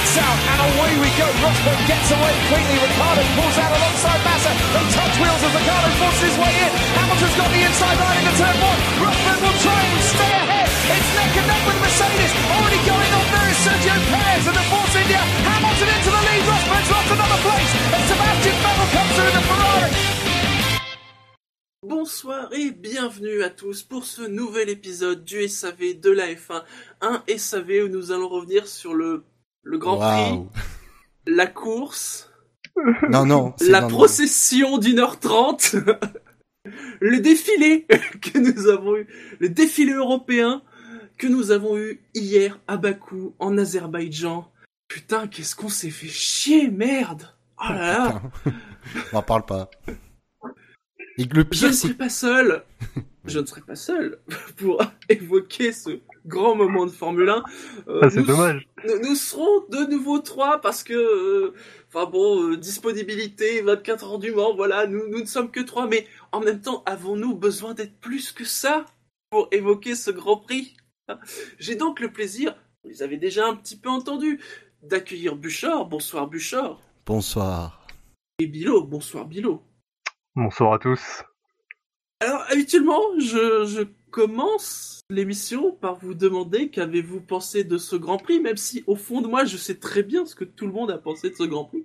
lights out, and away we go. Rosberg gets away quickly. Ricardo pulls out alongside Massa. They touch wheels as Ricardo forces his way in. Hamilton's got the inside line into turn one. Rosberg will try and stay ahead. It's neck and neck with Mercedes. Already going on there is Sergio Perez and the Force India. Hamilton into the lead. Rosberg's lost another place. And Sebastian Vettel comes through the Ferrari. Bonsoir et bienvenue à tous pour ce nouvel épisode du SAV de la F1. Un SAV où nous allons revenir sur le, le Grand. Prix, la course, Non, non. la procession d'une heure trente, le défilé que nous avons eu, le défilé européen que nous avons eu hier à Bakou, en Azerbaïdjan. Putain, qu'est-ce qu'on s'est fait chier, merde! Oh là là! On en parle pas. Et le Je pire, ne c'est serai pas seul. Je ne serai pas seul pour évoquer ce grand moment de Formule 1. Euh, Ah, c'est nous, dommage. Nous, nous serons de nouveau trois parce que, euh, enfin bon, euh, disponibilité, 24 heures du Mans, voilà, nous, nous ne sommes que trois. Mais en même temps, avons-nous besoin d'être plus que ça pour évoquer ce Grand Prix? J'ai donc le plaisir, vous les avez déjà un petit peu entendus, d'accueillir Buchor. Bonsoir Buchor. bonsoir. Et Bilo. Bonsoir Bilo. Bonsoir à tous. Alors, habituellement, je, je commence l'émission par vous demander qu'avez-vous pensé de ce Grand Prix, même si au fond de moi, je sais très bien ce que tout le monde a pensé de ce Grand Prix.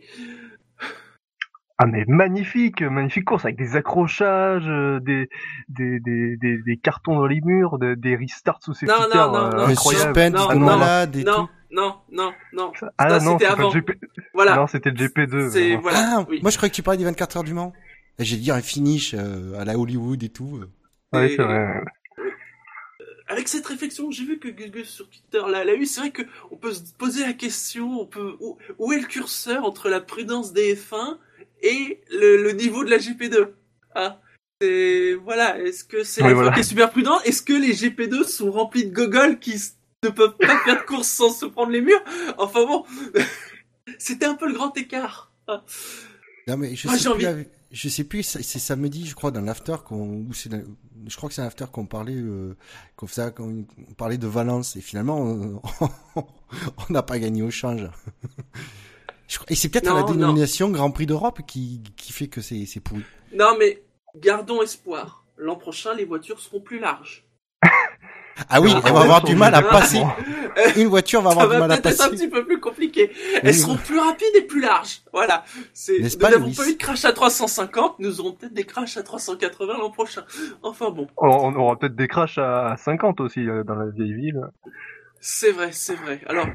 Ah mais magnifique, magnifique course avec des accrochages, euh, des, des, des, des, des cartons dans les murs, des, des restarts sous ces Non, non, non, euh, non, Un incroyables. suspense non, de non, malade et Non, tout. non, non, non. Ah non, c'était avant. GP... Voilà. non, c'était le GP2. C'est vraiment. voilà. ah, oui. moi je croyais que tu parlais des 24 heures du Mans. J'ai dit un finish euh, à la Hollywood et tout. Ouais, Et- c'est vrai. Avec cette réflexion, j'ai vu que Gus sur Twitter l'a eu. C'est vrai que on peut se poser la question, on peut où, où est le curseur entre la prudence des F1 et le, le niveau de la GP2 Ah, c'est voilà. Est-ce que c'est Oui, la F1 voilà. qui est super prudent? Est-ce que les GP2 sont remplis de gogoles qui ne peuvent pas faire de course sans se prendre les murs? Enfin bon, c'était un peu le grand écart. Ah. Non mais je Moi, sais j'ai plus. envie- avec- Je sais plus. C'est samedi, je crois, dans l'after qu'on. ou c'est dans- Je crois que c'est un after qu'on parlait, euh, qu'on faisait, qu'on on parlait de Valence et finalement on n'a pas gagné au change. Et c'est peut-être la non. dénomination Grand Prix d'Europe qui qui fait que c'est c'est pourri. Non mais gardons espoir. L'an prochain, les voitures seront plus larges. Ah oui, on va avoir du mal à passer. Une voiture va Ça avoir du va mal à peut-être être un passer. petit peu plus compliqué. Elles Oui. seront plus rapides et plus larges. Voilà. C'est, N'est-ce nous n'avons pas eu de crash à 350, nous aurons peut-être des crashs à 380 l'an prochain. Enfin bon. On, on aura peut-être des crashs à 50 aussi euh, dans la vieille ville. C'est vrai, c'est vrai. Alors,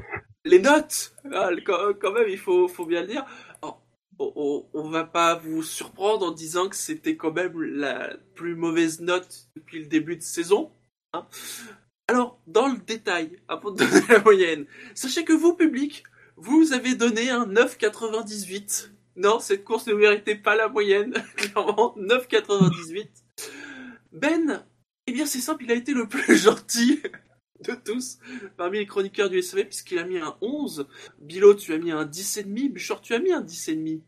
les notes, ah, quand, même, il faut, faut bien le dire. Alors, on, on va pas vous surprendre en disant que c'était quand même la plus mauvaise note depuis le début de saison. Alors, dans le détail, avant de donner la moyenne, sachez que vous, public, vous avez donné un 9,98. Non, cette course ne méritait pas la moyenne, clairement, 9,98. Ben, eh bien c'est simple, il a été le plus gentil de tous parmi les chroniqueurs du SAV puisqu'il a mis un 11. Bilo, tu as mis un 10,5. Buchor, tu as mis un 10,5.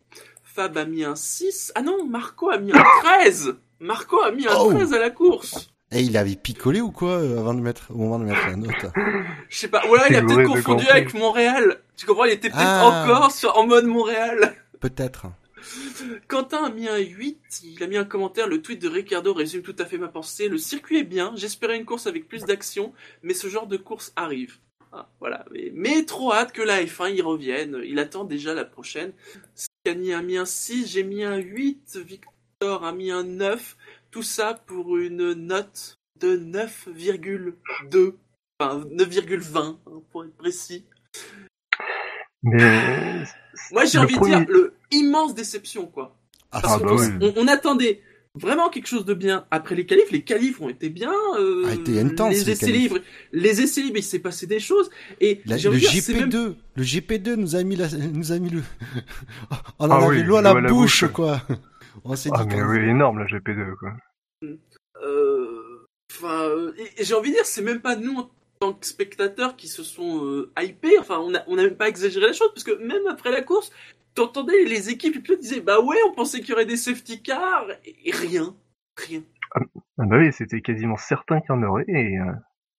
Fab a mis un 6. Ah non, Marco a mis un 13. Marco a mis un Oh. 13 à la course. Et il avait picolé ou quoi euh, avant de mettre au moment de mettre la note Je sais pas, voilà, il a peut-être confondu avec Montréal. Tu comprends, il était peut-être Ah. encore sur, en mode Montréal. Peut-être. Quentin a mis un 8, il a mis un commentaire, le tweet de Ricardo résume tout à fait ma pensée, le circuit est bien, j'espérais une course avec plus d'action, mais ce genre de course arrive. Ah, voilà, mais, mais trop hâte que la F1 y revienne, il attend déjà la prochaine. Scani a mis un 6, j'ai mis un 8, Victor a mis un 9, tout ça pour une note de 9,2, enfin 9,20 hein, pour être précis. Mais Moi j'ai envie de premier- dire, le immense déception quoi. Ah, Parce Ah, qu'on bah oui. on, on attendait vraiment quelque chose de bien après les qualifs. Les qualifs ont été bien. Euh, A été intense, les les essais libres, les essais libres, il s'est passé des choses. Et La- le envie de dire, c'est GP2, même- le GP2 nous a mis la, nous a mis le, on en Ah avait oui, l'eau à la l'eau à la bouche, bouche. quoi. On s'est ah dit mais oui, énorme la GP2 quoi. euh, Enfin, euh, j'ai envie de dire, c'est même pas nous en tant que spectateurs qui se sont euh, hypés. Enfin, on a, on a même pas exagéré la chose parce que même après la course, t'entendais les équipes, les pilotes disaient, bah ouais, on pensait qu'il y aurait des safety cars et, et rien, rien. Ah bah oui, c'était quasiment certain qu'il y en aurait et, euh,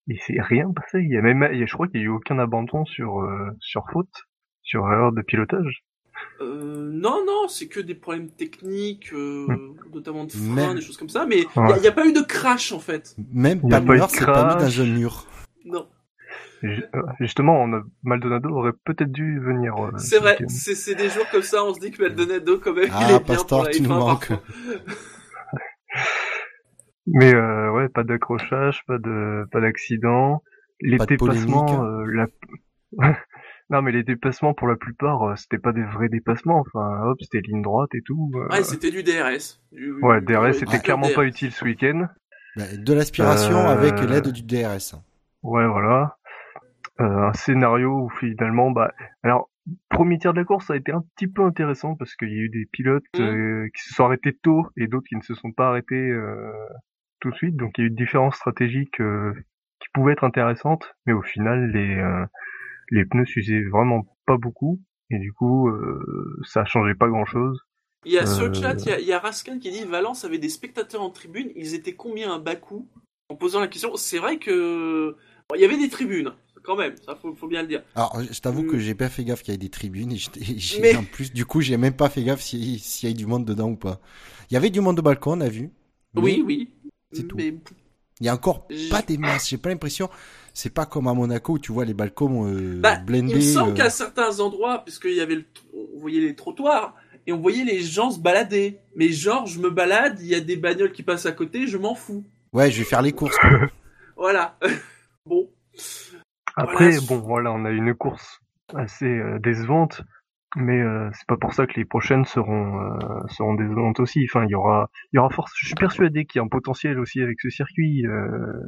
et c'est rien passé. Il y a même, il y a- je crois qu'il y a eu aucun abandon sur euh, sur faute. Sur erreur de pilotage Euh, non, non, c'est que des problèmes techniques, euh, notamment de frein, Même- des choses comme ça, mais il Ouais. n'y a, pas eu de crash en fait. Même pas eu Palmer de s'est pas mis crash. dans un mur. Non, euh, Justement, on a, Maldonado aurait peut-être dû venir. euh, c'est ce vrai, c'est c'est des jours comme ça, on se dit que Maldonado quand même, Ah, il est bien Pastor, pour la tu nous F1 manques. Mais euh, ouais, pas d'accrochage, pas de pas d'accident. Les Pas euh, la... non mais les dépassements pour la plupart, euh, c'était pas des vrais dépassements. Enfin, hop, c'était ligne droite et tout. euh. Ouais, c'était du DRS. Du- Ouais, DRS c'était clairement DRS. pas utile ce week-end. Ben, De l'aspiration Euh, avec l'aide du DRS. Ouais, voilà. Euh, un scénario où finalement, bah, alors premier tiers de la course ça a été un petit peu intéressant parce qu'il y a eu des pilotes Mhm. euh, qui se sont arrêtés tôt et d'autres qui ne se sont pas arrêtés euh, tout de suite. Donc il y a eu différences stratégiques euh, qui pouvaient être intéressantes, mais au final les euh, les pneus s'usaient vraiment pas beaucoup et du coup euh, ça changeait pas grand chose. Il y a sur le Euh, chat, il y a, il y a Raskin qui dit Valence avait des spectateurs en tribune, ils étaient combien à Bakou? En posant la question, c'est vrai que bon, il y avait des tribunes quand même, ça faut, faut bien le dire. Alors, je t'avoue Mm. que j'ai pas fait gaffe qu'il y ait des tribunes et j'étais- j'ai- Mais- en plus, du coup, j'ai même pas fait gaffe s'il s'il y a du monde dedans ou pas. Il y avait du monde au balcon, on a vu. Oui, oui. c'est tout. Mais Il y a encore pas des masses. J'ai pas l'impression. C'est pas comme à Monaco où tu vois les balcons euh, Bah, blindés. il me semble euh, qu'à certains endroits, puisqu'il y avait le, on voyait les trottoirs et on voyait les gens se balader. Mais genre, je me balade, il y a des bagnoles qui passent à côté, je m'en fous. Ouais, je vais faire les courses. Voilà. bon. Après, Voilà. bon, voilà, on a eu une course assez euh, décevante, mais euh, c'est pas pour ça que les prochaines seront euh, seront décevantes aussi. Enfin, il y aura, il y aura force. Je suis persuadé qu'il y a un potentiel aussi avec ce circuit. euh,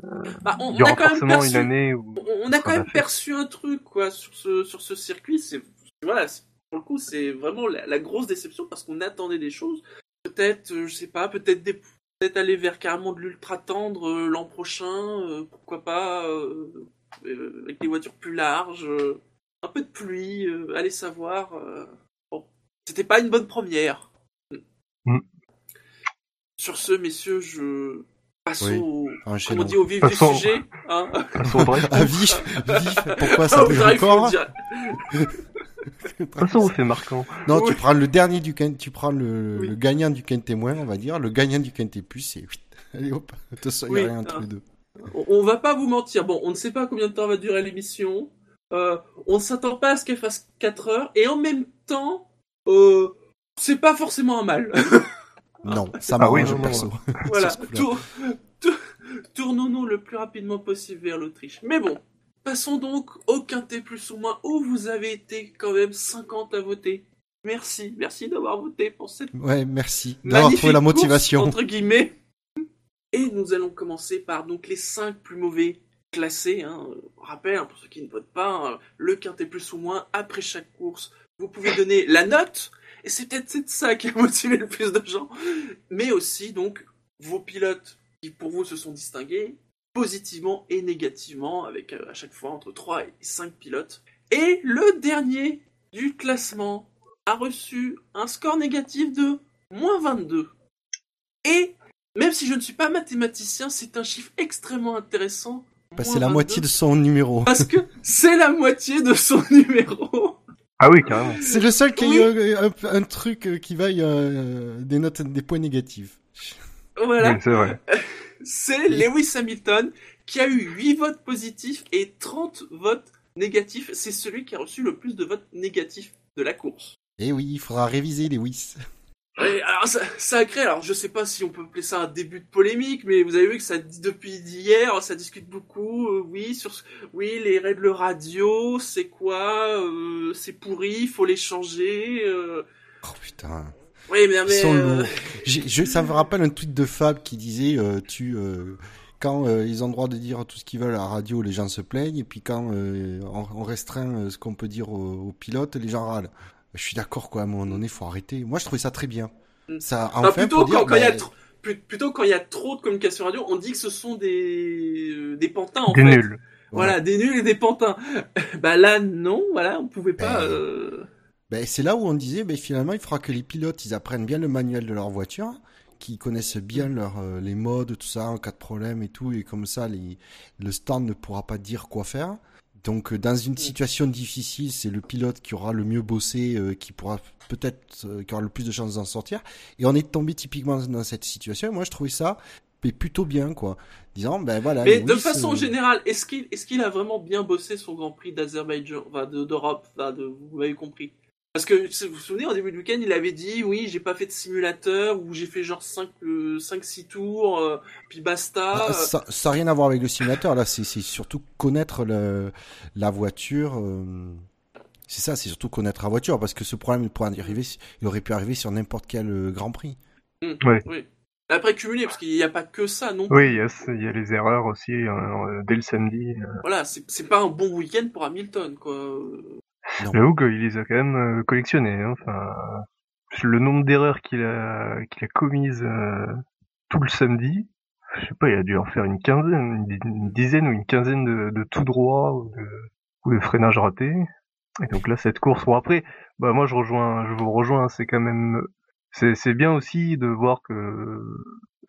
Bah, on, il y on a aura quand même forcément perçu, une année où. on, a quand même perçu un truc quoi sur ce sur ce circuit. C'est voilà, pour le coup, c'est vraiment la, la grosse déception parce qu'on attendait des choses. Peut-être, euh, je sais pas, peut-être des peut-être aller vers carrément de l'ultra tendre euh, l'an prochain, euh, pourquoi pas, avec des voitures plus larges, un peu de pluie, euh, allez savoir. euh. Bon, c'était pas une bonne première. Mm. Sur ce, messieurs, je passons Oui, au, on dit, au vif du sujet. Hein Passons au drive. Ah, vif, vif. Pourquoi ça Ah, bouge encore. Passons au fait marquant. Non, Oui. tu prends le dernier du tu prends le, Oui. le gagnant du quintet moins, on va dire. Le gagnant du quintet plus, c'est allez hop. De toute façon, il y a Oui, rien entre ah. les deux. On, on va pas vous mentir. Bon, on ne sait pas combien de temps va durer l'émission. Euh, on ne s'attend pas à ce qu'elle fasse 4 heures. Et en même temps, euh, c'est pas forcément un mal. Non, ça Ah m'arrange oui, non, non. perso. voilà. Tour- tour- Tournons-nous le plus rapidement possible vers l'Autriche. Mais bon, passons donc au quintet plus ou moins où vous avez été quand même 50 à voter. Merci, merci d'avoir voté pour cette Ouais, merci d'avoir magnifique trouvé la course, motivation. entre guillemets. Et nous allons commencer par donc les 5 plus mauvais classés. Hein. Rappel, hein, pour ceux qui ne votent pas, hein, le quintet plus ou moins après chaque course. Vous pouvez donner la note, et c'est peut-être ça qui a motivé le plus de gens, mais aussi donc vos pilotes qui pour vous se sont distingués positivement et négativement, avec euh, à chaque fois entre 3 et 5 pilotes. Et le dernier du classement a reçu un score négatif de moins 22. Et même si je ne suis pas mathématicien, c'est un chiffre extrêmement intéressant. Bah, c'est la 22, moitié de son numéro. Parce que c'est la moitié de son numéro. Ah oui, carrément. C'est le seul qui a eu un, truc euh, qui vaille euh, des notes, des points négatifs. Voilà. Oui, c'est vrai. C'est Lewis Hamilton qui a eu 8 votes positifs et 30 votes négatifs. C'est celui qui a reçu le plus de votes négatifs de la course. Eh oui, il faudra réviser les WIS. Et alors ça, ça a créé, alors je sais pas si on peut appeler ça un début de polémique, mais vous avez vu que ça dit depuis hier, ça discute beaucoup, euh, oui, sur ce- oui, les règles radio, c'est quoi, euh, c'est pourri, faut les changer, euh, Oh putain. oui, mais, mais euh, je, ça me rappelle un tweet de Fab qui disait euh, tu euh, quand euh, ils ont le droit de dire tout ce qu'ils veulent à la radio, les gens se plaignent, et puis quand euh, on, on restreint euh, ce qu'on peut dire aux, aux pilotes, les gens râlent. Je suis d'accord quoi, à un moment donné, faut arrêter. Moi, je trouvais ça très bien. Mm. Ça, enfin, enfin, plutôt pour dire, quand, quand il y a trop, plus- plutôt quand il y a trop de communication radio, on dit que ce sont des, euh, des pantins, en Des fait. nuls. Voilà, des nuls et des pantins. bah là, non, voilà, on pouvait pas, Ben, euh, Ben, c'est là où on disait, ben, finalement, il faudra que les pilotes, ils apprennent bien le manuel de leur voiture, qu'ils connaissent bien leur, euh, les modes, tout ça, en cas de problème et tout, et comme ça, les, le stand ne pourra pas dire quoi faire. Donc euh, dans une situation difficile, c'est le pilote qui aura le mieux bossé, euh, qui pourra peut-être, euh, qui aura le plus de chances d'en sortir. Et on est tombé typiquement dans cette situation. Et moi, je trouvais ça mais plutôt bien, quoi. Disant, ben voilà. Mais Lewis, de façon euh, générale, est-ce qu'il est-ce qu'il a vraiment bien bossé son Grand Prix d'Azerbaïdjan, enfin de- d'Europe, enfin de, vous m'avez compris Parce que vous vous souvenez, en début de week-end, il avait dit, oui, j'ai pas fait de simulateur, ou j'ai fait genre 5 5-6 tours, euh, puis basta. Ah, euh, ça n'a rien à voir avec le simulateur, là, c'est c'est surtout connaître le, la voiture. euh, c'est ça, c'est surtout connaître la voiture, parce que ce problème, il, pourrait arriver, il aurait pu arriver sur n'importe quel euh, Grand Prix. Oui. Après cumulé, parce qu'il n'y a pas que ça, non Oui, il y, a, il y a les erreurs aussi euh, dès le samedi. Voilà, c'est c'est pas un bon week-end pour Hamilton, quoi. J'avoue qu'il les a quand même euh, collectionnés. hein. Enfin, le nombre d'erreurs qu'il a, qu'il a commises euh, tout le samedi, je sais pas, il a dû en faire une quinzaine, une, dizaine ou une quinzaine de, de tout droit ou de, ou de freinage raté. Et donc là, cette course, bon après, bah moi je rejoins, je vous rejoins, c'est quand même, c'est c'est bien aussi de voir que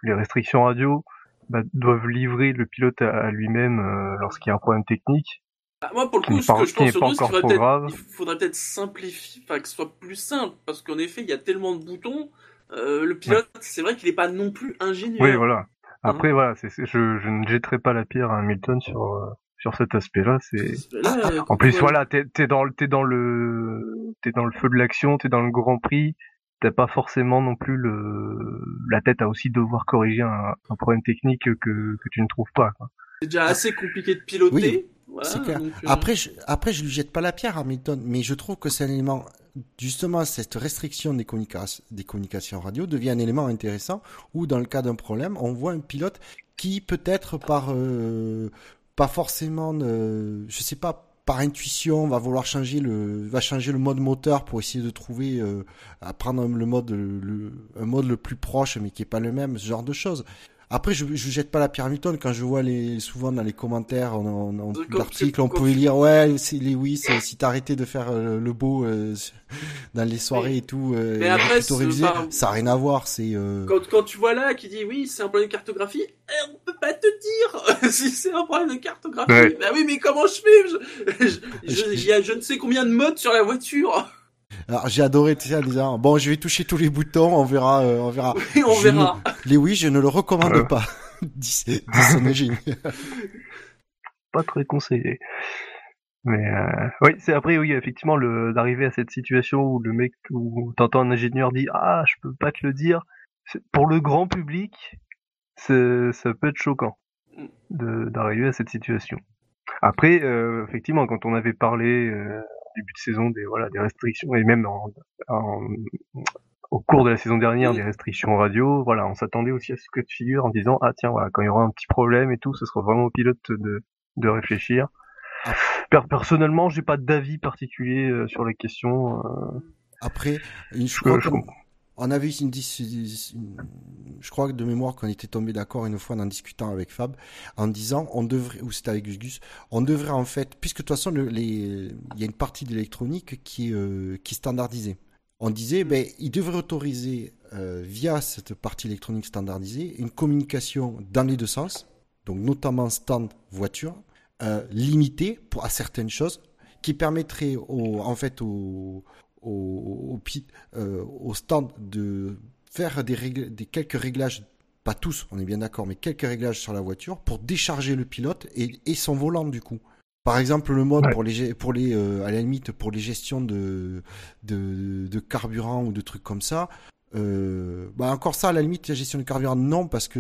les restrictions radio bah, doivent livrer le pilote à, à lui-même euh, lorsqu'il y a un problème technique. Ah, moi, pour le coup, ce pas- que je pense surtout, c'est qu'il faudrait grave. peut-être- il faudrait peut-être simplifier, enfin que ce soit plus simple, parce qu'en effet, il y a tellement de boutons. euh, le pilote, c'est vrai qu'il n'est pas non plus ingénieur. Oui, voilà. Après, voilà, je, je ne jetterai pas la pierre à Hamilton sur euh, sur cet aspect-là. C'est Là, euh, en plus, ouais. voilà, t'es, t'es dans le t'es dans le t'es dans le feu de l'action, t'es dans le Grand Prix. T'as pas forcément non plus le la tête à aussi devoir corriger un, un problème technique que que tu ne trouves pas. C'est déjà assez compliqué de piloter. Oui, Voilà, c'est clair. donc, euh, Après, je, après, je lui jette pas la pierre, Hamilton, mais je trouve que c'est un élément, justement, cette restriction des, communica- des communications radio devient un élément intéressant où, dans le cas d'un problème, on voit un pilote qui, peut-être par, euh, pas forcément, euh, je sais pas, par intuition, va vouloir changer le, va changer le mode moteur pour essayer de trouver, euh, à prendre le mode, le, un mode le plus proche, mais qui est pas le même, ce genre de choses. Après, je, je jette pas la pierre à Hamilton quand je vois les, souvent dans les commentaires, on, on, on, l'article, on pouvait lire, ouais, c'est Lewis, euh, si t'arrêtais de faire euh, le beau euh, dans les soirées Oui. et tout, euh, Mais et après, plutôt c'est révisé, pas- ça a rien à voir, c'est, euh, Quand, quand tu vois là qui dit oui, c'est un problème de cartographie, eh, on peut pas te dire si c'est un problème de cartographie. Ouais. Bah oui, mais comment je fais? Je, je, je- Il y a je ne sais combien de modes sur la voiture. Alors j'ai adoré, tu sais, en disant, bon, je vais toucher tous les boutons, on verra, euh, on verra. Oui, on Je verra. Lewis, je ne le recommande pas. dis, dis. Pas très conseillé. Mais euh, oui, c'est après oui effectivement le d'arriver à cette situation où le mec où t'entends un ingénieur dit ah je peux pas te le dire. C'est- Pour le grand public, c'est- ça peut être choquant d'arriver à cette situation. Après, euh, effectivement, quand on avait parlé euh, début de saison des voilà des restrictions et même en, en- au cours de la saison dernière des restrictions radio, voilà, on s'attendait aussi à ce que de figure en disant ah tiens voilà quand il y aura un petit problème et tout, ce sera vraiment au pilote de de réfléchir. Per- personnellement, j'ai pas d'avis particulier euh, sur la question. euh, Après, je crois. On avait une, une- je crois de mémoire qu'on était tombé d'accord une fois en discutant avec Fab, en disant on devrait, ou c'était avec Gus Gus, on devrait en fait, puisque de toute façon il y a une partie est, euh, qui est standardisée. On disait, ben, il devrait autoriser euh, via cette partie électronique standardisée une communication dans les deux sens, donc notamment stand voiture, euh, limitée pour à certaines choses, qui permettrait en fait au, au, au, pi- euh, au stand de faire des, quelques réglages, pas tous, on est bien d'accord, mais quelques réglages sur la voiture pour décharger le pilote et, et son volant du coup. Par exemple, le mode Ouais. pour les, pour les, euh, à la limite, pour les gestions de, de, de carburant ou de trucs comme ça. Euh, bah encore ça, à la limite, la gestion du carburant, non, parce que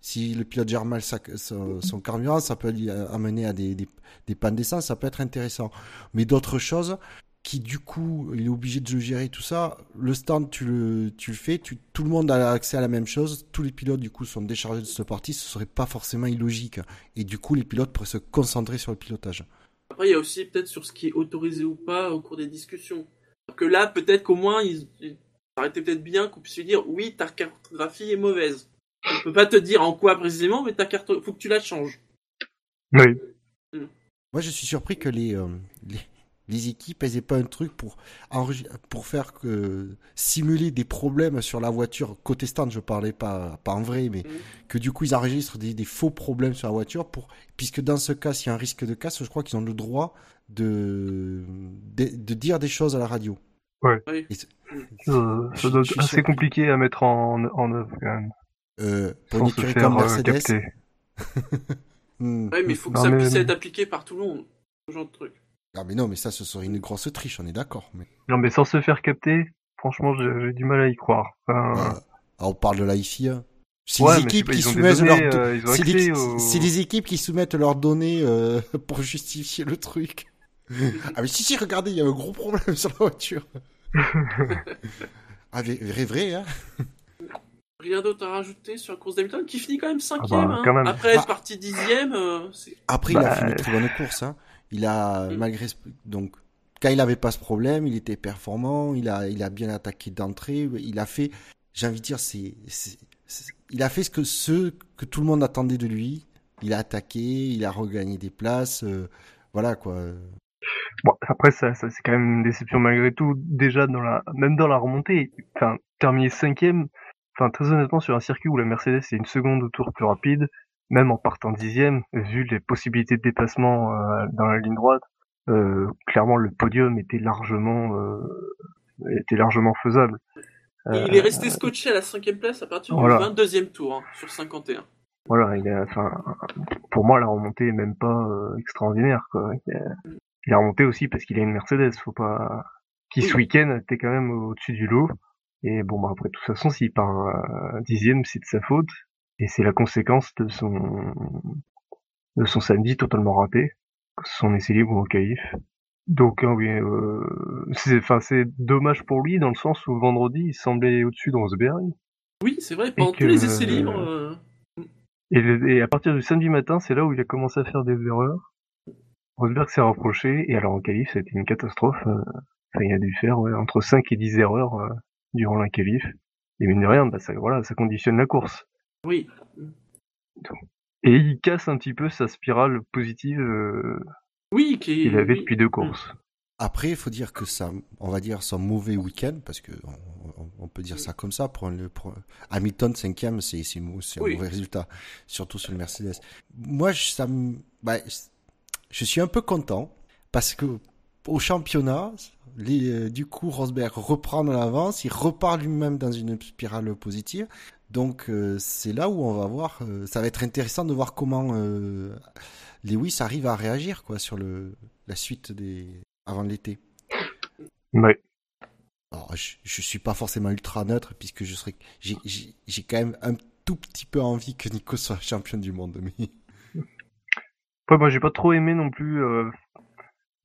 si le pilote gère mal sa- son, son carburant, ça peut lui amener à des, des, des pannes d'essence, ça peut être intéressant. Mais d'autres choses qui, du coup, il est obligé de le gérer, tout ça, le stand, tu le, tu le fais, tu, tout le monde a accès à la même chose, tous les pilotes, du coup, sont déchargés de cette partie, ce serait pas forcément illogique. Et du coup, les pilotes pourraient se concentrer sur le pilotage. Après, il y a aussi peut-être sur ce qui est autorisé ou pas au cours des discussions. Alors que là, peut-être qu'au moins, ils, ils- ça aurait été peut-être bien qu'on puisse lui dire oui, ta cartographie est mauvaise. On peut pas te dire en quoi précisément, mais ta carte, faut que tu la changes. Oui. Moi, je suis surpris que les, euh, les, les équipes, elles aient pas un truc pour pour faire que simuler des problèmes sur la voiture côté stand, je parlais pas pas en vrai, mais Mm. que du coup ils enregistrent des, des faux problèmes sur la voiture pour puisque dans ce cas, s'il y a un risque de casse, je crois qu'ils ont le droit de, de de dire des choses à la radio. Oui. Et c'est- Euh, ça doit être assez compliqué à mettre en, en œuvre quand même. euh, pour se écurie faire comme euh, Mercedes, hmm, Ouais, mais il faut que Non, ça mais- puisse être appliqué par tout le monde. Ce genre de truc. Ah mais non, mais ça, ce serait une grosse triche, on est d'accord. Mais Non, mais sans se faire capter, franchement, j'ai du mal à y croire. Enfin, euh, on parle de la FIA. C'est ouais, les mais je sais équipes pas, qui soumettent données, leurs euh, C'est les, aux- les équipes qui soumettent leurs données euh, pour justifier le truc. ah mais si si regardez il y a un gros problème sur la voiture. ah vrai vrai, vrai hein. Rien d'autre à rajouter sur la course d'Hamilton qui finit quand même cinquième. bah, hein. Après être Ah. parti dixième, euh, c'est- Après il a Bah, fait une très bonne course hein. Il a Mm. malgré ce- donc quand il avait pas ce problème il était performant il a il a bien attaqué d'entrée il a fait j'ai envie de dire c'est il a fait ce que ce que tout le monde attendait de lui. Il a attaqué il a regagné des places euh, voilà quoi. Bon, après, ça, ça c'est quand même une déception malgré tout. Déjà, dans la, même dans la remontée, enfin, terminer cinquième, enfin, très honnêtement, sur un circuit où la Mercedes est une seconde au tour plus rapide, même en partant dixième, vu les possibilités de dépassement euh, dans la ligne droite, euh, clairement, le podium était largement, euh, était largement faisable. Euh, il est resté scotché à la cinquième place à partir Voilà. du 22e tour hein, sur 51. Voilà, il a, enfin, pour moi, la remontée est même pas euh, extraordinaire, quoi. Il a, il a remonté aussi parce qu'il a une Mercedes, faut pas, qui ce week-end était quand même au-dessus du lot. Et bon, bah, après, de toute façon, s'il part euh, dixième, c'est de sa faute. Et c'est la conséquence de son, de son samedi totalement raté. Son essai libre au qualif. Donc, hein, oui, euh, c'est, enfin, c'est dommage pour lui dans le sens où vendredi, il semblait au-dessus de Rosberg. Oui, c'est vrai, pendant que- tous les essais libres. euh, et à partir du samedi matin, c'est là où il a commencé à faire des erreurs. Rosberg s'est rapproché, et alors en qualif, c'était une catastrophe. euh, Enfin, il a dû faire ouais, entre 5 et 10 erreurs euh, durant la qualif. Et mine de rien, bah, ça, voilà, ça conditionne la course. Oui, Et il casse un petit peu sa spirale positive euh, oui, qui qu'il avait oui. depuis deux courses. Après, il faut dire que ça, on va dire son mauvais week-end, parce que on, peut dire ça comme ça. Pour le pour Hamilton cinquième, c'est un Oui. mauvais résultat, surtout sur le Mercedes. Moi, je, ça, me- bah, je suis un peu content parce que au championnat, les, euh, du coup, Rosberg reprend de l'avance, il repart lui-même dans une spirale positive. Donc, euh, c'est là où on va voir. euh, ça va être intéressant de voir comment euh, Lewis arrive à réagir quoi sur le la suite des avant l'été. Ouais. Alors, je, je suis pas forcément ultra neutre puisque je serais, j'ai, j'ai, j'ai quand même un tout petit peu envie que Nico soit champion du monde. Mais Après, moi, j'ai pas trop aimé non plus euh,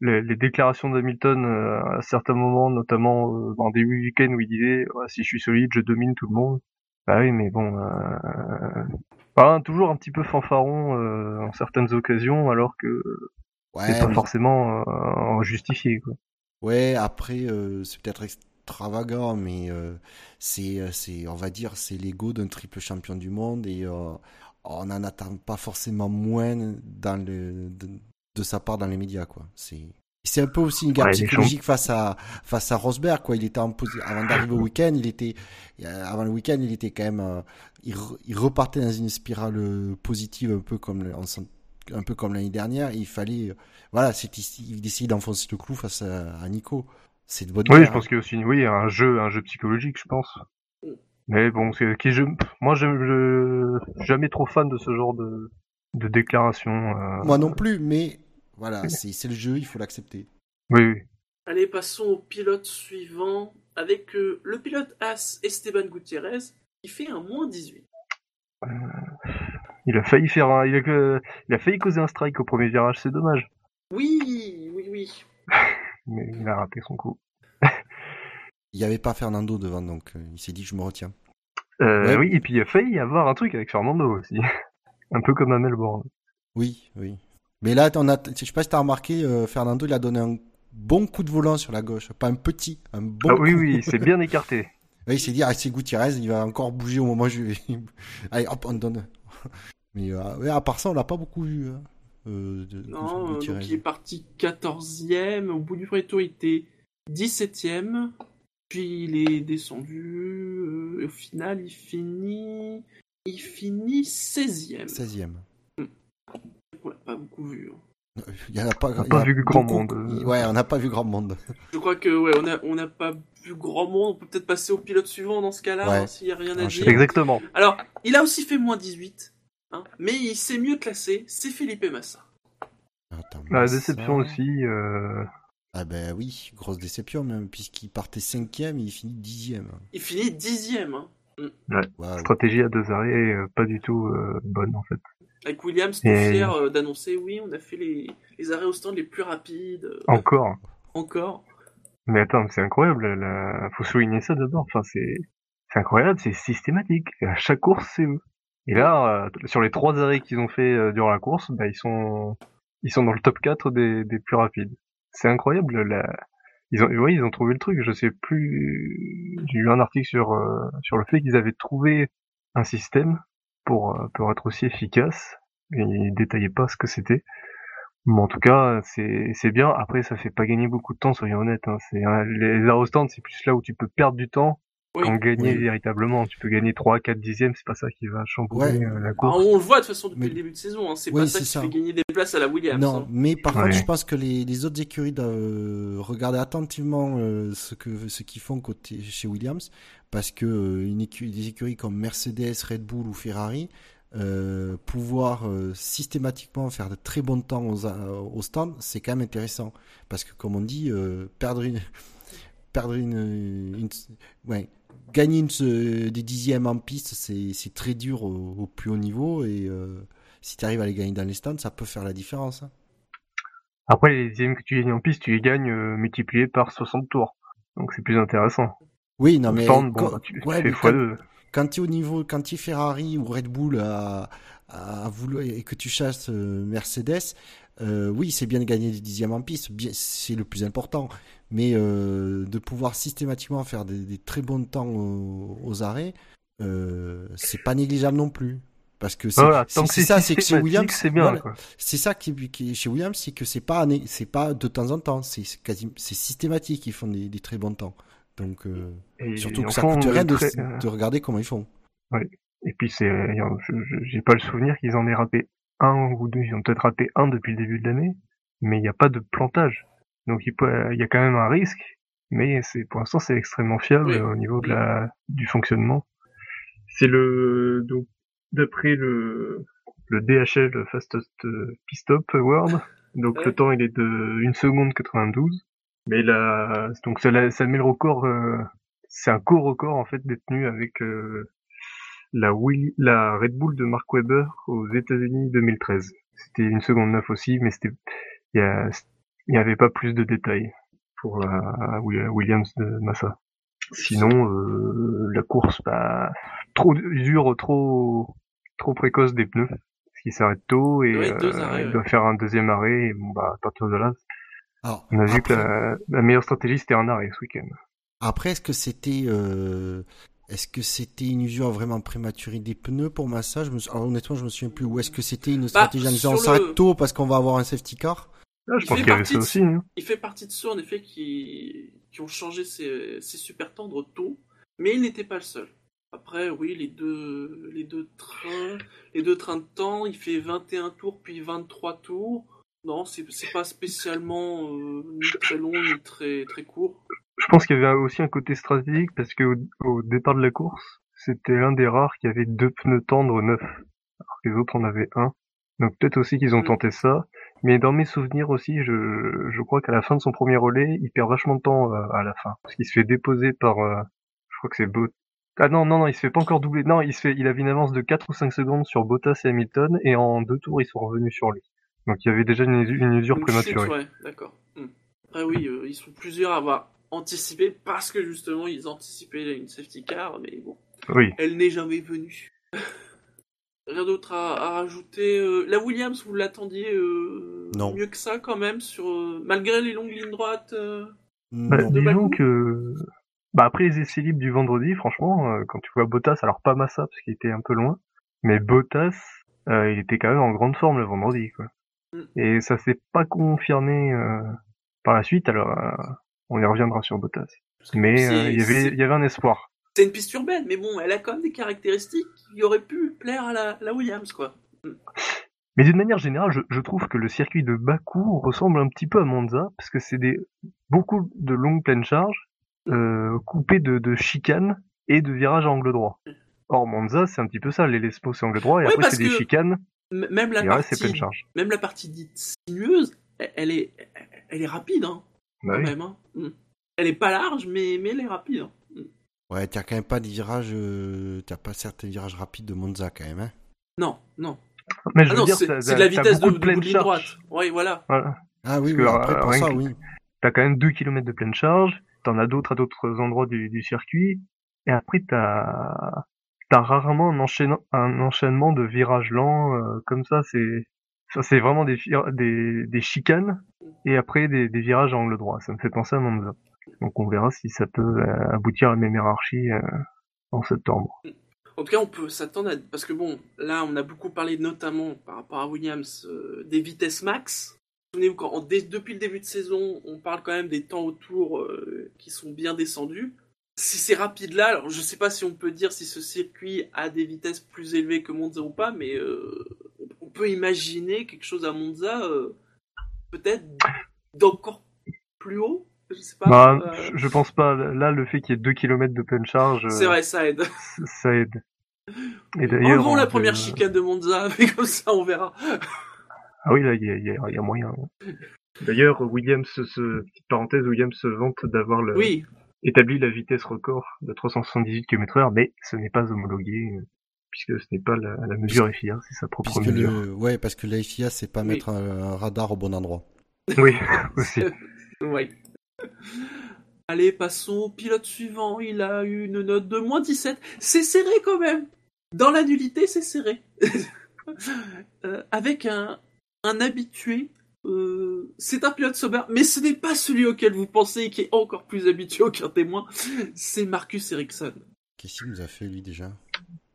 les, les déclarations d'Hamilton à certains moments, notamment en début du week-end où il disait Ouais, si je suis solide, je domine tout le monde. Bah oui, mais bon, euh, enfin, toujours un petit peu fanfaron euh, en certaines occasions, alors que ouais, c'est pas mais- forcément euh, justifié. Quoi. ouais. Après, c'est peut-être extravagant, mais euh, c'est, c'est, on va dire, c'est l'ego d'un triple champion du monde et euh, on n'en attend pas forcément moins dans le de, de sa part dans les médias, quoi. C'est c'est un peu aussi une guerre Ouais, psychologique face à face à Rosberg, quoi. Il était en avant d'arriver au week-end, il était euh, avant le week-end, il était quand même, euh, il, re- il repartait dans une spirale euh, positive, un peu comme un peu comme l'année dernière. Il fallait, voilà, il essayait d'enfoncer le clou face à, à Nico. C'est de bonne Oui, guerre, je pense qu'il y a aussi oui, un jeu, un jeu psychologique, je pense. Mais bon, c'est qui je, moi, je, je jamais trop fan de ce genre de, de déclaration. euh, Moi non plus, mais voilà, c'est le jeu, il faut l'accepter. Oui, oui. Allez, passons au pilote suivant avec euh, le pilote As Esteban Gutiérrez qui fait un moins 18. Il a failli faire un, il a, que- il a failli causer un strike au premier virage, c'est dommage. Oui, oui, oui. Mais il a raté son coup. Il n'y avait pas Fernando devant, donc euh, il s'est dit je me retiens. Euh, Ouais. Oui, et puis il a failli y avoir un truc avec Fernando aussi. un peu comme à Melbourne. Oui, oui. Mais là, on a, je sais pas si t'as remarqué, euh, Fernando, il a donné un bon coup de volant sur la gauche, pas un petit, un bon. ah oui, coup. oui, il s'est bien écarté. Il s'est dit, ah, c'est Gutiérrez, il va encore bouger au moment où je vais. Allez, hop, on donne. Mais euh, ouais, à part ça, on l'a pas beaucoup vu. hein. euh, de, Non, donc il est parti 14e. Au bout du premier tour, il était 17e. Puis il est descendu. euh, et au final, il finit. Il finit 16e. 16e. Pas beaucoup vu. hein. Il y en a pas, On n'a a vu grand monde. Ouais, on n'a pas vu grand monde. Je crois que ouais, on a on n'a pas vu grand monde. On peut peut-être passer au pilote suivant dans ce cas-là, Ouais. hein, s'il y a rien à Enchaîne. dire. Exactement. Alors, il a aussi fait moins 18, hein, mais il s'est mieux classé. C'est Philippe Massa. Attends, La Massa. déception aussi. Euh... Ah ben oui, grosse déception même, puisqu'il partait 5e, il finit 10e. Il finit 10e. Hein. Waouh. Stratégie à deux arrêts, euh, pas du tout euh, bonne en fait. Avec Williams, Et- fier euh, d'annoncer oui, on a fait les, les arrêts au stand les plus rapides. euh, Encore. Encore. Mais attends, mais c'est incroyable. La... Faut souligner ça d'abord. Enfin, c'est c'est incroyable, c'est systématique. À chaque course, c'est eux. Et là, euh, sur les trois arrêts qu'ils ont fait euh, durant la course, bah, ils sont ils sont dans le top 4 des, des plus rapides. C'est incroyable. La... Ils ont, oui, ils ont trouvé le truc. Je sais plus. J'ai lu un article sur euh, sur le fait qu'ils avaient trouvé un système pour euh, pour être aussi efficace. Et ils détaillaient pas ce que c'était. Mais en tout cas, c'est c'est bien. Après, ça fait pas gagner beaucoup de temps, soyons honnêtes. Hein. C'est hein, les stand, c'est plus là où tu peux perdre du temps Oui. qu'en gagner Oui. véritablement. Tu peux gagner 3, 4 dixièmes, c'est pas ça qui va chambouler Ouais. euh, la Ah, course. on le voit de toute façon depuis Mais- le début de saison. Hein. C'est Oui, pas ça qui ça. fait gagner des places à la Williams. Non, hein. mais par Ouais. contre, je pense que les, les autres écuries doivent regarder attentivement euh, ce que ce qu'ils font côté chez Williams, parce que euh, une écurie, des écuries comme Mercedes, Red Bull ou Ferrari, euh, pouvoir euh, systématiquement faire de très bons temps aux, au stand, c'est quand même intéressant, parce que comme on dit, euh, perdre une perdre une, une- ouais, gagner une, euh, des dixièmes en piste, c'est très dur au, au plus haut niveau et euh, si tu arrives à les gagner dans les stands, ça peut faire la différence. hein. Après, les dixièmes que tu gagnes en piste, tu les gagnes euh, multipliés par 60 tours. Donc c'est plus intéressant. Oui, non, mais stand, quand, tu, tu ouais, fais mais quand, x2. quand tu es au niveau, quand tu es Ferrari ou Red Bull à, à vouloir, et que tu chasses euh, Mercedes, euh, oui, c'est bien de gagner des dixièmes en piste, c'est le plus important. Mais euh, de pouvoir systématiquement faire des, des très bons temps aux, aux arrêts, euh, c'est pas négligeable non plus. Parce que c'est Voilà, ça, c'est que chez Williams, c'est voilà, ça qui, qui est chez Williams, c'est que c'est pas c'est pas de temps en temps, c'est c'est systématique, ils font des, des très bons temps. Donc euh, Et surtout que ça coûte rien de, de regarder comment ils font. Et puis c'est, euh, j'ai pas le souvenir qu'ils en aient raté un ou deux. Ils ont peut-être raté un depuis le début de l'année, mais il n'y a pas de plantage. Donc il peut- il y a quand même un risque, mais c'est pour l'instant c'est extrêmement fiable Oui. au niveau de la du fonctionnement. C'est le donc d'après le le DHL le Fastest Pit Stop World. Donc Ouais. le temps il est de 1 seconde 92. Mais là donc ça, ça met le record. euh, c'est un co-record en fait détenu avec euh, la, Willy- la Red Bull de Mark Webber aux États-Unis 2013. C'était une seconde neuf aussi, mais c'était il y, a- il y avait pas plus de détails pour la Wi- Williams de Massa. Sinon, euh, la course, bah, trop dure, trop trop précoce des pneus, parce qu'ils s'arrêtent tôt et Ouais, euh, arrêts, il ouais. doit faire un deuxième arrêt. Et bon, bah, à partir de là, Alors, on a vu que après, la, la meilleure stratégie c'était un arrêt ce week-end. après, est-ce que c'était euh, est-ce que c'était une usure vraiment prématurée des pneus pour Massa je me suis- alors, honnêtement, je me souviens plus. Ou est-ce que c'était une stratégie en disant on Bah, le- s'arrête tôt parce qu'on va avoir un safety car? Ah, je Il pense fait qu'il y avait partie ça de- aussi. Hein. Il fait partie de ceux, en effet, qui, qui ont changé ses, ses super tendres tôt, mais il n'était pas le seul. Après, oui, les deux, les deux trains, les deux trains de temps, il fait 21 tours puis 23 tours. Non, c'est c'est pas spécialement euh, ni très long ni très très court. Je pense qu'il y avait aussi un côté stratégique parce que au, au départ de la course, c'était l'un des rares qui avait deux pneus tendres neufs, alors que les autres en avaient un. Donc peut-être aussi qu'ils ont Mm. tenté ça. Mais dans mes souvenirs aussi, je, je crois qu'à la fin de son premier relais, il perd vachement de temps euh, à la fin. Parce qu'il se fait déposer par... euh, je crois que c'est Bot... Ah non, non, non, il se fait pas encore doubler. Non, il se fait, il avait une avance de 4 ou 5 secondes sur Bottas et Hamilton, et en deux tours, ils sont revenus sur lui. Donc il y avait déjà une, une usure Une prématurée. chute, ouais, d'accord. Hmm. Après, oui, euh, ils sont plusieurs à avoir anticipé parce que justement ils anticipaient une safety car, mais bon. Oui. Elle n'est jamais venue. Rien d'autre à, à rajouter. euh, la Williams, vous l'attendiez euh, mieux que ça quand même, sur euh, malgré les longues lignes droites. euh, Bah, de disons que bah après les essais libres du vendredi, franchement, euh, quand tu vois Bottas, alors pas Massa parce qu'il était un peu loin, mais Bottas, euh, il était quand même en grande forme le vendredi, quoi. Mm. Et ça s'est pas confirmé euh, par la suite, alors euh, on y reviendra sur Bottas. Mais euh, il y avait c'est- il y avait un espoir. C'est une piste urbaine, mais bon, elle a quand même des caractéristiques qui auraient pu plaire à la, la Williams, quoi. Mais d'une manière générale, je, je trouve que le circuit de Bakou ressemble un petit peu à Monza, parce que c'est des beaucoup de longues pleines charges, euh, coupées de, de chicanes et de virages à angle droit. Or Monza, c'est un petit peu ça, les Lespo c'est angle droit, et après c'est des chicanes, même la et reste partie, pleine charge. même la partie dite sinueuse, elle, elle est, elle est rapide, hein, Bah quand oui. même. Hein. Mm. Elle est pas large, mais, mais elle est rapide. hein. Ouais, t'as quand même pas des virages, euh, t'as pas certains virages rapides de Monza quand même, hein. Non, non. Mais je Ah veux non, dire, c'est de la vitesse de, beaucoup de pleine de ligne droite. Oui, voilà. Voilà. Ah oui, oui, que, après euh, pour ça, que- oui. T'as quand même 2 km de pleine charge, t'en as d'autres à d'autres endroits du, du circuit, et après t'as t'as rarement un, enchaînement un enchaînement de virages lents euh, comme ça. C'est ça, c'est vraiment des, des chicanes et après des, virages à angle droit. Ça me fait penser à Monza. Donc on verra si ça peut euh, aboutir à la même hiérarchie euh, en septembre. En tout cas, on peut s'attendre à... Parce que bon, là, on a beaucoup parlé notamment par rapport à Williams euh, des vitesses max. Souvenez-vous, quand, depuis le début de saison, on parle quand même des temps autour qui sont bien descendus. Si c'est rapide là, alors je sais pas si on peut dire si ce circuit a des vitesses plus élevées que Monza ou pas, mais peut imaginer quelque chose à Monza, euh, peut-être d'encore plus haut. Je sais pas. Bah, euh, je- pense pas. Là, le fait qu'il y ait 2 km de pleine charge, euh, c'est vrai, ça aide. ça aide. Et d'ailleurs, Enlevons la première chicane de Monza, mais comme ça on verra. Ah oui, là, il y a, y y moyen. D'ailleurs, Williams, se, petite parenthèse, Williams se vante d'avoir le- Oui, établi la vitesse record de 378 km heure, mais ce n'est pas homologué, puisque ce n'est pas la, la mesure FIA, c'est sa propre Puisque mesure. le, ouais, parce que la FIA, c'est pas Oui. mettre un, un radar au bon endroit. Oui, aussi. oui. Allez, passons au pilote suivant. Il a eu une note de moins 17. C'est serré quand même. Dans la nullité, c'est serré. Euh, avec un, un habitué. euh, c'est un pilote Sauber, mais ce n'est pas celui auquel vous pensez et qui est encore plus habitué aucun témoin. C'est Marcus Ericsson. Qu'est-ce qu'il nous a fait, lui, déjà?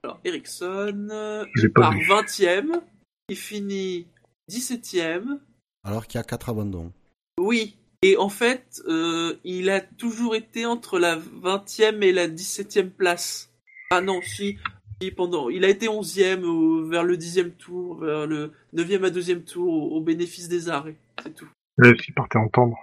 Alors, Ericsson, euh, vu. 20ème, il finit 17ème. Alors qu'il y a quatre abandons. Oui, et en fait, euh, il a toujours été entre la 20e et la 17e place. Ah non, si, si, pendant, il a été 11e au- vers le 10e tour, vers le 9e à 2e tour au, au bénéfice des arrêts. C'est tout. Là, s'il partait entendre,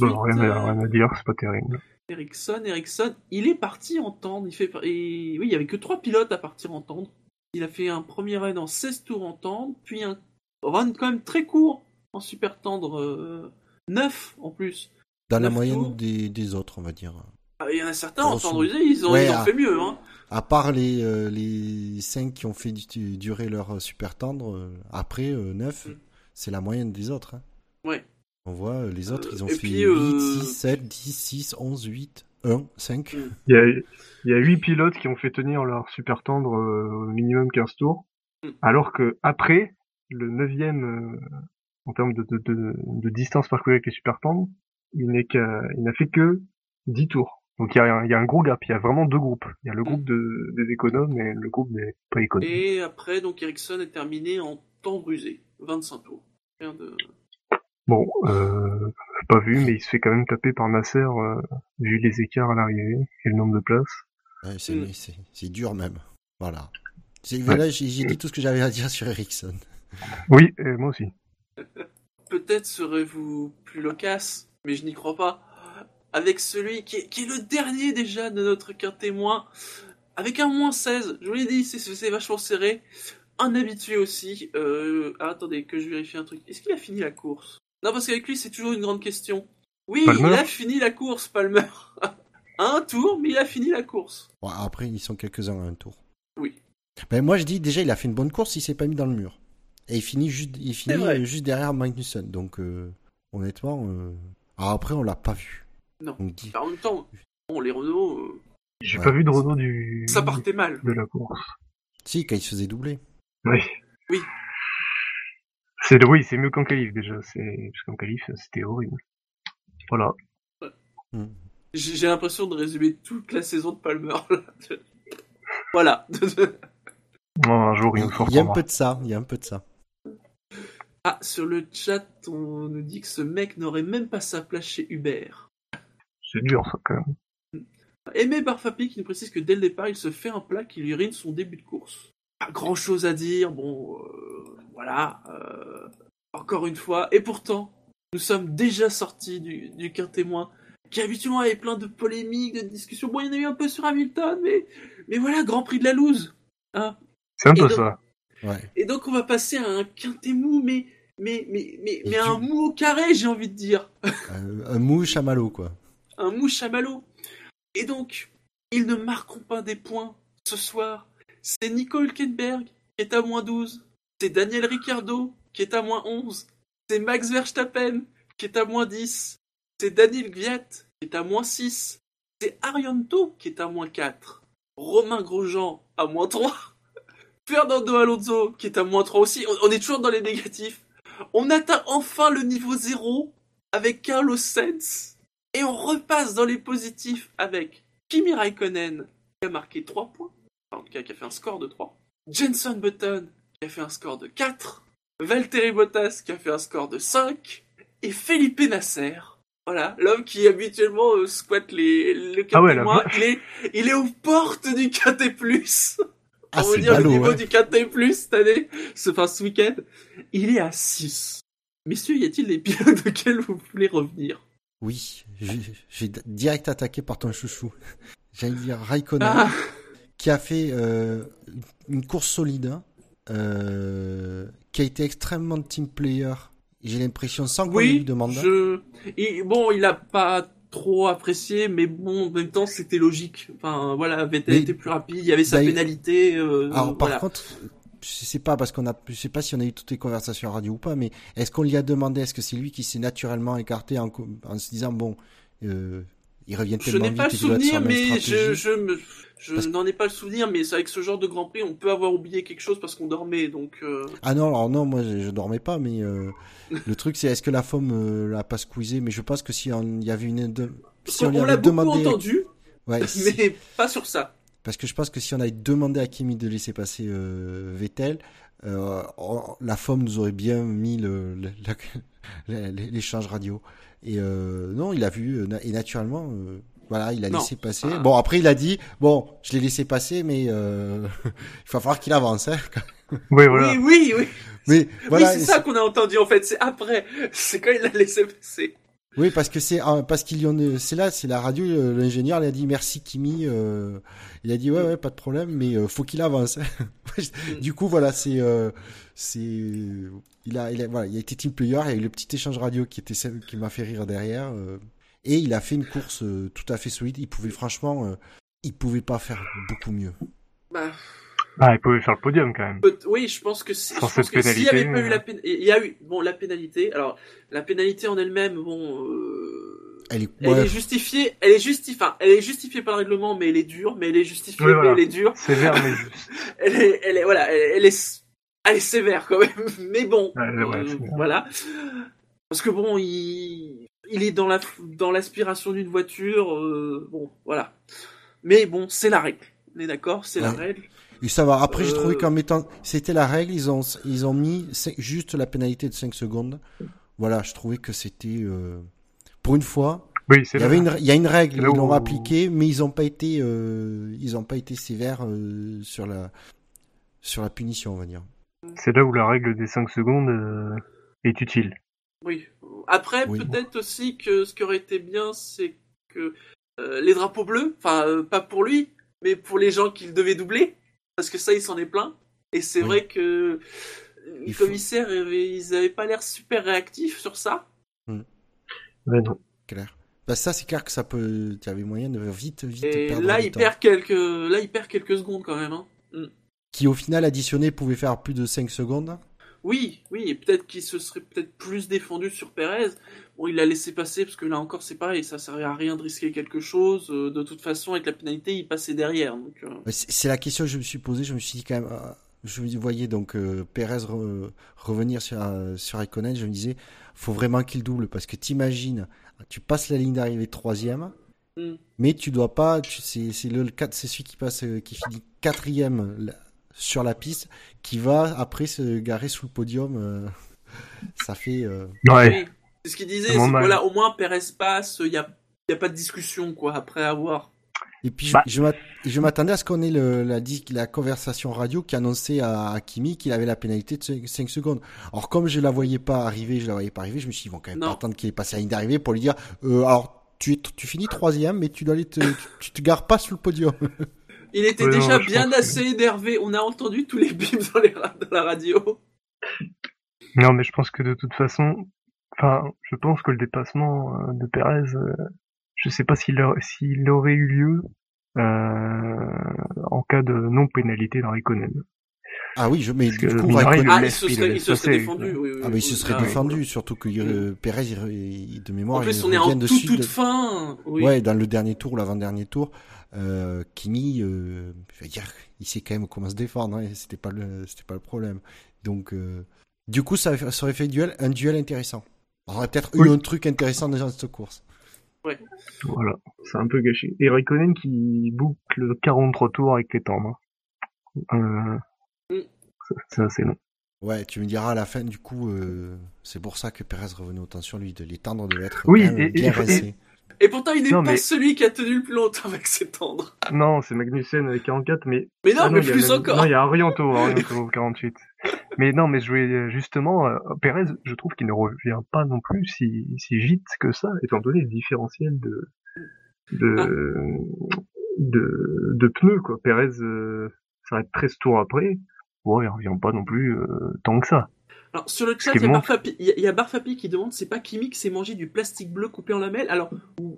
bon, rien, euh, rien à dire, c'est pas terrible. Ericsson, Ericsson, il est parti en tendre. Il fait, et, oui, il y avait que trois pilotes à partir en tendre. Il a fait un premier run en 16 tours en tendre, puis un run quand même très court en super tendre, euh, 9 en plus. Dans la moyenne tours. des, des autres, on va dire. Ah, Il y en a certains en tendre usé, ils ont, Ouais, ils ont fait mieux. Hein. À part les, euh, les 5 qui ont fait du- durer leur super tendre, euh, après 9, Mm. c'est la moyenne des autres. hein. Ouais. On voit, euh, les autres, Euh, ils ont et fait puis, 8, euh, 6, 7, 10, 6, 11, 8, 1, 5. Il y a, il y a 8 pilotes qui ont fait tenir leur super tendre euh, au minimum 15 tours, Mm. alors que après, le 9ème, euh, en termes de, de, de, de distance parcourue avec les super tendres, il n'est qu'à, il n'a fait que 10 tours. Donc il y, a, un- il y a un gros gap, il y a vraiment deux groupes. Il y a le groupe de, des économes et le groupe des pas économes. Et après, donc Ericsson est terminé en tendre usé, 25 tours. Rien de... Bon, euh, pas vu, mais il se fait quand même taper par Nasser, euh, vu les écarts à l'arrivée et le nombre de places. Ouais, c'est, Mm. c'est, c'est dur même. Voilà. C'est, Ouais. J'ai, j'ai dit tout ce que j'avais à dire sur Ericsson. Oui, et moi aussi. Peut-être serez-vous plus loquace, mais je n'y crois pas. Avec celui qui est, qui est le dernier déjà de notre qu'un témoin, avec un moins 16. Je vous l'ai dit, c'est, c'est vachement serré. Un habitué aussi. Euh, ah, attendez, que je vérifie un truc. Est-ce qu'il a fini la course? Non, parce qu'avec lui, c'est toujours une grande question. Oui, Palmer il a fini la course, Palmer. un tour, mais il a fini la course. Bon, après, ils sont quelques-uns à un tour. Oui. Ben, moi, je dis déjà, il a fait une bonne course, il s'est pas mis dans le mur. Et il finit juste, il finit euh, juste derrière Magnussen. Donc, euh, honnêtement, euh... alors après, on l'a pas vu. Non. En même temps, bon, les Renault, euh, J'ai Ouais. pas vu de Renault du ça partait mal. de la course. si, quand il se faisait doubler. Oui. Oui. C'est oui, c'est mieux qu'en qualif déjà. C'est parce qu'en qualif c'était horrible. Voilà. Mm. J'ai l'impression de résumer toute la saison de Palmer. là. voilà. Bon, un jour il nous Il y a un peu de ça, il y a un peu de ça. Ah, sur le chat, on nous dit que ce mec n'aurait même pas sa place chez Uber. C'est dur, ça, quand même. Aimé Barfapi qui nous précise que dès le départ, il se fait un plat qui lui ruine son début de course. Pas grand chose à dire, bon, euh, voilà, euh, encore une fois. Et pourtant, nous sommes déjà sortis du, du témoin qui habituellement avait plein de polémiques, de discussions. Bon, il y en a eu un peu sur Hamilton, mais, mais voilà, Grand Prix de la loose. Hein. C'est un Et peu donc- ça. Ouais. Et donc, on va passer à un quintet mou, mais, mais, mais, mais, mais un mou au carré, j'ai envie de dire. Un mou chamallow, quoi. un mou chamallow. Et donc, ils ne marqueront pas des points ce soir. C'est Nico Hülkenberg qui est à moins 12. C'est Daniel Ricciardo qui est à moins 11. C'est Max Verstappen qui est à moins 10. C'est Daniel Gviat qui est à moins 6. C'est Arianto qui est à moins 4. Romain Grosjean à moins 3. Fernando Alonso qui est à moins 3 aussi. On, est toujours dans les négatifs. On atteint enfin le niveau 0 avec Carlos Sainz. Et on repasse dans les positifs avec Kimi Raikkonen qui a marqué 3 points. Enfin, en tout cas, qui a fait un score de 3. Jenson Button qui a fait un score de 4. Valtteri Bottas qui a fait un score de 5. Et Felipe Nasser. Voilà, l'homme qui habituellement euh, squatte les, le Ah ouais, la il, est, il est aux portes du KT+. Ah, On va dire le niveau ouais. du KT+, cette année, ce, enfin, ce week-end. Il est à 6. Messieurs, y a-t-il des pilotes auxquels vous voulez revenir? Oui, j'ai j'ai direct attaqué par ton chouchou. J'allais dire Raikkonen, Ah, qui a fait euh, une course solide, hein, euh, qui a été extrêmement team player. J'ai l'impression, sans qu'on lui oui, demande. je... il- bon, il a pas trop apprécié, mais bon, en même temps, c'était logique. Enfin, voilà, Vettel Mais- était plus rapide, il y avait sa pénalité. euh, Alors par voilà. contre, je sais pas parce qu'on a, je sais pas si on a eu toutes les conversations radio ou pas, mais est-ce qu'on lui a demandé, est-ce que c'est lui qui s'est naturellement écarté en se disant bon, euh, il revient Je n'ai vite pas le souvenir, mais je, je, me, je Parce- n'en ai pas le souvenir, mais avec ce genre de Grand Prix, on peut avoir oublié quelque chose parce qu'on dormait, donc... euh, Ah non, alors non, moi je, je dormais pas, mais euh, le truc c'est est-ce que la femme euh, l'a pas squeezé? Mais je pense que si on- y avait une, de- si on qu'on l'a beaucoup demandé, entendu, ouais, si- mais pas sur ça. parce que je pense que si on avait demandé à Kimi de laisser passer euh, Vettel, on- la femme nous aurait bien mis le le- l'échange radio. Et euh, non, il a vu euh, et naturellement. euh, voilà, il a Non. laissé passer. Ah. Bon, après, il a dit, bon, je l'ai laissé passer, mais euh, il va falloir qu'il avance. Hein. Oui, voilà. Oui, oui, oui. Mais voilà, oui, c'est ça qu'on a entendu en fait. C'est après. C'est quand il l'a laissé passer. Oui, parce que c'est euh, parce qu'il y en a- c'est là, c'est la radio. euh, L'ingénieur, il a dit merci Kimi. euh, il a dit ouais, ouais, pas de problème, mais euh, faut qu'il avance. du coup, voilà, c'est euh, c'est il a, il a voilà, il a été team player. Il y a eu le petit échange radio qui était qui m'a fait rire derrière, euh, et il a fait une course euh, tout à fait solide. Il pouvait franchement, euh, il pouvait pas faire beaucoup mieux. Bah, Ah, il pouvait faire le podium quand même. oui, je pense que s'il n'y avait pas eu euh. la pénalité, il y a eu bon la pénalité. Alors la pénalité en elle-même, bon. euh, Elle est, Elle ouais, est justifiée, elle est justifiée, enfin, elle est justifiée par le règlement, mais elle est dure, mais elle est justifiée, Oui, mais voilà. elle est dure. Sévère, mais juste. Elle est, elle est, voilà, elle, elle est, elle est sévère quand même, mais bon, Ouais, ouais, euh, voilà. Parce que bon, il, il est dans la, dans l'aspiration d'une voiture, euh, bon, voilà. Mais bon, c'est la règle. On est d'accord, c'est la règle. Et ça va. Après, j'ai Euh. trouvé qu'en mettant, c'était la règle. Ils ont, ils ont mis juste la pénalité de 5 secondes. Voilà, je trouvais que c'était, euh, pour une fois, Oui, Il y avait vrai. une, il y a une règle, ils où- l'ont appliquée, mais ils n'ont pas été, euh, ils ont pas été sévères euh, sur la, sur la punition, on va dire. C'est là où la règle des 5 secondes euh, est utile. Oui. Après, Oui. peut-être aussi que ce qui aurait été bien, c'est que euh, les drapeaux bleus, enfin, euh, pas pour lui, mais pour les gens qu'il devait doubler, parce que ça, il s'en est plein. Et c'est Oui. vrai que les Il faut- commissaires, ils avaient pas l'air super réactifs sur ça. Mais non. Clair. Bah, ça, c'est clair que ça peut, il y avait moyen de vite, vite Et perdre là, il temps. perd quelques, là, il perd quelques secondes quand même. Hein. Qui, au final, additionné, pouvait faire plus de 5 secondes. Oui, oui, et peut-être qu'il se serait peut-être plus défendu sur Perez. Bon, il l'a laissé passer parce que là encore, c'est pareil, ça servait à rien de risquer quelque chose. Euh, De toute façon, avec la pénalité, il passait derrière. Donc, euh, C'est la question que je me suis posée. Je me suis dit quand même, euh, je me voyais donc euh, Perez re- revenir sur euh, sur Raikkonen. Je me disais, faut vraiment qu'il double parce que t'imagines, tu passes la ligne d'arrivée troisième, Mm. mais tu dois pas. tu- C'est c'est le 4, c'est celui qui passe, euh, qui finit quatrième sur la piste, qui va après se garer sous le podium. euh, ça fait. euh, Ouais. C'est ce qu'il disait, c'est que au moins Perez passe, il y a, y a pas de discussion quoi après avoir. Et puis, Bah. je, je m'att- je m'attendais à ce qu'on ait le, la, conversation radio qui annonçait à, Kimi qu'il avait la pénalité de 5, secondes. Alors, comme je la voyais pas arriver, je la voyais pas arriver, je me suis dit, ils vont quand même Non. pas attendre qu'il ait passé la ligne d'arrivée pour lui dire, euh, alors, tu, tu finis troisième, mais tu dois aller te, tu, tu te gares pas sur le podium. Il était Ouais, déjà bien pense que- assez énervé, on a entendu tous les bips dans, les ra- dans la radio. Non, mais je pense que de toute façon, enfin, je pense que le dépassement euh, de Perez, euh, je sais pas s'il s'il aurait eu lieu euh, en cas de non pénalité dans Raikkonen. Ah oui, je, mais Parce du coup, Raikkonen- Ah, il se serait, il laisse se serait passer. défendu. Oui, oui, ah, mais il se serait ah, oui. défendu, surtout que euh, Perez, il, il- de mémoire, En plus, il on est en revient toute, dessus. toute de- fin. Oui. Ouais, dans le dernier tour ou l'avant-dernier tour, euh, Kimi, euh, je veux dire, il sait quand même comment se défendre. Hein, et c'était pas le, c'était pas le problème. Donc, euh, du coup, ça, ça aurait fait duel, un duel intéressant. On aurait peut-être Oui. eu un truc intéressant dans cette course. Voilà, c'est un peu gâché. Et Raikkonen qui boucle 43 tours avec les tendres. Euh, Mm. ça- c'est assez long. Ouais, tu me diras à la fin, du coup, euh, c'est pour ça que Perez revenait autant sur lui. De, les tendres devaient être Oui, et- bien et-. Et pourtant, il n'est pas mais- celui qui a tenu le plus longtemps avec ses tendres. Non, c'est Magnussen avec 44, mais Mais non, Ah mais a plus encore. Non, il y a Arianto au 48. Mais non, mais je voulais justement, euh, Perez, je trouve qu'il ne revient pas non plus si, si vite que ça, étant donné le différentiel de de Ah. de, de pneus quoi. Perez euh, s'arrête 13 tours après. Ouais, il revient pas non plus euh, tant que ça. Alors, sur le chat, il y, a montre- Barfapi- il y a- il y a Barfapi qui demande c'est pas Kimi qui s'est mangé du plastique bleu coupé en lamelles? Alors,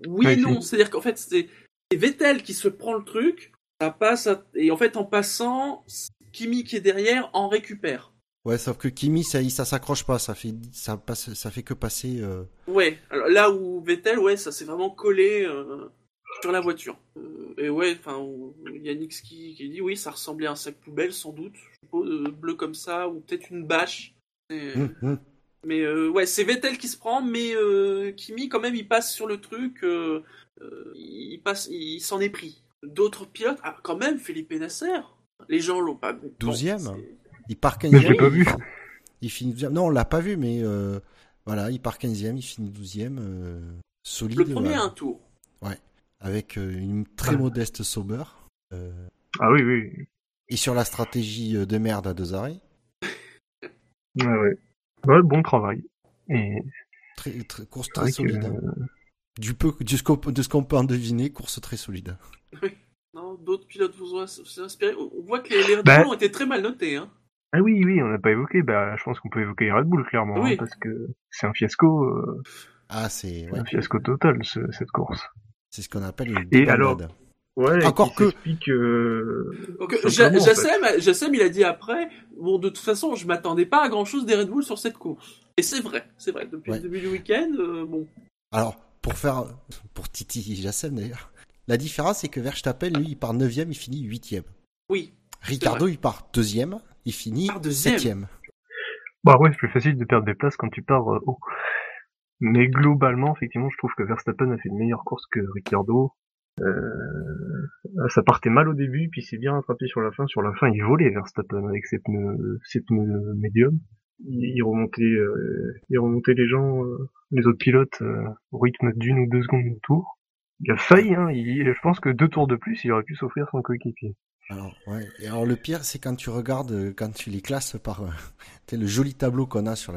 oui et non. C'est-à-dire qu'en fait, c'est c'est Vettel qui se prend le truc, ça passe, à- et en fait, en passant, Kimi qui est derrière en récupère. Ouais, sauf que Kimi, ça, ça s'accroche pas. Ça fait, ça passe, ça fait que passer. euh, Ouais, alors là où Vettel, ouais, ça s'est vraiment collé euh, sur la voiture. Euh, et ouais, enfin, il y a Nix qui, qui dit oui, ça ressemblait à un sac poubelle sans doute, je suppose, euh, bleu comme ça, ou peut-être une bâche. Et- hum, hum. Mais euh, ouais, c'est Vettel qui se prend, mais euh, Kimi quand même il passe sur le truc, euh, euh, il passe, il s'en est pris. D'autres pilotes, ah quand même Philippe Nasser, les gens l'ont pas. bon, Douzième. Il part 15 Mais je l'ai pas vu. Il finit 12 Non, on l'a pas vu, mais euh, voilà, il part 15 il finit 12 e solide. Le premier voilà. à un tour. Avec euh, une très Ouais. modeste sauber. Euh, Ah oui, oui. et sur la stratégie euh, de merde à deux arrêts. Ouais, ouais. Ouais, bon travail. Et Très, très- course très que, solide. hein. Du peu, de ce qu'on de ce qu'on peut en deviner, course très solide. Non, d'autres pilotes vous ont inspiré. On voit que les, les Red Bah- Bull ont été très mal notés. Hein. Ah oui, oui, on n'a pas évoqué. Bah, je pense qu'on peut évoquer Red Bull clairement, Oui. hein, parce que c'est un fiasco, euh, Ah, c'est ouais, un fiasco total ce- cette course. c'est ce qu'on appelle une Et alors Ouais. Encore que- euh, en fait. Jassem, il a dit après, bon, de toute façon, je m'attendais pas à grand chose des Red Bull sur cette course. Et c'est vrai, c'est vrai. Depuis Ouais. le début du week-end, euh, bon. Alors, pour faire, pour Titi Jassem d'ailleurs, la différence c'est que Verstappen, lui, il part 9ème, il finit 8ème. Oui. Ricardo, il part 2ème, il finit part deuxième. 7ème. Bah ouais, c'est plus facile de perdre des places quand tu pars euh, haut. Mais globalement, effectivement, je trouve que Verstappen a fait une meilleure course que Ricciardo. Euh, ça partait mal au début, puis c'est bien rattrapé sur la fin. Sur la fin, il volait Verstappen avec ses pneus, ses pneus médiums. Il, remontait, euh, il remontait les gens, euh, les autres pilotes euh, au rythme d'une ou deux secondes de tour. Il a failli, hein. Il, je pense que deux tours de plus, il aurait pu s'offrir son coéquipier. Alors, ouais. Et alors, le pire, c'est quand tu regardes, quand tu les classes par, le joli tableau qu'on a sur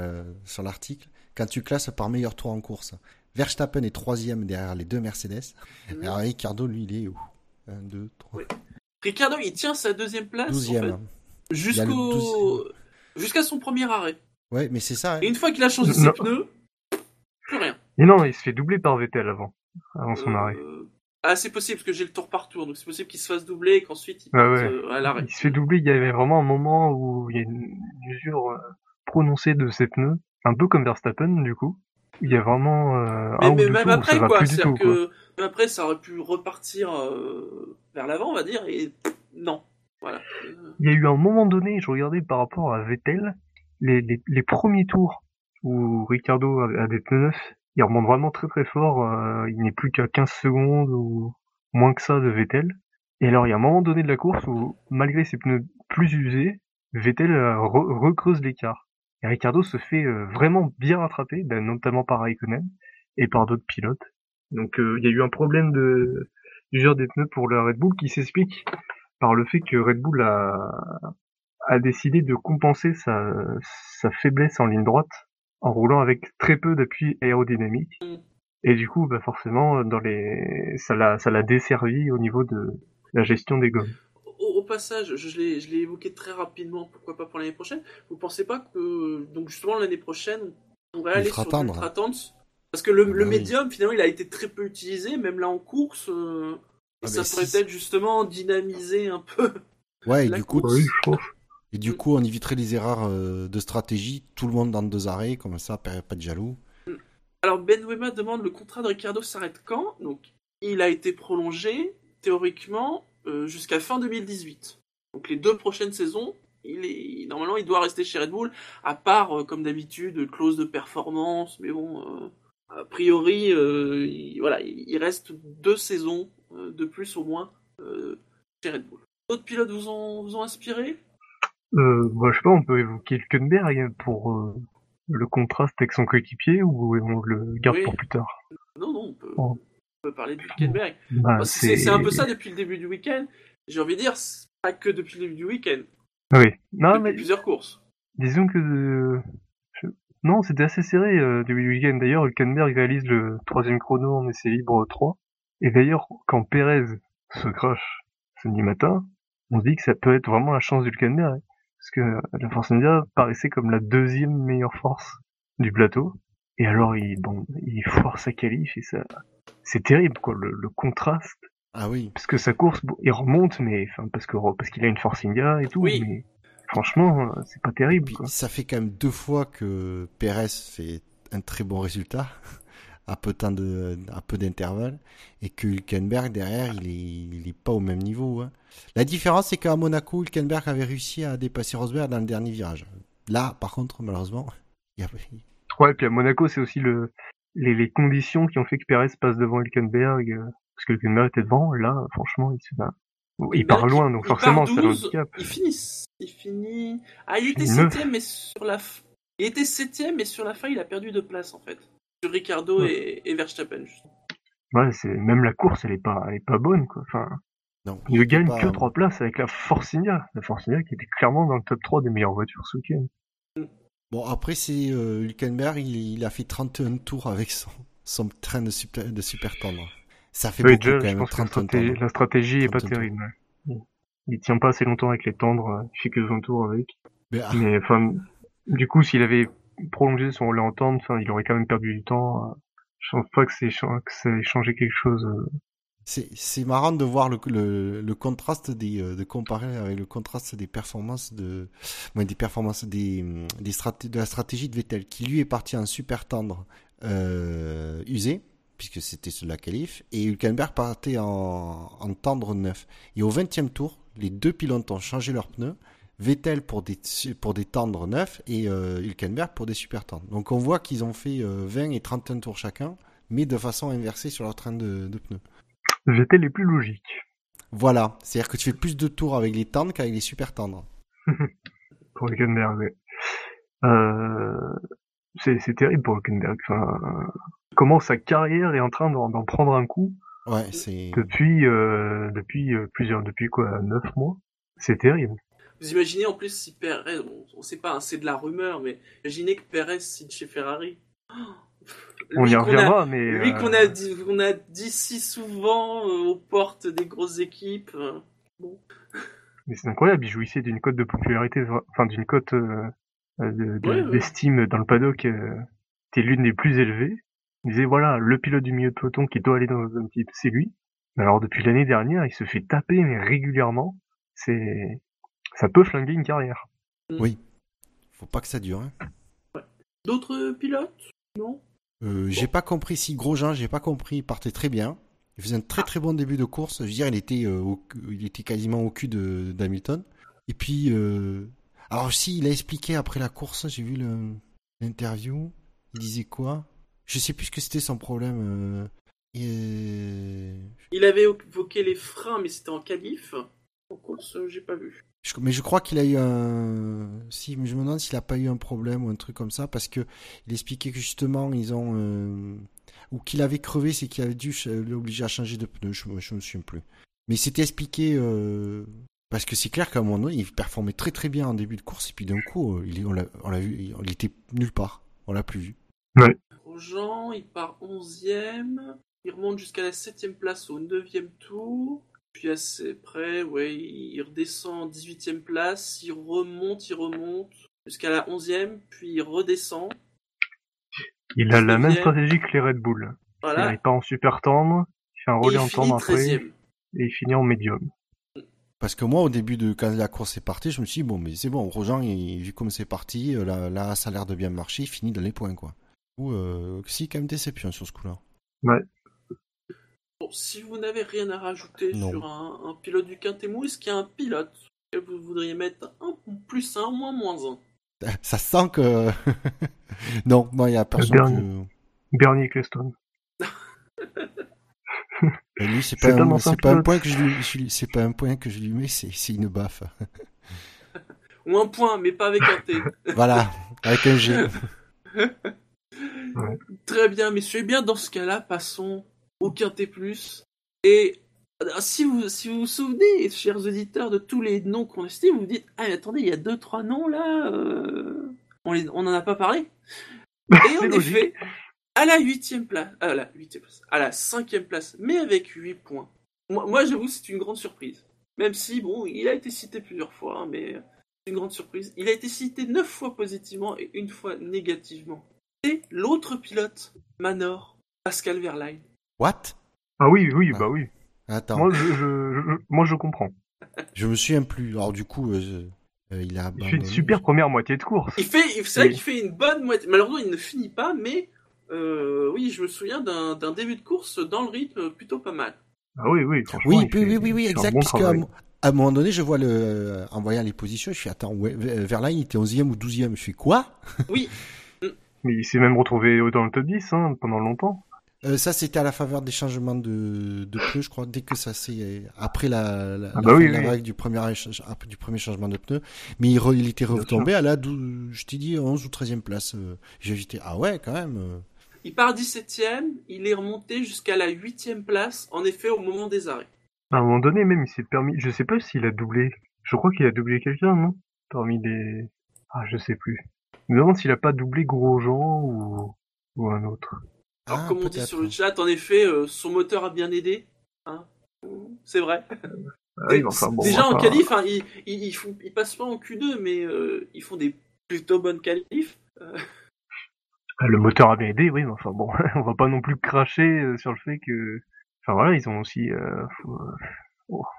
l'article, quand tu classes par meilleur tour en course. Verstappen est troisième derrière les deux Mercedes. Alors, Ricardo, lui, il est où? 1, 2, 3, Oui. Ricardo, il tient sa deuxième place, en 12e. fait, Il y a le jusqu'au, jusqu'à son premier arrêt. Ouais, mais c'est ça. hein. Et une fois qu'il a changé ses Non. pneus, plus rien. Et non, il se fait doubler par Vettel avant, avant son Euh, arrêt. Ah, c'est possible, parce que j'ai le tour par tour, donc c'est possible qu'il se fasse doubler et qu'ensuite il Ah ouais. euh, à l'arrêt. Il se fait doubler, il y avait vraiment un moment où il y a une une usure euh, prononcée de ses pneus, un peu comme Verstappen du coup. Il y a vraiment euh, Mais, un ou mais deux même après, ça va quoi. plus du. Quoi. que même après, ça aurait pu repartir euh, vers l'avant, on va dire, et non. Voilà. Il y a eu un moment donné, je regardais par rapport à Vettel, les, les, les premiers tours où Ricardo a, a des pneus neufs, il remonte vraiment très très fort, euh, il n'est plus qu'à 15 secondes ou moins que ça de Vettel. Et alors il y a un moment donné de la course où, malgré ses pneus plus usés, Vettel euh, re- recreuse l'écart. Et Ricardo se fait euh, vraiment bien rattraper, ben, notamment par Raikkonen et par d'autres pilotes. Donc euh, il y a eu un problème de d'usure des pneus pour le Red Bull qui s'explique par le fait que Red Bull a, décidé de compenser sa, faiblesse en ligne droite en roulant avec très peu d'appui aérodynamique. Et du coup, bah forcément, dans les, l'a, ça l'a desservi au niveau de la gestion des gommes. Passage, je, je l'ai je l'ai évoqué très rapidement, pourquoi pas pour l'année prochaine. Vous pensez pas que, donc justement l'année prochaine, on pourrait aller sur l'ultra tense Parce que le, Ah le oui. médium, finalement, il a été très peu utilisé, même là en course. euh, et Ah, ça mais pourrait si- peut-être justement dynamiser un peu. Ouais, et du coup. Oui, et du coup, on éviterait les erreurs euh, de stratégie. Tout le monde dans deux arrêts, comme ça, pas de jaloux. Alors Ben Wema demande le contrat de Ricardo s'arrête quand? Donc il a été prolongé théoriquement jusqu'à fin 2018. Donc les deux prochaines saisons, il est normalement il doit rester chez Red Bull, à part euh, comme d'habitude clause de performance, mais bon euh, a priori euh, il, voilà il reste deux saisons euh, de plus au moins euh, chez Red Bull. D'autres pilotes vous ont vous ont inspiré? Euh, bah, je sais pas, on peut évoquer Hülkenberg pour euh, le contraste avec son coéquipier ou on le garde Oui. pour plus tard? Non non on peut, Oh. On peut parler de Hülkenberg. Bah, C'est un peu ça depuis le début du week-end. J'ai envie de dire, pas que depuis le début du week-end, Oui. Non, depuis mais plusieurs courses. disons que non, c'était assez serré euh, début du week-end. D'ailleurs, Hülkenberg réalise le troisième chrono en essai libre 3. Et d'ailleurs, quand Perez se crache samedi matin, on se dit que ça peut être vraiment la chance d'Hülkenberg. hein. Parce que la Force India paraissait comme la deuxième meilleure force du plateau. Et alors, il, bon, il foire sa qualif et ça, c'est terrible, quoi, le, le contraste. Ah oui. Parce que sa course, bon, il remonte, mais, enfin, parce que, parce qu'il a une Force India et tout, Oui. mais franchement, c'est pas terrible, quoi. ça fait quand même deux fois que Pérez fait un très bon résultat, à peu, de temps de, à peu d'intervalle, et que Hülkenberg derrière, il est, il est pas au même niveau. hein. La différence, c'est qu'à Monaco, Hülkenberg avait réussi à dépasser Rosberg dans le dernier virage. Là, par contre, malheureusement, il a- Ouais, puis à Monaco, c'est aussi le, les, les conditions qui ont fait que Perez passe devant Hülkenberg, euh, parce que Hülkenberg était devant, là, franchement, il se bat. Il part loin, donc il forcément, c'est un 12, handicap. Il finit, il finit. Ah, il était septième, mais sur la. f- Il était septième, mais sur la fin, il a perdu de place en fait. Sur Ricardo Ouais. et, et Verstappen. justement. Ouais, c'est, même la course, elle est pas, elle est pas bonne, quoi. Enfin, non, il ne gagne pas- que trois places avec la Force India. La Force India qui était clairement dans le top 3 des meilleures voitures ce week-end. Bon, après, c'est euh, Hülkenberg, il, il a fait 31 tours avec son, son train de super, de super tendre. Ça fait Oui, beaucoup déjà, quand je même, pense que la 31 stratégie, tendre. la stratégie est pas 31 terrible. ouais. Il, tient pas assez longtemps avec les tendres, euh, il fait que 20 tours avec. Mais, ah, Mais enfin, du coup, s'il avait prolongé son relais en tendre, il aurait quand même perdu du temps. euh, Je pense pas que c'est cha- que ça ait changé quelque chose. C'est marrant de voir le, le, contraste des euh, de comparer avec le contraste des performances de des performances des hum, des de la stratégie de Vettel qui lui est parti en super tendre euh, usé puisque c'était sur la qualif et Hülkenberg partait en, en tendre neuf. Et au 20e tour les deux pilotes ont changé leurs pneus Vettel pour des pour des tendres neufs et euh, Hülkenberg pour des super tendres. Donc on voit qu'ils ont fait euh, 20 et 31 tours chacun mais de façon inversée sur leur train de, de pneus Vettel est plus logique. voilà, c'est-à-dire que tu fais plus de tours avec les tendres qu'avec les super tendres. pour ouais. Euh, c'est terrible pour Hülkenberg. Enfin, comment sa carrière est en train d'en prendre un coup Ouais, c'est. depuis euh, depuis euh, plusieurs depuis quoi neuf mois. C'est terrible. Vous imaginez en plus si Perez, on, on sait pas, hein, c'est de la rumeur, mais imaginez que Perez signe chez Ferrari. On Lui y qu'on a- reviendra, mais Lui euh, qu'on a dit, qu'on a dit si souvent euh, aux portes des grosses équipes. euh, mais c'est incroyable. Il jouissait d'une cote de popularité, enfin d'une cote de- de- Ouais, ouais. d'estime dans le paddock euh, qui est l'une des plus élevées. Il disait voilà le pilote du milieu de peloton qui doit aller dans un type, c'est lui. Mais alors depuis l'année dernière, il se fait taper mais régulièrement. C'est ça peut flinguer une carrière. Faut pas que ça dure. Hein. D'autres pilotes? Non? Euh, J'ai pas compris si Grosjean, j'ai pas compris, il partait très bien. Il faisait un très très bon début de course. Je veux dire, il était, euh, au, il était quasiment au cul de d'Hamilton. Et puis, euh, alors si, il a expliqué après la course, j'ai vu l'interview. Il disait quoi? Je sais plus ce que c'était son problème. et, Il avait évoqué les freins, mais c'était en qualif. En course, j'ai pas vu. Je- mais je crois qu'il a eu un. Si, mais je me demande s'il a pas eu un problème ou un truc comme ça, parce que il expliquait que justement ils ont euh, ou qu'il avait crevé, c'est qu'il avait dû l'obliger à changer de pneu. Je, me- je me souviens plus. Mais c'était expliqué euh, parce que c'est clair qu'à un moment donné, il performait très très bien en début de course et puis d'un coup, euh, il on l'a vu, il, il était nulle part. On l'a plus vu. Grosjean, il part 11ème. Il remonte jusqu'à la 7ème place au 9ème tour. Puis assez près, ouais, il redescend en 18ème place. Il remonte, il remonte jusqu'à la 11ème. Puis il redescend. Il a la même 19e. stratégie que les Red Bull. Il Voilà. n'arrive pas en super tendre, il fait un relais il en tendre après, 13ème. et il finit en médium. Parce que moi, au début de quand la course est partie, je me suis dit bon, mais c'est bon, Rojan, il, vu comme c'est parti, euh, là, là, ça a l'air de bien marcher, il finit dans les points quoi. Ou euh, si, quand même déception sur ce coup-là. Bon, si vous n'avez rien à rajouter Non. sur un, un pilote du Quintémou, est-ce qu'il y a un pilote que vous voudriez mettre un plus un, moins moins un? Ça sent que non, moi il y a personne. dernier. Bernie. Que... Et lui, c'est pas, un c'est pas un point que je lui, je lui- c'est pas un point que je lui mets, c'est, c'est une baffe. Ou un point, mais pas avec un T. voilà, avec un G. Très bien, messieurs. Eh bien, dans ce cas-là, passons au Quintet Plus. Et euh, si vous, si vous vous souvenez, chers auditeurs, de tous les noms qu'on a cités, vous vous dites Ah, mais attendez, il y a deux, trois noms là. euh, On n'en a pas parlé. Et en logique. effet, à la huitième place, à la huitième place, à la cinquième place, mais avec 8 points. Moi, moi j'avoue, c'est une grande surprise. Même si, bon, il a été cité plusieurs fois, hein, mais c'est une grande surprise. Il a été cité 9 fois positivement et une fois négativement. C'est l'autre pilote, Manor, Pascal Verlaine. What? Ah oui, oui, Ah. bah oui. Attends, Moi, je, je, je- moi, je comprends. je me souviens plus. Alors du coup, euh, euh, il a Il fait une super première moitié de course. Il fait, c'est vrai Oui. qu'il fait une bonne moitié. Malheureusement, il ne finit pas, mais euh, oui, je me souviens d'un début de course dans le rythme plutôt pas mal. Ah oui, oui, franchement. Oui, il oui, fait- oui, oui, exact. bon puisque à, un moment donné, je vois le, en voyant les positions, je suis attends, ouais, Verlaine il était 11e ou 12e. Je suis quoi? Oui, Mais il s'est même retrouvé dans le top 10 hein, pendant longtemps. Euh, Ça, c'était à la faveur des changements de, de pneus, je crois. Dès que ça c'est après la, la, Ah la bah oui, la oui. du premier du premier changement de pneus, mais il, re- il était retombé à la, dou- je t'ai dit 11 ou 13e place. euh. J'ai j'étais ah ouais quand même. euh. il part 17ème, il est remonté jusqu'à la 8ème place, en effet, au moment des arrêts. À un moment donné, même, il s'est permis. Je sais pas s'il a doublé. Je crois qu'il a doublé quelqu'un, non? Parmi les. Ah, je sais plus. Je me demande s'il a pas doublé Grosjean ou ou un autre. Alors, Ah, comme on dit sur le chat, en effet, euh, son moteur a bien aidé. Hein c'est vrai. Ah oui, mais enfin, bon, Déjà en pas- qualif, hein, ils, ils, ils font, ils passent pas en Q2, mais euh, ils font des plutôt bonnes qualifs. Ah, Le moteur a bien aidé, oui, mais enfin bon, on va pas non plus cracher euh, sur le fait que. Enfin voilà, ils ont aussi. euh, faut-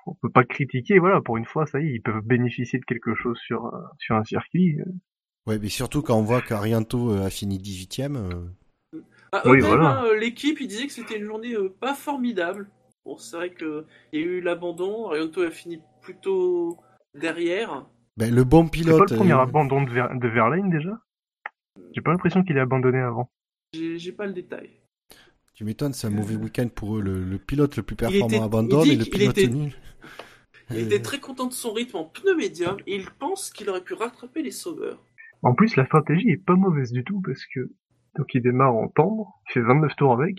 On peut pas critiquer, voilà, pour une fois, ça y est, ils peuvent bénéficier de quelque chose sur, sur un circuit. Ouais, mais surtout quand on voit qu'Arianto a fini 18e. Euh, Ah, Oui, voilà. hein, euh, l'équipe, ils disaient que c'était une journée euh, pas formidable. Bon, c'est vrai qu'il y a eu l'abandon, Arianto a fini plutôt derrière. Ben, le bon C'est pilote. pas le premier euh, abandon de, Ver- de Verlaine déjà? J'ai pas l'impression qu'il ait abandonné avant. J'ai pas le détail. Tu m'étonnes, c'est un mauvais week-end pour eux. Le, le pilote le plus Il performant était- abandonne il et le pilote était- nul. Il Euh, était très content de son rythme en pneu médium et il pense qu'il aurait pu rattraper les sauveurs. En plus, la stratégie est pas mauvaise du tout parce que donc il démarre en tendre, il fait 29 tours avec,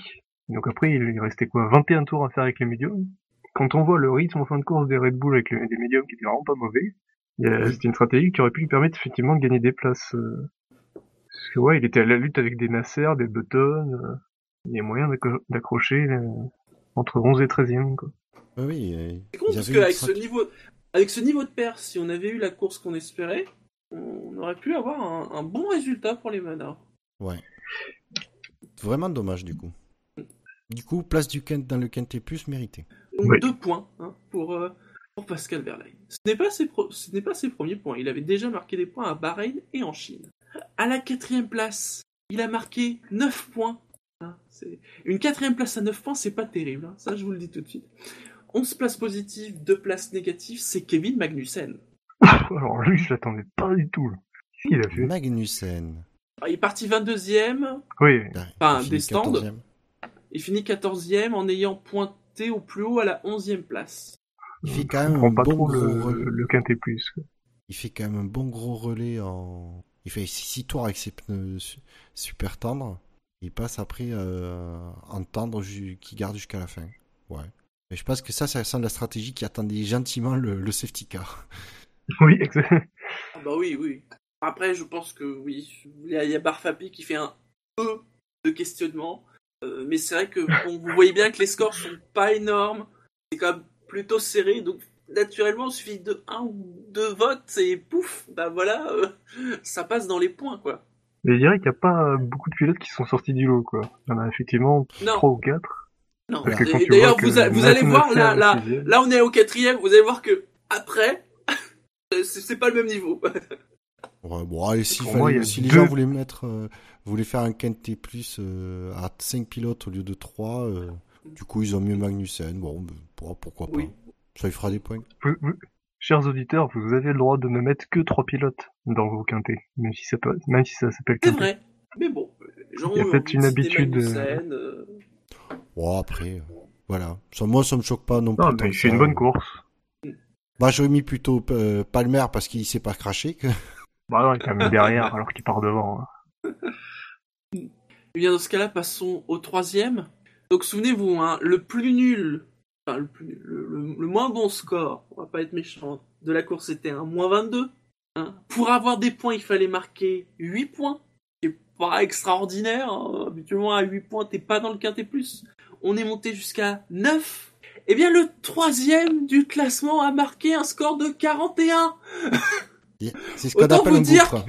donc après il lui restait quoi 21 tours à faire avec les médiums. Quand on voit le rythme en fin de course des Red Bull avec les, médiums qui étaient vraiment pas mauvais, c'était une stratégie qui aurait pu lui permettre effectivement de gagner des places. euh, parce que ouais, il était à la lutte avec des Nasser, des Button, euh, il y a moyen d'accro- d'accrocher euh, entre 11 et 13e quoi. Oui, oui. C'est con parce qu'avec ce niveau, avec ce niveau de perte, si on avait eu la course qu'on espérait, on aurait pu avoir un, un bon résultat pour les Manors. Ouais. Vraiment dommage du coup. Du coup, place du Kent dans le Quintet Plus mérité. Donc Oui. deux points hein, pour, euh, pour Pascal Verlaine. Ce n'est pas, ses pro- ce n'est pas ses premiers points. Il avait déjà marqué des points à Bahreïn et en Chine. À la quatrième place, il a marqué 9 points. Hein, c'est- Une quatrième place à 9 points, c'est pas terrible. hein, ça, je vous le dis tout de suite. 11 places positives, 2 places négatives, c'est Kevin Magnussen. Alors lui, je l'attendais pas du tout. là. Qu'est-ce qu'il a fait? Magnussen. Alors, il est parti 22e, Oui, Enfin, Il finit des stands. 14e. il finit 14e en ayant pointé au plus haut à la 11e place. Il fait quand même un pas bon trop gros le, relais. le quintet plus. quoi. Il fait quand même un bon gros relais en. Il fait 6 tours avec ses pneus su- super tendres. Il passe après euh, en tendre qui garde jusqu'à la fin. Ouais. Mais je pense que ça, ça ressemble à la stratégie qui attendait gentiment le, le safety car. Oui, exact. Ah bah oui, oui. Après, je pense que oui, il y a, il y a Barfapi qui fait un peu de questionnement. Euh, mais c'est vrai que bon, vous voyez bien que les scores sont pas énormes. C'est quand même plutôt serré. Donc, naturellement, il suffit de un ou deux votes et pouf, bah voilà, euh, ça passe dans les points, quoi. Mais je dirais qu'il n'y a pas beaucoup de pilotes qui sont sortis du lot, quoi. Il y en a effectivement trois ou quatre. Non. D'ailleurs, vous, a- vous allez voir, là, là, là, on est au quatrième, vous allez voir que après, c'est pas le même niveau. Ouais, bon, allez, si, moi, les deux- gens voulaient mettre, euh, voulaient faire un quintet plus euh, à 5 pilotes au lieu de 3, du coup, ils ont mis Magnussen. Bon, ben, pour- pourquoi pas. Oui. Ça lui fera des points. Vous- vous- chers auditeurs, vous avez le droit de ne mettre que trois pilotes dans vos quintés, même si ça, peut- même si ça s'appelle C'est quintet. vrai. Mais bon, gens Il y a peut-être une habitude, euh, Bon, après, euh, voilà. Ça, moi, ça me choque pas non plus. Non, mais c'est une bonne course. Bah, j'aurais mis plutôt euh, Palmer parce qu'il s'est pas craché. Que... Bah non, il est quand derrière alors qu'il part devant. hein. Eh bien, dans ce cas-là, passons au troisième. Donc, souvenez-vous, hein, le plus nul, enfin, le, plus, le, le- moins bon score, on va pas être méchant, de la course, c'était un moins 22. hein. Pour avoir des points, il fallait marquer 8 points. C'est pas extraordinaire. hein. Habituellement, à 8 points, t'es pas dans le quintet plus. On est monté jusqu'à 9. Eh bien, le troisième du classement a marqué un score de 41. C'est ce qu'on Autant appelle un dire gouffre.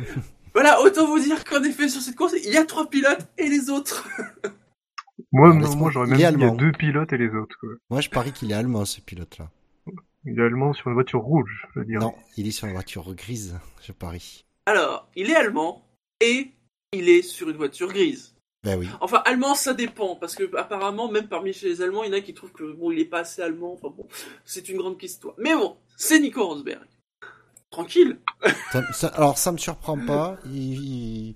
Voilà, autant vous dire qu'en effet, sur cette course, il y a trois pilotes et les autres. Moi, moi, j'aurais même dit y a deux pilotes et les autres. Quoi. Moi, je parie qu'il est allemand, ce pilote-là. Il est allemand sur une voiture rouge, je veux dire. Non, il est sur une voiture grise, je parie. Alors, il est allemand et il est sur une voiture grise. Ben oui. Enfin, allemand, ça dépend, parce que apparemment, même parmi chez les Allemands, il y en a qui trouvent que bon, il est pas assez allemand. Enfin bon, c'est une grande histoire. Mais bon, c'est Nico Rosberg. Tranquille. Ça- ça- alors, ça me surprend pas. Il, il-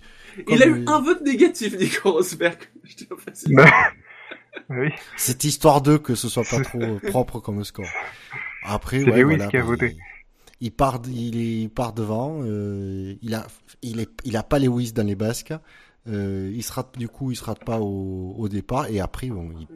il a eu un vote négatif, Nico Rosberg. Je tiens à préciser. Bah, oui, C'est histoire d'eux que ce soit pas trop euh, propre comme score. Après, C'est ouais, Lewis voilà, qui a bah, voté. Il, il part, il, est, il part devant. euh, il a, il est, il a pas Lewis dans les basques. Euh, il sera, du coup, il sera pas au, au départ. Et après, bon, il,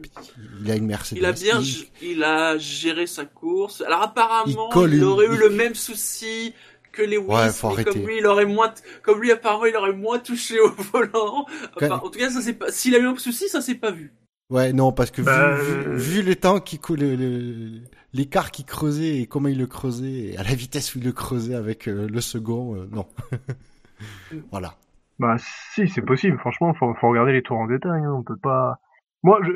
il a une Mercedes. Il a bien, Il- a géré sa course. Alors apparemment, Il il, colle une- aurait eu il- le même souci que Lewis, Ouais, faut mais arrêter. comme lui, il aurait moins, t- comme lui apparemment, il aurait moins touché au volant. Quand- Enfin, en tout cas, ça c'est pas. S'il a eu un souci, ça s'est pas vu. Ouais, non, parce que Bah, vu, euh, vu, vu le temps qui coule, le- le- l'écart qu'il creusait et comment il le creusait, et à la vitesse où il le creusait avec euh, le second, euh, non. voilà. Bah si, c'est possible. Franchement, faut, faut regarder les tours en détail. hein. On peut pas. Moi, je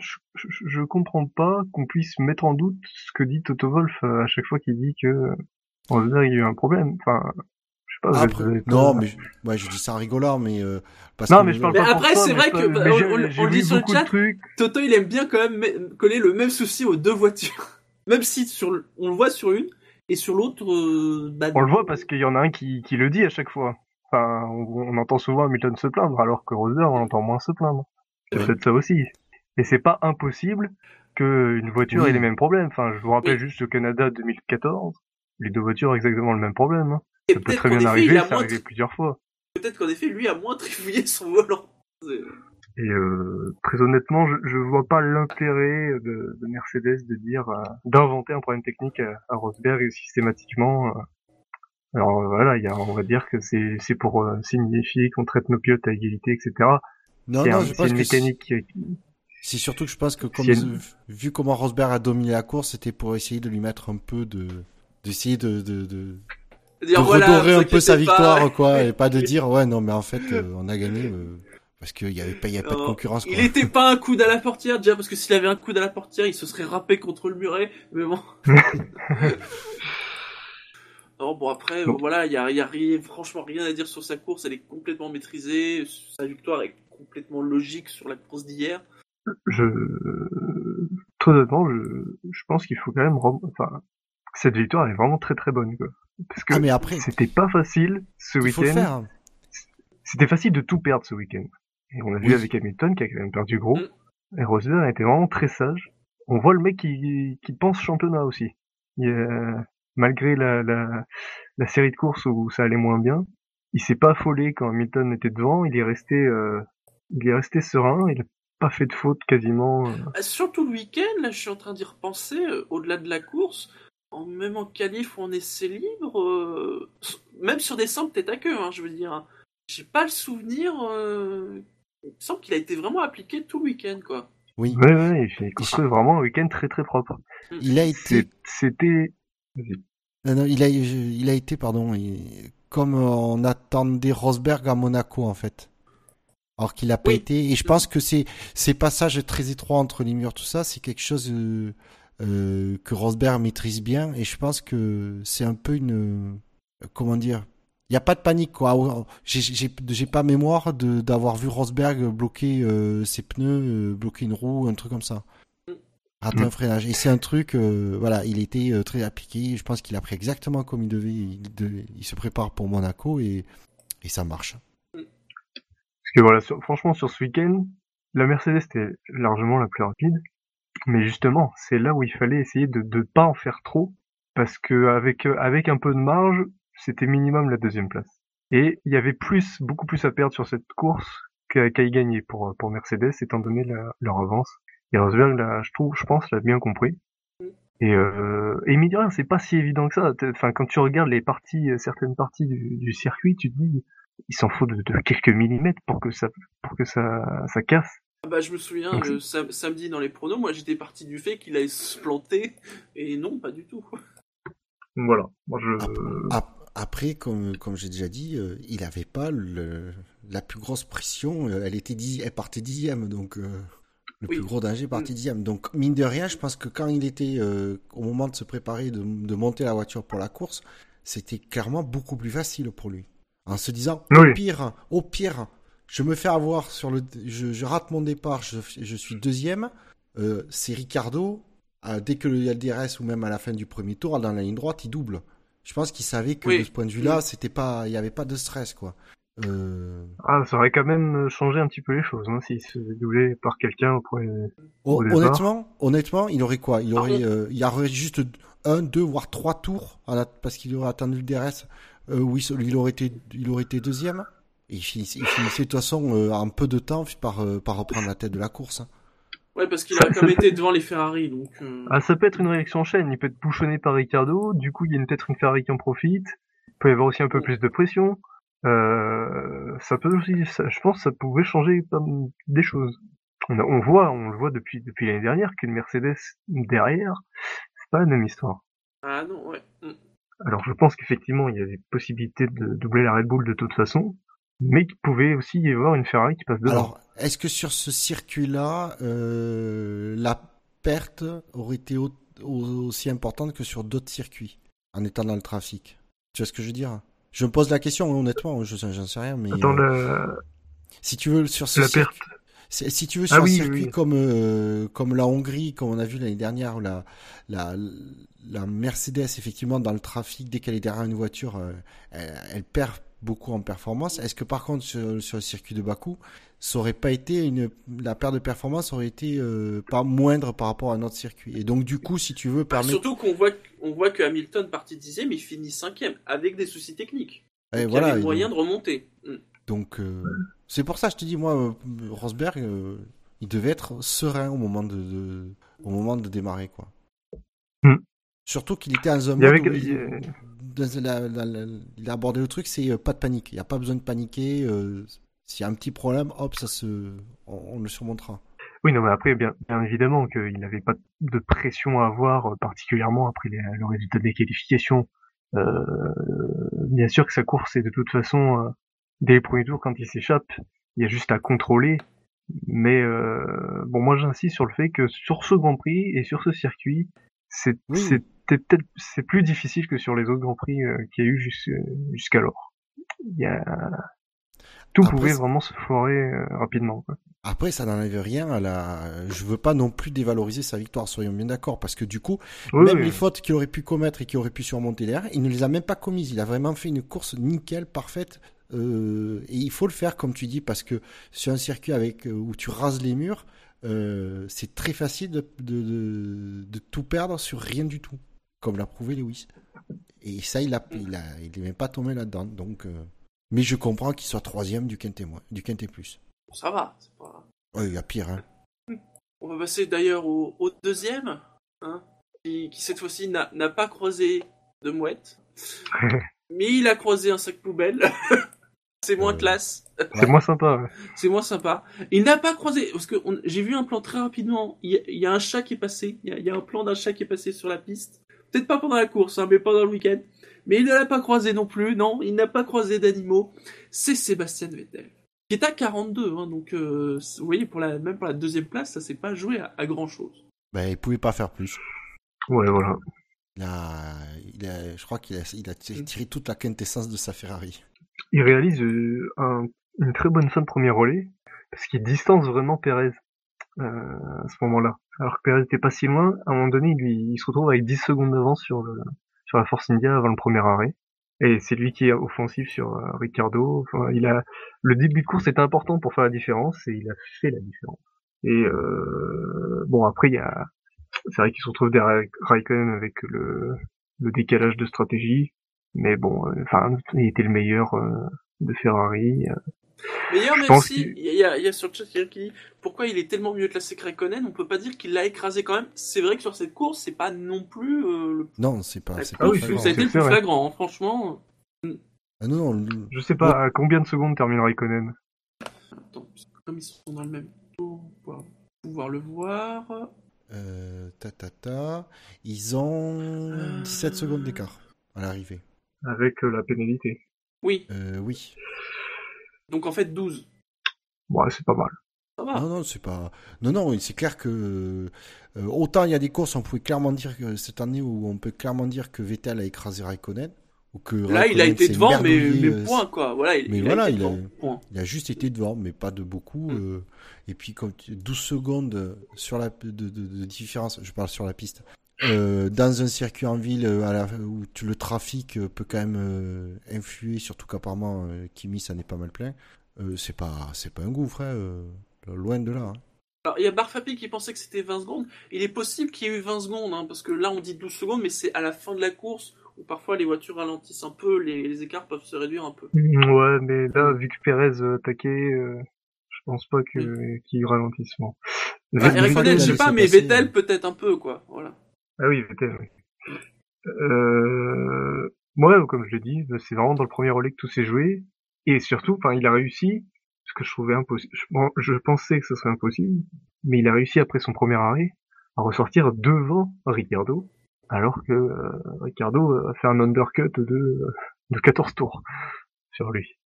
je, je, je- comprends pas qu'on puisse mettre en doute ce que dit Toto Wolff euh, à chaque fois qu'il dit que Rosberg il y a eu un problème. Enfin, je sais pas. Après, vous êtes non, pas- mais je, ouais, je dis ça en rigolant, mais euh, parce Non, que mais je parle Mais pas pour après, c'est mais vrai que, bah, mais on- on- on dit sur le chat. Toto, il aime bien quand même me- coller le même souci aux deux voitures. Même si sur le- on le voit sur une et sur l'autre, euh, bah, On le voit parce qu'il y en a un qui, qui le dit à chaque fois. Enfin, on, on entend souvent Hamilton se plaindre, alors que Rosberg, on entend moins se plaindre. C'est peut-être ça aussi. Et c'est pas impossible qu'une voiture Oui. ait les mêmes problèmes. Enfin, je vous rappelle Oui. juste le Canada 2014. Les deux voitures ont exactement le même problème. hein. et Ça peut très bien effet, arriver, a c'est moins, arrivé plusieurs fois. peut-être qu'en effet, lui a moins trifouillé son volant. Et euh, très honnêtement, je, je vois pas l'intérêt de, de Mercedes de dire euh, d'inventer un problème technique à, à Rosberg systématiquement. euh. Alors euh, voilà, y a, on va dire que c'est c'est pour euh, signifier qu'on traite nos pilotes à égalité, etc. non, c'est non, un- je c'est pense une que c'est- mécanique qui, c'est surtout que je pense que comme vu comment Rosberg a dominé la course, c'était pour essayer de lui mettre un peu de, d'essayer de, de, de, de Dire, voilà, redorer un peu sa pas. victoire, quoi, et pas de dire ouais non mais en fait euh, on a gagné euh, parce qu'il y avait pas, y avait pas de concurrence. Quoi. Il était pas un coude à la portière déjà parce que s'il avait un coude à la portière, il se serait râpé contre le muret. Mais bon. non bon après Bon. voilà, il y a, il y a rien, franchement rien à dire sur sa course. Elle est complètement maîtrisée. Sa victoire est complètement logique sur la course d'hier. je, très honnêtement, je, je pense qu'il faut quand même, rem- enfin, cette victoire elle est vraiment très très bonne, quoi. Parce que Ah mais après c'était pas facile ce il week-end. C'était facile de tout perdre ce week-end. Et on l'a vu avec Hamilton qui a quand même perdu gros. Mm. Et Rosberg a été vraiment très sage. On voit le mec qui, qui pense championnat aussi. Malgré la, la, la, série de courses où ça allait moins bien, il s'est pas affolé quand Hamilton était devant. Il est resté, euh, il est resté serein. Il a pas fait de faute quasiment. Euh. Ah, surtout le week-end, là, je suis en train d'y repenser. Euh, au-delà de la course, en, même en qualif ou en essai libre, même sur des simples tête à queue, hein, je veux dire. Hein. J'ai pas le souvenir. Il me semble qu'il a été vraiment appliqué tout le week-end, quoi. Oui. Ouais, ouais, il a construit vraiment un week-end très très propre. Il a été. C'était. Non, non, il a, il a été, pardon, comme on attendait Rosberg à Monaco, en fait. Alors qu'il n'a pas été. Et je pense que c'est ces passages très étroits entre les murs, tout ça, c'est quelque chose euh, euh, que Rosberg maîtrise bien. Et je pense que c'est un peu une. comment dire il n'y a pas de panique quoi. J'ai pas mémoire d'avoir vu Rosberg bloquer euh, ses pneus, bloquer une roue, un truc comme ça. Un freinage. Et c'est un truc, euh, voilà, il était euh, très appliqué. Je pense qu'il a pris exactement comme il devait. Il, se prépare pour Monaco et, et ça marche. Parce que voilà, franchement, sur ce week-end, la Mercedes était largement la plus rapide. Mais justement, c'est là où il fallait essayer de ne pas en faire trop. Parce que avec, euh, avec un peu de marge, c'était minimum la deuxième place. Et il y avait plus, beaucoup plus à perdre sur cette course qu'à y gagner pour, pour Mercedes, étant donné leur avance. Et Rosberg, là, je trouve, je pense, l'a bien compris. Et, euh, et mine c'est pas si évident que ça. Enfin, quand tu regardes les parties, euh, certaines parties du, circuit, tu te dis, il s'en faut de, quelques millimètres pour que ça, pour que ça, ça casse. Ah bah, je me souviens, le samedi dans les pronos, moi j'étais parti du fait qu'il allait se planter, et non, pas du tout. Voilà. Moi, je... Après, comme, comme j'ai déjà dit, euh, il avait pas le, la plus grosse pression. Elle était dix, elle partait dixième, donc. Euh, le plus gros danger parti mm. dixième. Donc, mine de rien, je pense que quand il était euh, au moment de se préparer, de, de, monter la voiture pour la course, c'était clairement beaucoup plus facile pour lui. En se disant, au pire, au pire, je me fais avoir sur le, je, je rate mon départ, je, je suis deuxième. Euh, c'est Ricardo. Euh, dès que le DRS ou même à la fin du premier tour, dans la ligne droite, il double. Je pense qu'il savait que de ce point de vue-là, c'était pas, il n'y avait pas de stress, quoi. Euh... Ah, ça aurait quand même changé un petit peu les choses, hein, s'il se doublait par quelqu'un au premier. honnêtement, honnêtement, il aurait quoi? Il aurait, euh, il y aurait juste un, deux, voire trois tours, parce qu'il aurait attendu le DRS. Euh, oui, il aurait été, il aurait été deuxième. Et il finissait, il finissait de toute façon euh, en peu de temps par, euh, par reprendre la tête de la course. Hein. Ouais, parce qu'il a quand même été devant les Ferrari, donc. Ah, ça peut être une réaction en chaîne. Il peut être bouchonné par Ricardo. Du coup, il y a peut-être une Ferrari qui en profite. Il peut y avoir aussi un peu plus de pression. Euh, ça peut aussi, je pense, que ça pouvait changer des choses. On, on voit, on le voit depuis depuis l'année dernière qu'une Mercedes derrière, c'est pas la même histoire. Ah non, ouais. Mm. Alors je pense qu'effectivement il y a des possibilités de doubler la Red Bull de toute façon, mais qu'il pouvait aussi y avoir une Ferrari qui passe devant. Alors est-ce que sur ce circuit-là, euh, la perte aurait été aussi importante que sur d'autres circuits en étant dans le trafic? Tu vois ce que je veux dire? Je me pose la question, honnêtement, je j'en sais rien, mais. Euh, si tu veux, sur ce la circuit, Si tu veux sur ah un circuit comme euh, comme la Hongrie, comme on a vu l'année dernière, la, la la Mercedes effectivement dans le trafic dès qu'elle est derrière une voiture, euh, elle, perd beaucoup en performance. Est-ce que par contre sur, sur, le circuit de Bakou, ça aurait pas été une la perte de performance aurait été pas moindre par rapport à un autre circuit. Et donc du coup, si tu veux bah, permettre... surtout qu'on voit on voit que Hamilton parti dixième, il finit cinquième avec des soucis techniques. Et il y avait moyen de remonter. Mm. Donc euh, c'est pour ça je te dis moi euh, Rosberg euh, il devait être serein au moment de, au moment de démarrer quoi. Mm. Surtout qu'il était un mode il, a abordé le truc c'est pas de panique, il n'y a pas besoin de paniquer s'il y a un petit problème, hop ça se on le surmontera. Oui, non, mais après, bien, bien évidemment qu'il n'avait pas de pression à avoir, euh, particulièrement après le résultat des qualifications. Euh, bien sûr que sa course est de toute façon, euh, dès les premiers tours, quand il s'échappe, il y a juste à contrôler. Mais bon, moi j'insiste sur le fait que sur ce Grand Prix et sur ce circuit, c'était peut-être c'est plus difficile que sur les autres Grands Prix qu'il y a eu jusqu'alors. Il y a tout pouvait vraiment se foirer rapidement. Quoi. Après, ça n'enlève rien à la. Je veux pas non plus dévaloriser sa victoire, soyons bien d'accord, parce que du coup, même les fautes qu'il aurait pu commettre et qu'il aurait pu surmonter derrière, il ne les a même pas commises. Il a vraiment fait une course nickel, parfaite. Euh, et il faut le faire, comme tu dis, parce que sur un circuit avec euh, où tu rases les murs, euh, c'est très facile de, de, de, tout perdre sur rien du tout. comme l'a prouvé Lewis. Et ça, il a, il a, il est même pas tombé là-dedans. Donc, euh, mais je comprends qu'il soit troisième du Quintet, moins- du Quintet plus. Ça va. c'est pas- Ouais, il y a pire, hein. On va passer d'ailleurs au, au deuxième, hein, qui, qui cette fois-ci n'a pas croisé de mouette, mais il a croisé un sac poubelle. C'est moins Euh. classe, C'est moins sympa. ouais. c'est moins sympa. Il n'a pas croisé, parce que j'ai vu un plan très rapidement. Il y, a, il y a un chat qui est passé, il y a, il y a un plan d'un chat qui est passé sur la piste. Peut-être pas pendant la course, hein, mais pendant le week-end. Mais il ne l'a pas croisé non plus, non, il n'a pas croisé d'animaux. C'est Sébastien Vettel, qui est à 42, hein, donc euh, vous voyez, pour la, même pour la deuxième place, ça s'est pas joué à, à grand-chose. Ben, il pouvait pas faire plus. Ouais, voilà. Il a, il a, je crois qu'il a, il a tiré toute la quintessence de sa Ferrari. Il réalise euh, un- une très bonne fin de premier relais parce qu'il distance vraiment Perez euh, à ce moment-là. Alors que Perez était pas si loin, à un moment donné, lui- il se retrouve avec 10 secondes d'avance sur sur la Force India avant le premier arrêt. Et c'est lui qui est offensif sur euh, Ricardo. Enfin, il a le début de course était important pour faire la différence et il a fait la différence. Et euh, bon après il y a c'est vrai qu'il se retrouve derrière Raikkonen avec le le décalage de stratégie. Mais bon, euh, enfin, il était le meilleur euh, de Ferrari. Euh. Meilleur, Je même si, il y, a, y a sur le chat quelqu'un qui dit pourquoi il est tellement mieux classé que Raikkonen, on peut pas dire qu'il l'a écrasé quand même. C'est vrai que sur cette course, c'est pas non plus euh, le Non, c'est pas, c'est Ah oui, ça a été le plus vrai. flagrant, hein, franchement. Ah non, non, le- Je sais pas à combien de secondes termine Raikkonen. Attends, comme ils sont dans le même tour, on va pouvoir le voir. euh, ta, ta, ta, ils ont 17 secondes d'écart à l'arrivée. avec euh, la pénalité. Oui, Euh, oui. Donc en fait 12. Ouais, c'est pas mal. Ça va. Non, non, c'est pas. Non, non, c'est clair que euh, autant il y a des courses, on pouvait clairement dire que cette année où on peut clairement dire que Vettel a écrasé Raikkonen ou que Là, il a Raikkonen été devant, mais, euh, point quoi. Voilà, il, mais il voilà, a été il a-. Point. Il a juste été devant, mais pas de beaucoup. Mm. euh, et puis, comme tu- 12 secondes sur la, de, de- de différence, je parle sur la piste. Euh, dans un circuit en ville euh, à la, où tu- le trafic euh, peut quand même euh, influer, surtout qu'apparemment euh, Kimi ça n'est pas mal plein, euh, c'est pas c'est pas un gouffre, hein, euh, loin de là. hein. Alors, il y a Barfapi qui pensait que c'était 20 secondes. Il est possible qu'il y ait eu 20 secondes, hein, parce que là, on dit 12 secondes, mais c'est à la fin de la course où parfois les voitures ralentissent un peu, les, les écarts peuvent se réduire un peu. Ouais, mais là, vu que Perez euh, attaquait, euh, je pense pas qu'il ralentisse. Bon. Bah, Vettel, Raikkonen, il je sais pas, mais Vettel peut-être un peu, quoi. Voilà. Ah oui, Vettel, oui. Euh... Moi, comme je l'ai dit, c'est vraiment dans le premier relais que tout s'est joué. Et surtout, enfin, il a réussi, ce que je trouvais impossible. Je, bon, je pensais que ce serait impossible, mais il a réussi après son premier arrêt à ressortir devant Ricardo, alors que euh, Ricardo a fait un undercut de, de 14 tours sur lui.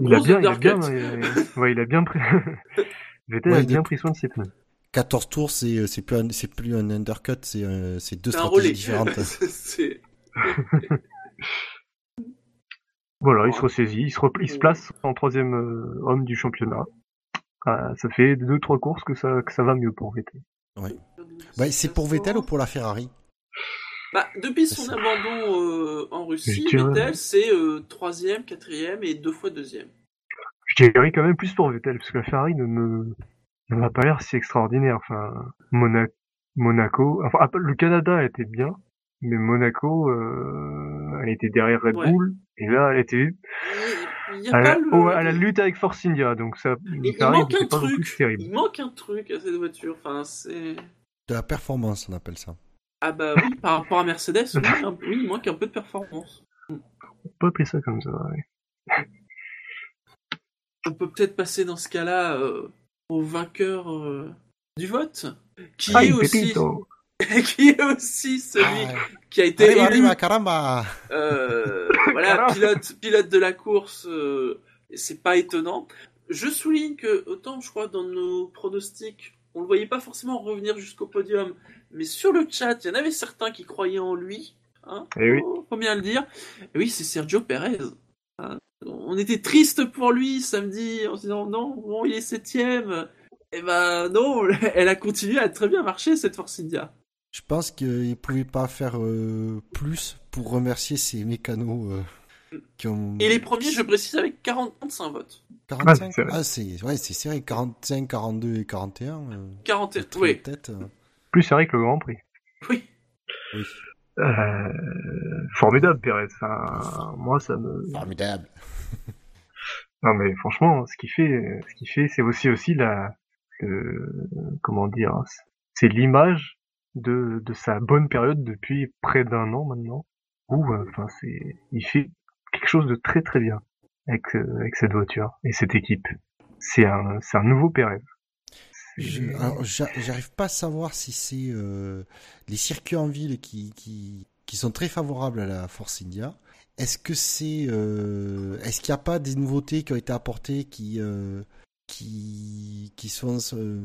Il a bien, il a bien, undercut. euh, ouais, il a bien pris. Vettel Ouais, a bien pris soin de ses pneus. 14 tours, c'est c'est plus un, c'est plus un undercut, c'est un- c'est deux stratégies relais. différentes. C'est- Voilà, il se ressaisit, il se, repl- il se place en troisième euh, homme du championnat. Ah, ça fait deux trois courses que ça que ça va mieux pour Vettel. Ouais, c'est pour Vettel ou pour la Ferrari? Bah, depuis son ça. abandon euh, en Russie, Vettel, c'est euh, troisième, quatrième et deux fois deuxième. Je dirais quand même plus pour Vettel parce que la Ferrari ne me ne m'a pas l'air si extraordinaire. Enfin, Mona- Monaco, enfin ah, le Canada était bien, mais Monaco, euh, elle était derrière Red Ouais. Bull et là elle était Il y a à pas la, le... oh, à la lutte avec Force India, donc ça. Il, manque un pas truc. terrible. Il manque un truc à cette voiture. Enfin, c'est. De la performance, on appelle ça. Ah bah oui, par rapport à Mercedes, oui, un- oui, il manque un peu de performance. On peut appeler ça comme ça. ouais. On peut peut-être passer dans ce cas-là euh, au vainqueur euh, du vote, qui est aussi, qui est aussi celui Ah, qui a été arriba, élu, arriba, caramba euh, voilà, Caramba. pilote, pilote de la course. euh, c'est pas étonnant. Je souligne que autant, je crois, dans nos pronostics, on le voyait pas forcément revenir jusqu'au podium, mais sur le chat, il y en avait certains qui croyaient en lui. Hein, Eh oui. faut, faut bien le dire. Et oui, c'est Sergio Perez. On était triste pour lui samedi en se disant non, bon, il est septième. Et ben non, elle a continué à très bien marcher cette Force India. Je pense qu'il pouvait pas faire euh, plus pour remercier ces mécanos euh, qui ont. Et les premiers, je précise, avec 45 votes. 45 c'est vrai. Ah, c'est ouais, c'est serré. 45, 42 et 41. Euh, 41, très oui, tête, euh. Plus serré que le Grand Prix. oui. Oui. Euh, formidable, Perez. Enfin, moi, ça me. Formidable. Non, mais franchement, ce qu'il fait, ce qu'il fait, c'est aussi aussi la, le- comment dire, c'est l'image de de sa bonne période depuis près d'un an maintenant. Où, euh, enfin, c'est, il fait quelque chose de très très bien avec euh, avec cette voiture et cette équipe. C'est un c'est un nouveau Perez. C'est- Je- alors, j'a- j'arrive pas à savoir si c'est euh, les circuits en ville qui, qui, qui sont très favorables à la Force India. Est-ce que c'est, euh, est-ce qu'il n'y a pas des nouveautés qui ont été apportées qui, euh, qui, qui sont, euh,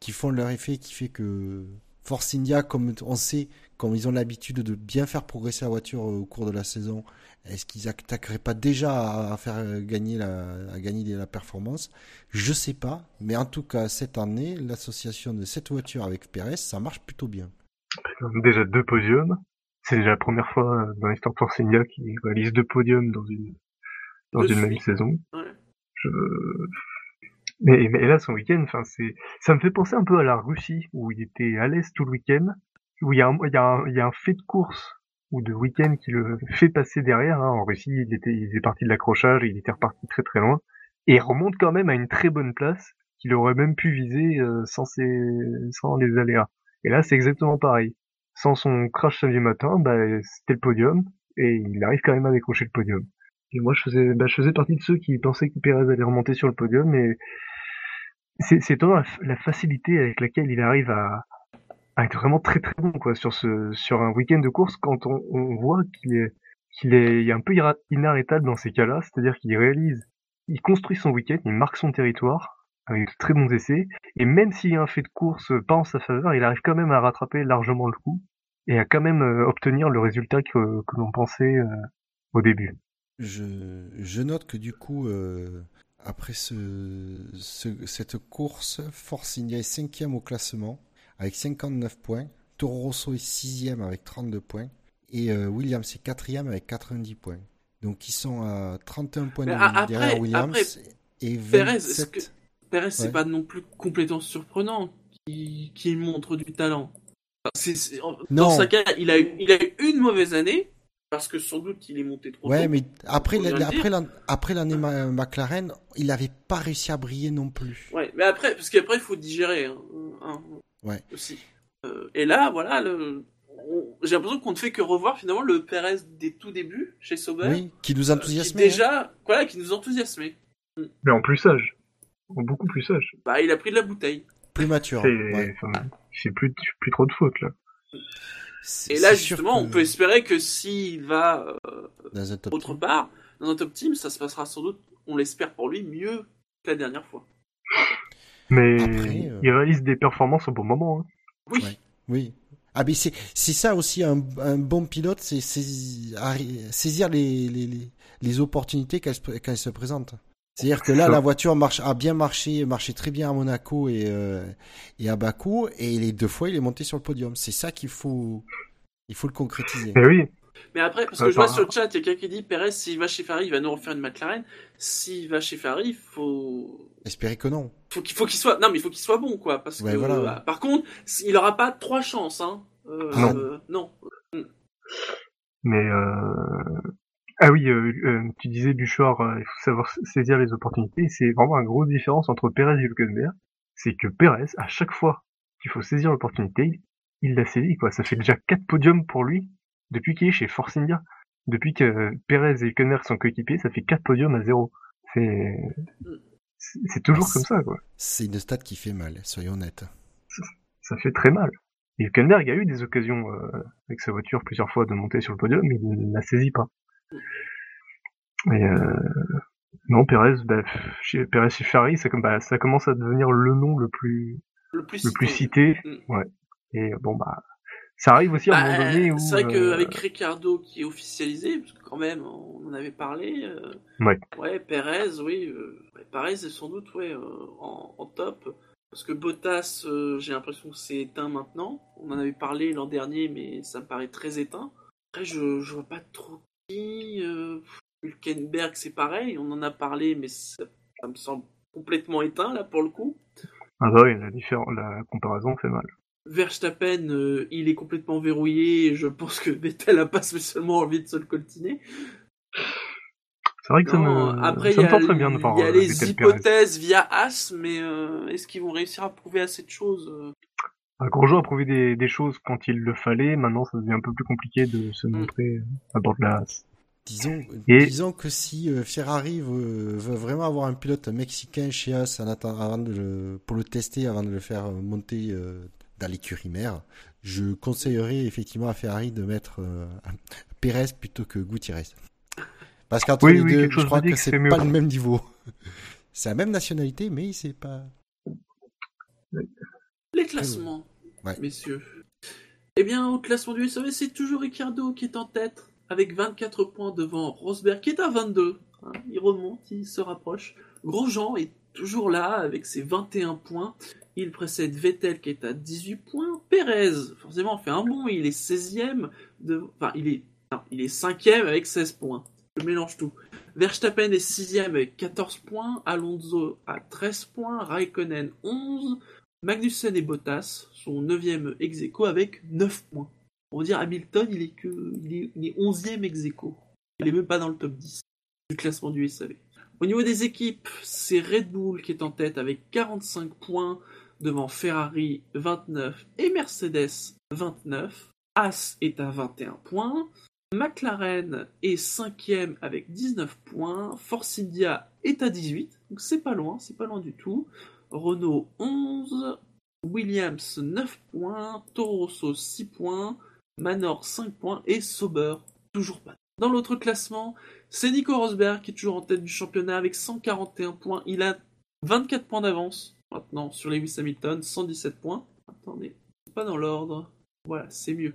qui font leur effet, qui fait que Force India, comme on sait, comme ils ont l'habitude de bien faire progresser la voiture euh, au cours de la saison, est-ce qu'ils attaqueraient pas déjà à, faire gagner la, à gagner la performance? Je sais pas, mais en tout cas cette année, l'association de cette voiture avec Perez, ça marche plutôt bien. déjà deux podiums. C'est déjà la première fois dans l'histoire de Force India qui réalise deux podiums dans une dans De une même saison. Ouais. Je... Mais, mais là, son week-end, enfin, c'est, ça me fait penser un peu à la Russie où il était à l'aise tout le week-end, où il y a un, il y a un, il y a un fait de course ou de week-end qui le fait passer derrière. hein. En Russie, il était, il faisait partie de l'accrochage, il était reparti très très loin et remonte quand même à une très bonne place qu'il aurait même pu viser euh, sans ses, sans les aléas. Et là, c'est exactement pareil. Sans son crash samedi matin, bah, c'était le podium et il arrive quand même à décrocher le podium. Et moi, je faisais, bah, je faisais partie de ceux qui pensaient que Perez allait remonter sur le podium, mais c'est, étonnant la facilité avec laquelle il arrive à, à être vraiment très très bon, quoi, sur ce, sur un week-end de course quand on, on voit qu'il est, qu'il est, il est un peu inarrêtable dans ces cas-là, c'est-à-dire qu'il réalise, il construit son week-end, il marque son territoire avec de très bons essais, et même s'il y a un fait de course pas en sa faveur, il arrive quand même à rattraper largement le coup et à quand même euh, obtenir le résultat que, que l'on pensait euh, au début. Je, je note que du coup, euh, après ce, ce- cette course, Force India est cinquième au classement avec 59 points. Toro Rosso est sixième avec 32 points. Et euh, Williams est quatrième avec 90 points. Donc ils sont à 31 points de- après- derrière Williams après, et Perez, est-ce 27. que Perez, c'est Ouais. pas non plus complètement surprenant qu'il montre du talent. Enfin, dans Non. sa carrière, il a, eu, il a eu une mauvaise année, parce que sans doute il est monté trop Ouais, tôt. mais après, l'année McLaren, il n'avait pas réussi à briller non plus. Ouais, mais après, parce qu'après, il faut digérer. Hein, hein, Ouais. Aussi. Euh, et là, voilà, le... j'ai l'impression qu'on ne fait que revoir finalement le Perez des tout débuts chez Sauber. Oui, qui nous euh, qui enthousiasmait. hein. déjà, voilà, qui nous enthousiasmait. Mais en plus sage. En beaucoup plus sage. Bah, il a pris de la bouteille. Plus mature. C'est, ouais. plus, plus trop de fautes, là. Et là, justement, que on peut espérer que s'il va euh, dans un top autre team. part, dans un top team, ça se passera sans doute, on l'espère pour lui, mieux que la dernière fois. Mais Après, euh, il réalise des performances au bon moment. hein. Oui, Ouais. Oui. Ah mais c'est c'est ça aussi un, un bon pilote, c'est saisir les, les, les, les opportunités qu'elles se quand elles se présentent. C'est-à-dire que là la voiture marche a bien marché, marché très bien à Monaco et euh, et à Bakou et les deux fois il est monté sur le podium. C'est ça qu'il faut il faut le concrétiser. Mais oui, mais après, parce que je vois par- sur le chat, il y a quelqu'un qui dit Perez, s'il va chez Ferrari, il va nous refaire une McLaren. S'il va chez Ferrari, il faut. Espérer que non. Faut qu'il faut qu'il soit non mais il faut qu'il soit bon quoi parce Ouais, que voilà, ouais. euh, par contre il aura pas trois chances hein euh, Non. euh, non mais euh... ah oui, euh, euh, tu disais Bouchard, euh, il faut savoir saisir les opportunités. C'est vraiment une grosse différence entre Perez et Hülkenberg. C'est que Perez, à chaque fois qu'il faut saisir l'opportunité, il l'a saisi quoi. Ça fait déjà quatre podiums pour lui depuis qu'il est chez Force India. Depuis que Perez et Hülkenberg sont coéquipiers, ça fait quatre podiums à zéro. C'est c'est toujours comme ça quoi. C'est une stat qui fait mal, soyons honnêtes. ça fait très mal. Et Hülkenberg a eu des occasions euh, avec sa voiture plusieurs fois de monter sur le podium, mais il ne la saisit pas. Et euh, non, Perez, bah, chez Perez chez Ferrari, ça, bah, ça commence à devenir le nom le plus le plus le plus cité. Mm. Ouais. Et bon bah, ça arrive aussi à un Bah, moment donné où. c'est vrai euh, qu'avec Ricardo qui est officialisé, parce que quand même, on en avait parlé. euh, Ouais. Ouais, Perez, oui. Euh, ouais, Perez est sans doute ouais, euh, en, en top. Parce que Bottas, euh, j'ai l'impression que c'est éteint maintenant. On en avait parlé l'an dernier, mais ça me paraît très éteint. Après, je, je vois pas trop qui. Euh, Hülkenberg, c'est pareil. On en a parlé, mais ça, ça me semble complètement éteint, là, pour le coup. Ah bah oui, la comparaison fait mal. Verstappen, euh, il est complètement verrouillé. Et je pense que Vettel a pas spécialement envie de se le coltiner. C'est vrai que ça Non, me, après, ça il me y a, tente très bien de voir il y a euh, les hypothèses via As, mais euh, est-ce qu'ils vont réussir à prouver assez de choses euh? Ah, Grosjean a prouvé des, des choses quand il le fallait, maintenant ça devient un peu plus compliqué de se Mm. montrer à bord de la race. Disons, Et- disons que si euh, Ferrari veut, veut vraiment avoir un pilote mexicain chez As en attend- avant de le- pour le tester avant de le faire euh, monter euh, dans l'écurie mère, je conseillerais effectivement à Ferrari de mettre euh, Pérez plutôt que Gutiérrez. Parce qu'entre Oui, les oui, deux, je crois que c'est mieux. pas le même niveau. C'est la même nationalité, mais c'est pas. Les classements, Ouais. messieurs. Eh bien, au classement du SAV, c'est toujours Ricardo qui est en tête, avec 24 points devant Rosberg, qui est à 22. hein. il remonte, il se rapproche. Grosjean est toujours là, avec ses 21 points. Il précède Vettel, qui est à 18 points. Pérez, forcément, fait un bond, il est 16e. De... Enfin, il est... non, il est 5e avec 16 points. Je mélange tout. Verstappen est 6e avec 14 points. Alonso à 13 points. Raikkonen 11. Magnussen et Bottas sont 9e ex avec 9 points. On va dire Hamilton, il est que il est, il est 11e ex. Il est même pas dans le top 10 du classement du SAV. Au niveau des équipes, c'est Red Bull qui est en tête avec 45 points devant Ferrari 29 et Mercedes 29. As est à 21 points. McLaren est 5e avec 19 points. Force India est à 18. Donc c'est pas loin, c'est pas loin du tout. Renault 11, Williams 9 points, Toro Rosso 6 points, Manor 5 points et Sauber toujours pas. Dans l'autre classement, c'est Nico Rosberg qui est toujours en tête du championnat avec 141 points. Il a 24 points d'avance maintenant sur Lewis Hamilton, 117 points. Attendez, pas dans l'ordre. Voilà, c'est mieux.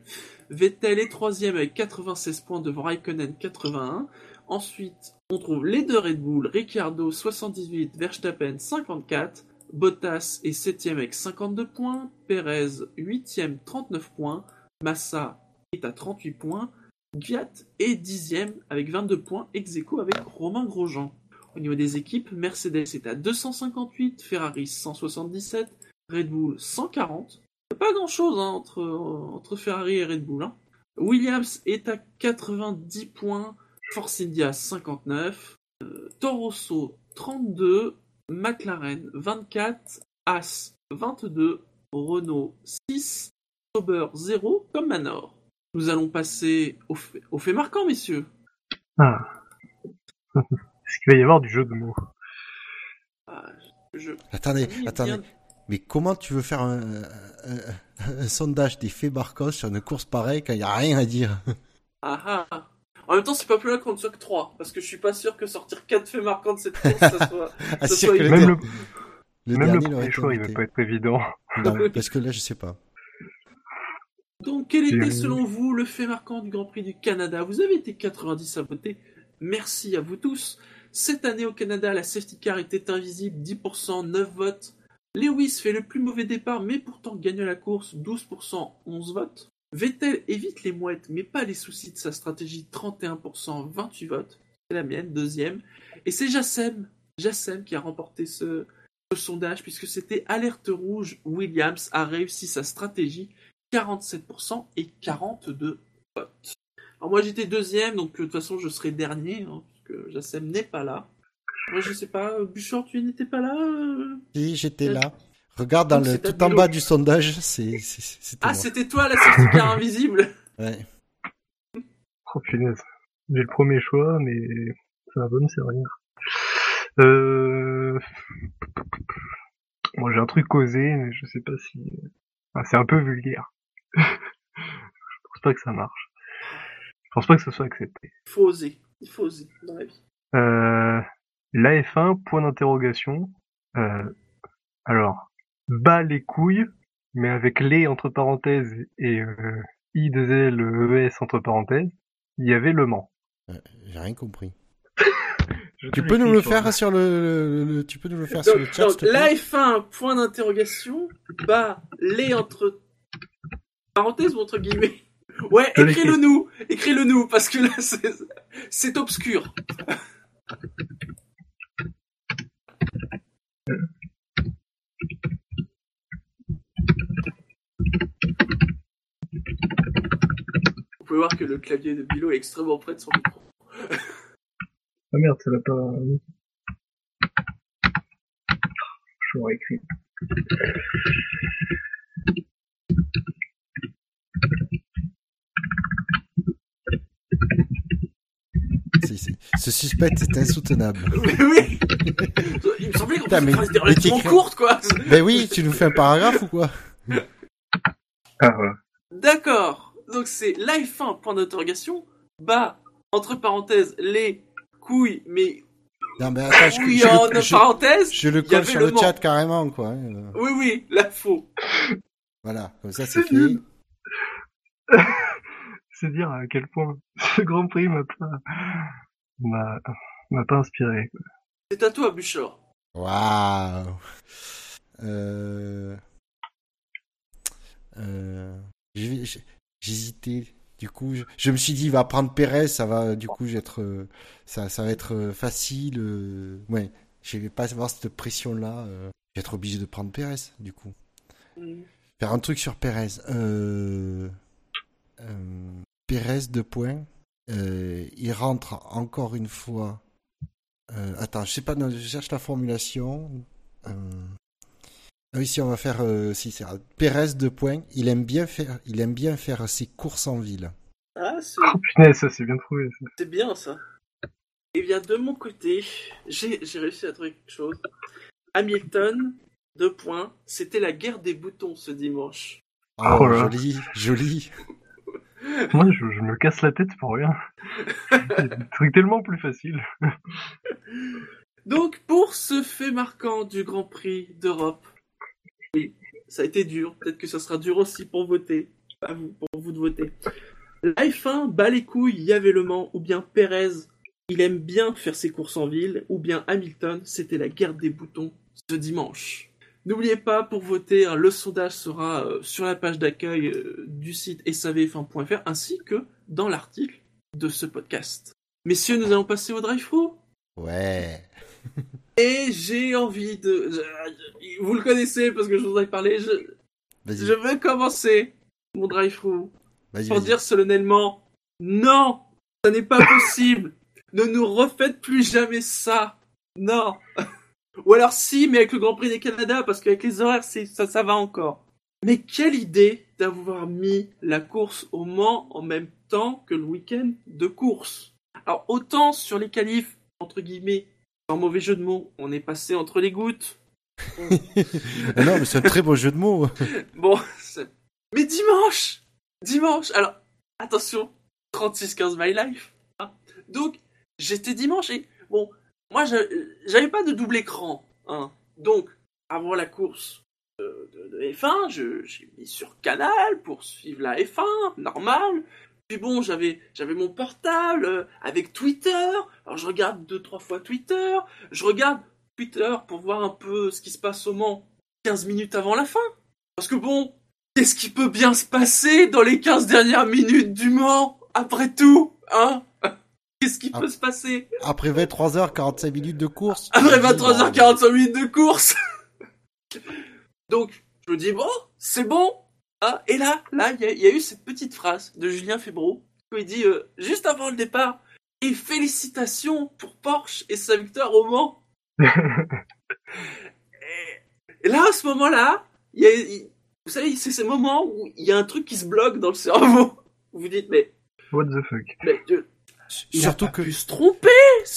Vettel est troisième avec 96 points devant Raikkonen 81. Ensuite, on trouve les deux Red Bull, Ricciardo 78, Verstappen 54. Bottas est 7ème avec 52 points, Perez 8ème 39 points, Massa est à 38 points, Gviat est 10ème avec 22 points, ex avec Romain Grosjean. Au niveau des équipes, Mercedes est à 258, Ferrari 177, Red Bull 140. Pas grand chose entre, entre Ferrari et Red Bull. hein. Williams est à 90 points, Force India 59, euh, Toro Rosso 32, McLaren 24, As 22, Renault 6, Sauber 0 comme Manor. Nous allons passer au fait, au fait marquant, messieurs. Ah. Est-ce qu'il va y avoir du jeu de mots Ah, je... Attendez, Oui, attendez. bien- Mais comment tu veux faire un, un- un sondage des faits marquants sur une course pareille quand il n'y a rien à dire? Ah ah. En même temps, c'est pas plus là qu'on ne soit que 3, parce que je suis pas sûr que sortir 4 faits marquants de cette course, ça soit... Ah, Ça soit le, Même le, le même le dernier aurait premier choix, il va pas être évident. Non, parce que là, je sais pas. Donc, quel était selon vous le fait marquant du Grand Prix du Canada? Vous avez été 90 à voter. Merci à vous tous. Cette année au Canada, la safety car était invisible, 10%, 9 votes. Lewis fait le plus mauvais départ, mais pourtant gagne la course, 12%, 11 votes. Vettel évite les mouettes, mais pas les soucis de sa stratégie, 31%, 28 votes. C'est la mienne, deuxième. Et c'est Jassem, Jassem qui a remporté ce, sondage, puisque c'était alerte rouge. Williams a réussi sa stratégie, 47% et 42 votes. Alors moi j'étais deuxième, donc euh, de toute façon je serai dernier, hein, Jassem n'est pas là. Moi je sais pas, euh, Bouchard, tu n'étais pas là euh Si, j'étais là. Regarde dans le, tout en bas du sondage, c'est, Ah, c'était toi la car invisible Ouais. Oh punaise. J'ai le premier choix, mais ça va pas me servir. Euh... Moi j'ai un truc causé, mais je sais pas si... Ah, c'est un peu vulgaire. je pense pas que ça marche. Je pense pas que ce soit accepté. Il faut oser, il faut oser dans la vie. Euh... La F1, point d'interrogation. Euh... Alors, bas les couilles, mais avec les entre parenthèses et euh, I de L E S entre parenthèses, il y avait Le Mans. J'ai rien compris. Tu peux nous le faire sur le, le- le- tu peux nous le faire sur le chat, donc s'il te plaît? la F1, point d'interrogation, bas, les entre parenthèses ou entre guillemets Ouais, écris-le nous, écris-le nous, parce que là, c'est obscur. Vous pouvez voir que le clavier de Bilo est extrêmement près de son micro. Ah merde, ça l'a pas. Euh, Je l'aurais écrit. Ce suspect est insoutenable. Oui, oui Il me semblait qu'on faisait mais- une phrase mais relativement t'écris- courte, quoi Ben oui, tu nous fais un paragraphe ou quoi? Ah voilà. D'accord. Donc c'est live 1, point d'interrogation, bas, entre parenthèses, les couilles, mais Non, mais attends, je, oui, je en je- parenthèse, je le il y colle sur le chat carrément, quoi. hein, euh, Oui, oui, la faux. Voilà, comme ça c'est nul. C'est dire à quel point ce Grand Prix m'a pas, m'a, m'a pas inspiré. quoi. C'est à toi, Bouchard. Waouh. Euh... Euh... J'hésitais. Du coup, je, je me suis dit, il va prendre Pérez, ça va, du coup, être, euh, ça, ça va être euh, facile. euh, Ouais, je vais pas avoir cette pression-là. Je vais être obligé de prendre Pérez, du coup. Faire un truc sur Pérez. Euh... Euh... Pérez, deux points. Euh, il rentre encore une fois. Euh, attends, je sais pas, non, je cherche la formulation. Euh... Ah oui, si on va faire, euh, si c'est Pérez deux points. Il aime bien faire, il aime bien faire ses courses en ville. Ah, c'est Oh punaise, ça c'est bien trouvé. Ça. c'est bien ça. Eh bien, de mon côté, j'ai j'ai réussi à trouver quelque chose. Hamilton, deux points. C'était la guerre des boutons ce dimanche. Oh, Oh joli, joli. Moi, je, me casse la tête pour rien. Trucs tellement plus faciles. Donc, pour ce fait marquant du Grand Prix d'Europe, oui, ça a été dur. Peut-être que ça sera dur aussi pour voter. À vous, pour vous de voter. La F1, bat les couilles, il y avait Le Mans, ou bien Perez, il aime bien faire ses courses en ville, ou bien Hamilton, c'était la guerre des boutons ce dimanche. N'oubliez pas, pour voter, hein, le sondage sera euh, sur la page d'accueil euh, du site savf1.fr, ainsi que dans l'article de ce podcast. Messieurs, nous allons passer au drive-thru Ouais. et j'ai envie de... je- Vous le connaissez parce que je vous en ai parlé. Je, je vais commencer mon drive-thru pour dire solennellement non, ça n'est pas possible. ne nous refaites plus jamais ça. Non. Ou alors si, mais avec le Grand Prix des Canada parce qu'avec les horaires, c'est ça, ça va encore. Mais quelle idée d'avoir mis la course au Mans en même temps que le week-end de course. Alors autant sur les qualifs entre guillemets, sans mauvais jeu de mots, on est passé entre les gouttes. Non, mais c'est un très beau jeu de mots. Bon, mais dimanche Dimanche Alors, attention, 36-15 My Life. hein. Donc, j'étais dimanche et, bon, moi, j'avais pas de double écran. Hein. Donc, avant la course de, de- de F1, je- j'ai mis sur Canal pour suivre la F1, normal. Puis bon, j'avais j'avais mon portable euh, avec Twitter. Alors, je regarde deux, trois fois Twitter. Je regarde Twitter pour voir un peu ce qui se passe au Mans 15 minutes avant la fin. Parce que bon, qu'est-ce qui peut bien se passer dans les 15 dernières minutes du Mans Après tout, hein? Qu'est-ce qui Ah. peut se passer Après 23h45 minutes de course. Après te dis, 23h45 minutes de course Donc, je me dis, bon, c'est bon hein Et là, là, il y, a- il y a eu cette petite phrase de Julien Febro, où il dit, euh, juste avant le départ, et félicitations pour Porsche et sa victoire au Mans Et là, à ce moment-là, il y a, il- vous savez, c'est ces moments où il y a un truc qui se bloque dans le cerveau. Vous vous dites, mais, What the fuck. mais il Surtout a pas que- pu se tromper.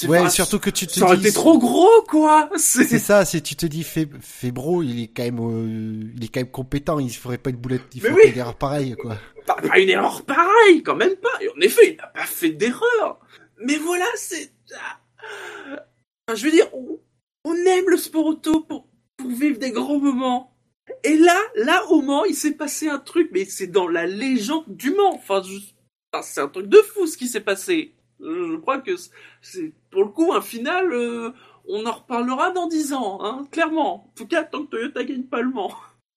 Ouais, pas- surtout que tu te ça aurait dis. été trop gros, quoi. C'est ça, c'est tu te dis Fébro, il est quand même, euh, il est quand même compétent, il ferait pas une boulette, il ferait oui. pas une erreur pareille, quoi. pas, pas une erreur pareille, quand même pas. Et en effet, il n'a pas fait d'erreur. Mais voilà, c'est. ah. Enfin, je veux dire, on, on aime le sport auto pour, pour vivre des grands moments. Et là, là, au Mans, il s'est passé un truc, mais c'est dans la légende du Mans. Enfin, je- enfin, c'est un truc de fou ce qui s'est passé. Euh, Je crois que c'est- pour le coup, un final, euh, on en reparlera dans 10 ans, hein, clairement. En tout cas, tant que Toyota gagne pas le Mans.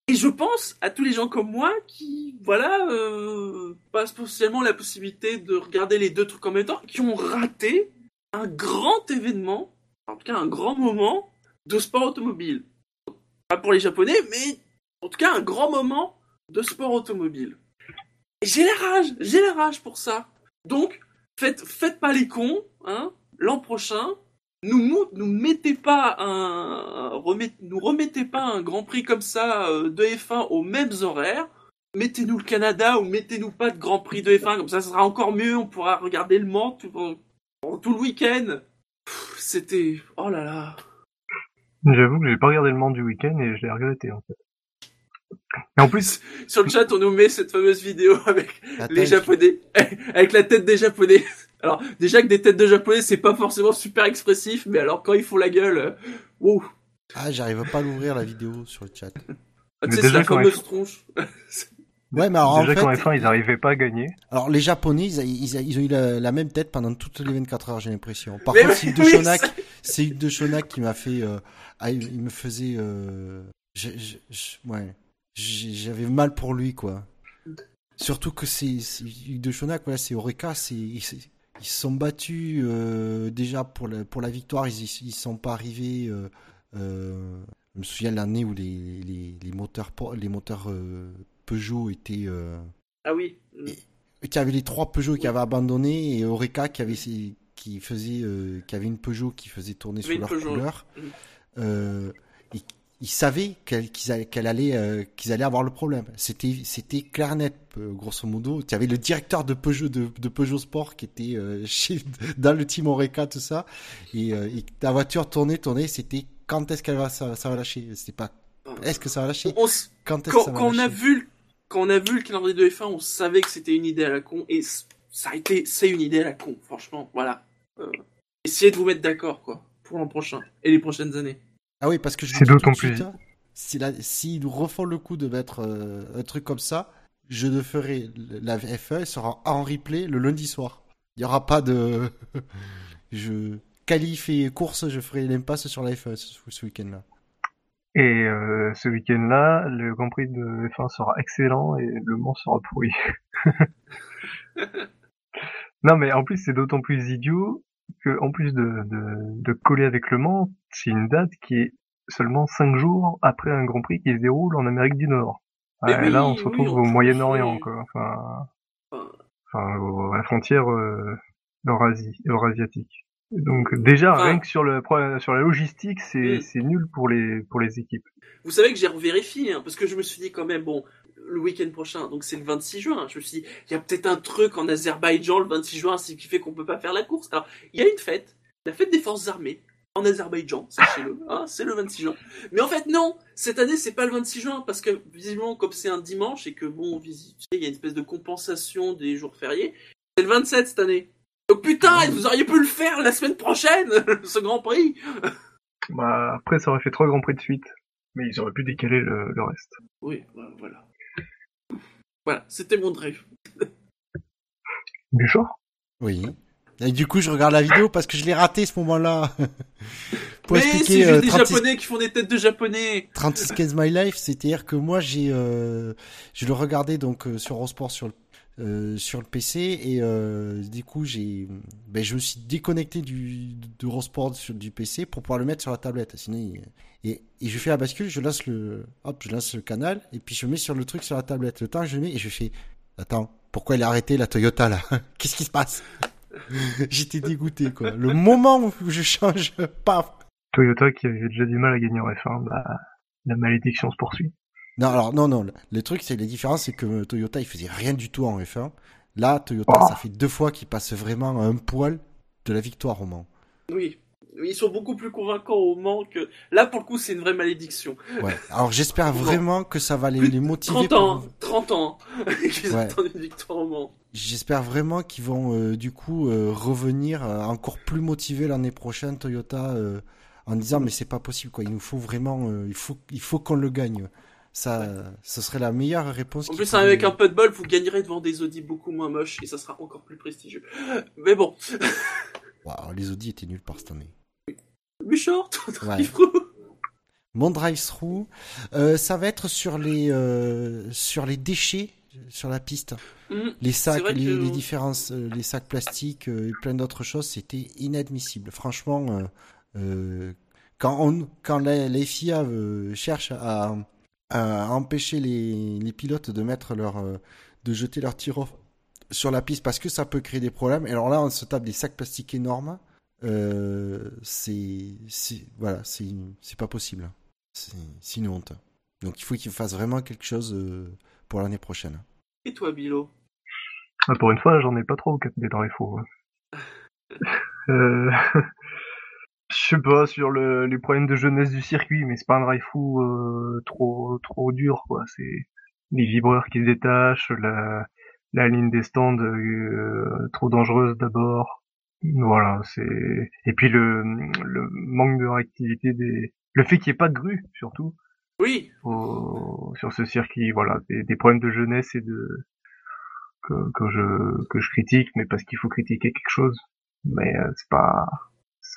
Et je pense à tous les gens comme moi qui, voilà, euh, pas spécialement la possibilité de regarder les deux trucs en même temps, qui ont raté un grand événement, en tout cas un grand moment de sport automobile. Pas pour les Japonais, mais en tout cas un grand moment de sport automobile. J'ai la rage, j'ai la rage pour ça. Donc, faites, faites pas les cons, hein. L'an prochain, nous, nous mettez pas un, remet- nous remettez pas un Grand Prix comme ça euh, de F1 aux mêmes horaires. Mettez-nous le Canada ou mettez-nous pas de Grand Prix de F1 comme ça, ça sera encore mieux. On pourra regarder le Mans tout, tout le week-end. C'était, oh là là. J'avoue que j'ai pas regardé le Mans du week-end et je l'ai regretté en fait. Et en plus, Sur le chat, on nous met cette fameuse vidéo avec les Japonais, avec la tête des Japonais. Alors, déjà que des têtes de Japonais, c'est pas forcément super expressif, mais alors quand ils font la gueule, euh, wow. Ah, j'arrive pas à l'ouvrir la vidéo sur le chat. Ah, Mais tu sais, c'est la fameuse tronche. Ouais, mais alors déjà en fait, qu'en F1 ils arrivaient pas à gagner. alors les Japonais, ils, ils, ils ont eu la, la même tête pendant toutes les 24 heures, j'ai l'impression. Par Mais contre, c'est Hugues de c'est Chonac qui m'a fait, euh, ah, il, il me faisait, euh, je- je- je- ouais, j'avais mal pour lui, quoi. Surtout que c'est de Chonac, voilà, c'est Oreca, ils se sont battus euh, déjà pour la, pour la victoire, ils ils sont pas arrivés. Euh, euh, je me souviens de l'année où les, les, les moteurs les moteurs Peugeot étaient Ah oui. qu'il y avait les trois Peugeot qui avaient abandonné et Oreca qui avait qui faisait qui avait une Peugeot qui faisait tourner Oui, sous leur Peugeot. couleur. Mhm. Ils, savaient qu'elle qu'ils allaient, qu'elle allait euh, qu'ils allaient avoir le problème. C'était c'était clair net euh, grosso modo. Tu avais le directeur de Peugeot de, de Peugeot Sport qui était euh, chez dans le team Oreca tout ça et, euh, et ta voiture tournait tournait. C'était quand est-ce qu'elle va ça, ça va lâcher? C'était pas est-ce que ça va lâcher? On Quand est-ce que ça va quand on a lâcher? vu, quand on a vu le calendrier de F1, on savait que c'était une idée à la con, et ça a été, c'est une idée à la con, franchement, voilà. Euh, essayez de vous mettre d'accord, quoi, pour l'an prochain, et les prochaines années. Ah oui, parce que je C'est d'autant plus- si s'ils nous refont le coup de mettre euh, un truc comme ça, je ne ferai la F1 elle sera en replay le lundi soir. Il n'y aura pas de je qualif et course, je ferai l'impasse sur la F1 ce, ce week-end-là. Et euh, ce week-end-là, le Grand Prix de F1 sera excellent et le Mans sera pourri. non mais en plus c'est d'autant plus idiot que en plus de, de, de coller avec le Mans, c'est une date qui est seulement cinq jours après un Grand Prix qui se déroule en Amérique du Nord. Ouais, oui, là on se oui, retrouve au Moyen-Orient quoi. Enfin, Enfin, au- à la frontière euh, eurasie, eurasiatique. Donc déjà rien que sur le sur la logistique c'est Mm. c'est nul pour les pour les équipes. Vous savez que j'ai revérifié, hein, parce que je me suis dit quand même, bon, le week-end prochain, donc c'est le 26 juin, je me suis dit, il y a peut-être un truc en Azerbaïdjan le 26 juin, ce qui fait qu'on peut pas faire la course. Alors, il y a une fête, la fête des forces armées, en Azerbaïdjan, sachez-le, hein, c'est le 26 juin. Mais en fait, non, cette année, c'est pas le 26 juin, parce que visiblement, comme c'est un dimanche, et que bon, il y a une espèce de compensation des jours fériés, c'est le 27 cette année. Donc putain, vous auriez pu le faire la semaine prochaine, ce Grand Prix Bah, après, ça aurait fait trois grands prix de suite. Mais ils auraient pu décaler le, le reste. Oui, voilà. Voilà, c'était mon drive. Bouchard Oui. Et du coup, je regarde la vidéo parce que je l'ai raté ce moment-là. Pour Mais c'est expliquer juste euh, des 36 japonais qui font des têtes de japonais 36 15 My Life, c'est-à-dire que moi j'ai euh, je le regardais donc euh, sur Eurosport sur le euh, sur le PC et euh, du coup j'ai ben, je me suis déconnecté du d'Eurosport sur du PC pour pouvoir le mettre sur la tablette. Sinon il- et, et je fais la bascule je lance le hop je lance le canal et puis je mets sur le truc sur la tablette. Le temps que je mets et je fais attends pourquoi elle a arrêté la Toyota là? Qu'est-ce qui se passe? J'étais dégoûté quoi. Le moment où je change paf Toyota qui avait déjà du mal à gagner en F1, bah, la malédiction se poursuit. Non, alors non, non. le- truc, c'est les différences, c'est que Toyota, il faisait rien du tout en F1. Là, Toyota, Oh. ça fait deux fois qu'il passe vraiment à un poil de la victoire au Mans. Oui. Ils sont beaucoup plus convaincants au Mans que... Là, pour le coup, c'est une vraie malédiction. Ouais. Alors j'espère vraiment que ça va les, motiver. 30 ans, pour- 30 ans, qu'ils Ouais. attendent une victoire au Mans. J'espère vraiment qu'ils vont euh, du coup euh, revenir euh, encore plus motivés l'année prochaine, Toyota, euh, en disant mais c'est pas possible quoi. Il nous faut vraiment, euh, il faut, il faut qu'on le gagne. Ça, ce serait la meilleure réponse. En plus, avec un peu de bol, vous gagnerez devant des Audi beaucoup moins moches et ça sera encore plus prestigieux. Mais bon, Waouh, les Audi étaient nuls par cette année. Bouchard, Ouais. Mon drive-through, euh, ça va être sur les euh, sur les déchets sur la piste, Hum, les sacs, les, que- les différences, euh, les sacs plastiques euh, et plein d'autres choses, c'était inadmissible. Franchement, euh, euh, quand on quand la, la FIA euh, cherche à, à empêcher les, les pilotes de mettre leur euh, de jeter leur tir sur la piste parce que ça peut créer des problèmes. Et alors là, on se tape des sacs plastiques énormes. Euh, c'est, voilà, c'est, c'est pas possible. C'est, une honte. Donc il faut qu'ils fassent vraiment quelque chose euh, pour l'année prochaine. Et toi, Bilo? Ah, Pour une fois, j'en ai pas trop des dans les faux. euh... Je sais pas sur le, les problèmes de jeunesse du circuit, mais c'est pas un drive fou euh, trop trop dur quoi. C'est les vibreurs qui se détachent, la, la ligne des stands euh, trop dangereuse d'abord. Voilà, c'est et puis le, le manque de réactivité des le fait qu'il n'y ait pas de grue surtout. Oui. sur ce circuit, voilà, des, des, problèmes de jeunesse et de que, que je que je critique, mais parce qu'il faut critiquer quelque chose. Mais euh, c'est pas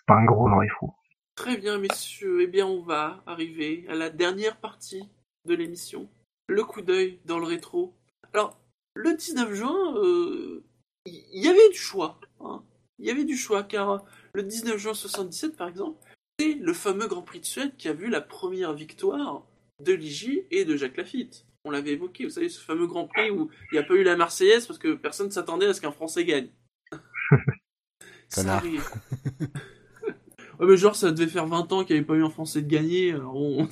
c'est pas un gros drive fou. Très bien, messieurs. Eh bien, on va arriver à la dernière partie de l'émission. Le coup d'œil dans le rétro. Alors, le 19 juin, euh, il y, avait du choix. Hein. Il y avait du choix, car le 19 juin 77, par exemple, c'est le fameux Grand Prix de Suède qui a vu la première victoire de Ligy et de Jacques Lafitte. On l'avait évoqué, vous savez, ce fameux Grand Prix où il n'y a pas eu la Marseillaise parce que personne ne s'attendait à ce qu'un Français gagne. ça arrive. ouais, mais genre, ça devait faire 20 ans qu'il n'y avait pas eu un Français de gagner. Alors on...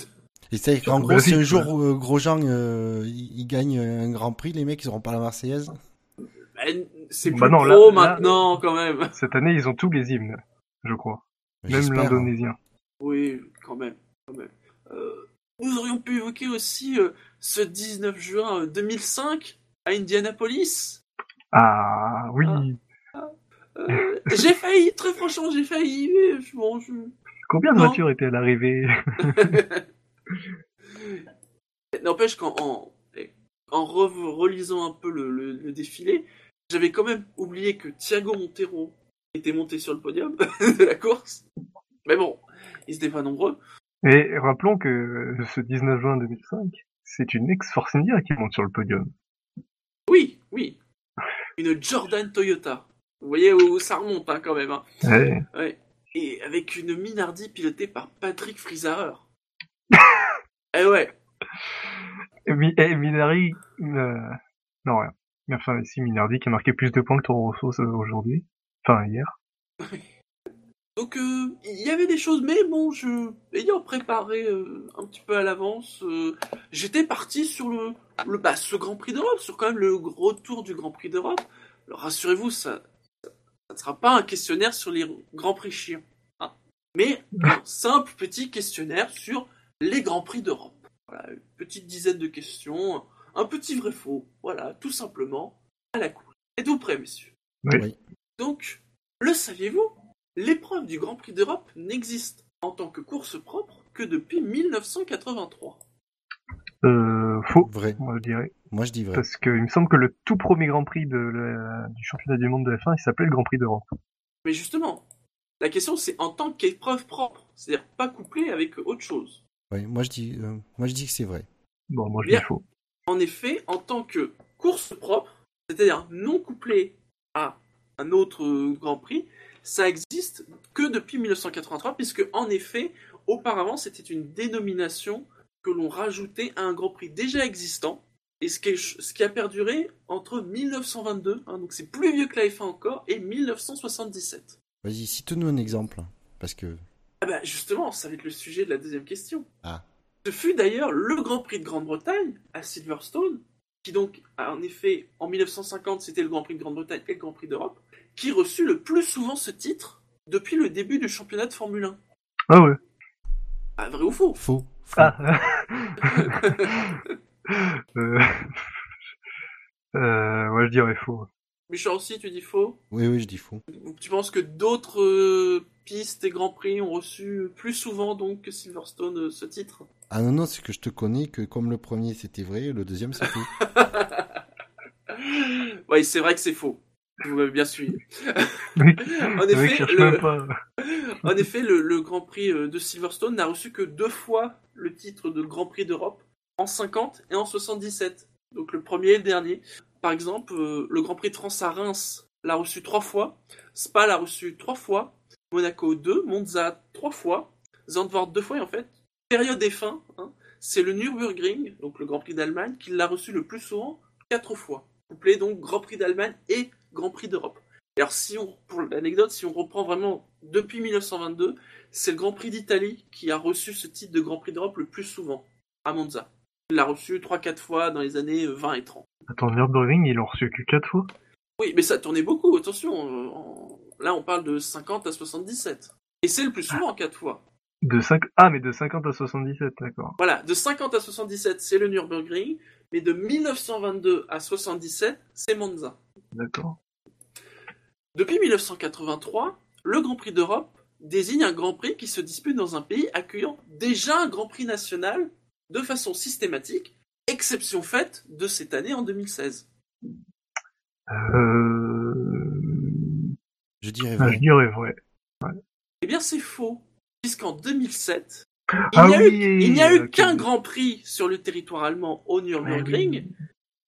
Et c'est qu'en gros, si un jour euh, Grosjean euh, il, gagne un Grand Prix, les mecs ils n'auront pas la Marseillaise ben, C'est bah plus bah non, maintenant quand même. Cette année ils ont tous les hymnes, je crois. Même l'indonésien. Oui, quand même. Quand même. Euh, nous aurions pu évoquer aussi euh, ce 19 juin 2005 à Indianapolis. Ah oui. Ah, ah, j'ai failli, très franchement, j'ai failli. Mais bon, je... Combien de voitures étaient à l'arrivée N'empêche qu'en en, en relisant un peu le, défilé, j'avais quand même oublié que Thiago Montero était monté sur le podium de la course. Mais bon, ils n'étaient pas nombreux. Et rappelons que ce 19 juin 2005, c'est une ex-Force India qui monte sur le podium. Oui, oui. Une Jordan Toyota. Vous voyez où ça remonte hein, quand même. Hein. Ouais. Et avec une Minardi pilotée par Patrick Friesauer. Eh ouais. Eh, Minardi, euh, non rien. Enfin, si Minardi qui a marqué plus de points que Toro Rosso euh, aujourd'hui, enfin hier. Donc euh, il y avait des choses, mais bon, je ayant préparé un petit peu à l'avance, j'étais parti sur le, le bah, ce Grand Prix d'Europe, sur quand même le gros tour du Grand Prix d'Europe. Alors rassurez-vous, ça ne sera pas un questionnaire sur les Grands Prix chiens, hein. mais un simple petit questionnaire sur les Grands Prix d'Europe. Voilà, une petite dizaine de questions, un petit vrai-faux, voilà, tout simplement, à la cour. Êtes-vous prêts, messieurs? Oui. Donc, le saviez-vous? L'épreuve du Grand Prix d'Europe n'existe en tant que course propre que depuis 1983. Euh, faux. Vrai. Moi, je dirais. Moi, je dis vrai. Parce qu'il me semble que le tout premier Grand Prix de du championnat du monde de F1, il s'appelait le Grand Prix d'Europe. Mais justement, la question c'est en tant qu'épreuve propre, c'est-à-dire pas couplée avec autre chose. Oui, moi je dis, euh, moi je dis que c'est vrai. Bon, moi je dis faux. En effet, en tant que course propre, c'est-à-dire non couplée à un autre Grand Prix, ça existe que depuis 1983, puisque en effet, auparavant, c'était une dénomination que l'on rajoutait à un Grand Prix déjà existant, et ce qui, ce qui a perduré entre 1922, hein, donc c'est plus vieux que la F1 encore, et 1977. Vas-y, cite-nous un exemple, parce que... Ah bah justement, ça va être le sujet de la deuxième question. Ah. Ce fut d'ailleurs le Grand Prix de Grande-Bretagne, à Silverstone, qui donc, en effet, en 1950, c'était le Grand Prix de Grande-Bretagne et le Grand Prix d'Europe, qui reçut le plus souvent ce titre depuis le début du championnat de Formule 1. Ah ouais. Ah, vrai ou faux Faux. Ah. euh... euh... Ouais, je dirais faux. Michel aussi, tu dis faux? Oui, oui, je dis faux. Tu penses que d'autres euh, pistes et Grands Prix ont reçu plus souvent donc que Silverstone euh, ce titre? Ah non, non, c'est que je te connais que comme le premier c'était vrai, le deuxième c'est faux. oui, c'est vrai que c'est faux. Vous m'avez bien suivi. en, effet, le... en effet, le, Grand Prix euh, de Silverstone n'a reçu que deux fois le titre de Grand Prix d'Europe, en 50 et en 77. Donc le premier et le dernier. Par exemple, euh, le Grand Prix de France à Reims l'a reçu trois fois, Spa l'a reçu trois fois, Monaco deux, Monza trois fois, Zandvoort deux fois, et en fait, période des fins, hein, c'est le Nürburgring, donc le Grand Prix d'Allemagne, qui l'a reçu le plus souvent, quatre fois. couplé donc Grand Prix d'Allemagne et Grand Prix d'Europe. Alors si on, pour l'anecdote, si on reprend vraiment depuis 1922, c'est le Grand Prix d'Italie qui a reçu ce titre de Grand Prix d'Europe le plus souvent, à Monza. Il l'a reçu 3-4 fois dans les années 20 et 30. Attends, Nürburgring, ils l'ont reçu que 4 fois? Oui, mais ça tournait beaucoup, attention. euh, Là, on parle de 50 à 77. Et c'est le plus souvent, 4 fois. de 5... Ah, mais de 50 à 77, d'accord. Voilà, de 50 à 77, c'est le Nürburgring, mais de 1922 à 77, c'est Monza. D'accord. Depuis 1983, le Grand Prix d'Europe désigne un Grand Prix qui se dispute dans un pays accueillant déjà un Grand Prix national de façon systématique, exception faite de cette année en 2016. Euh... Je dirais ah, vrai. je dirais vrai. Eh bien, c'est faux, puisqu'en 2007, il Ah n'y a oui, eu, il n'y a eu qu'un Grand Prix sur le territoire allemand au Nürburgring.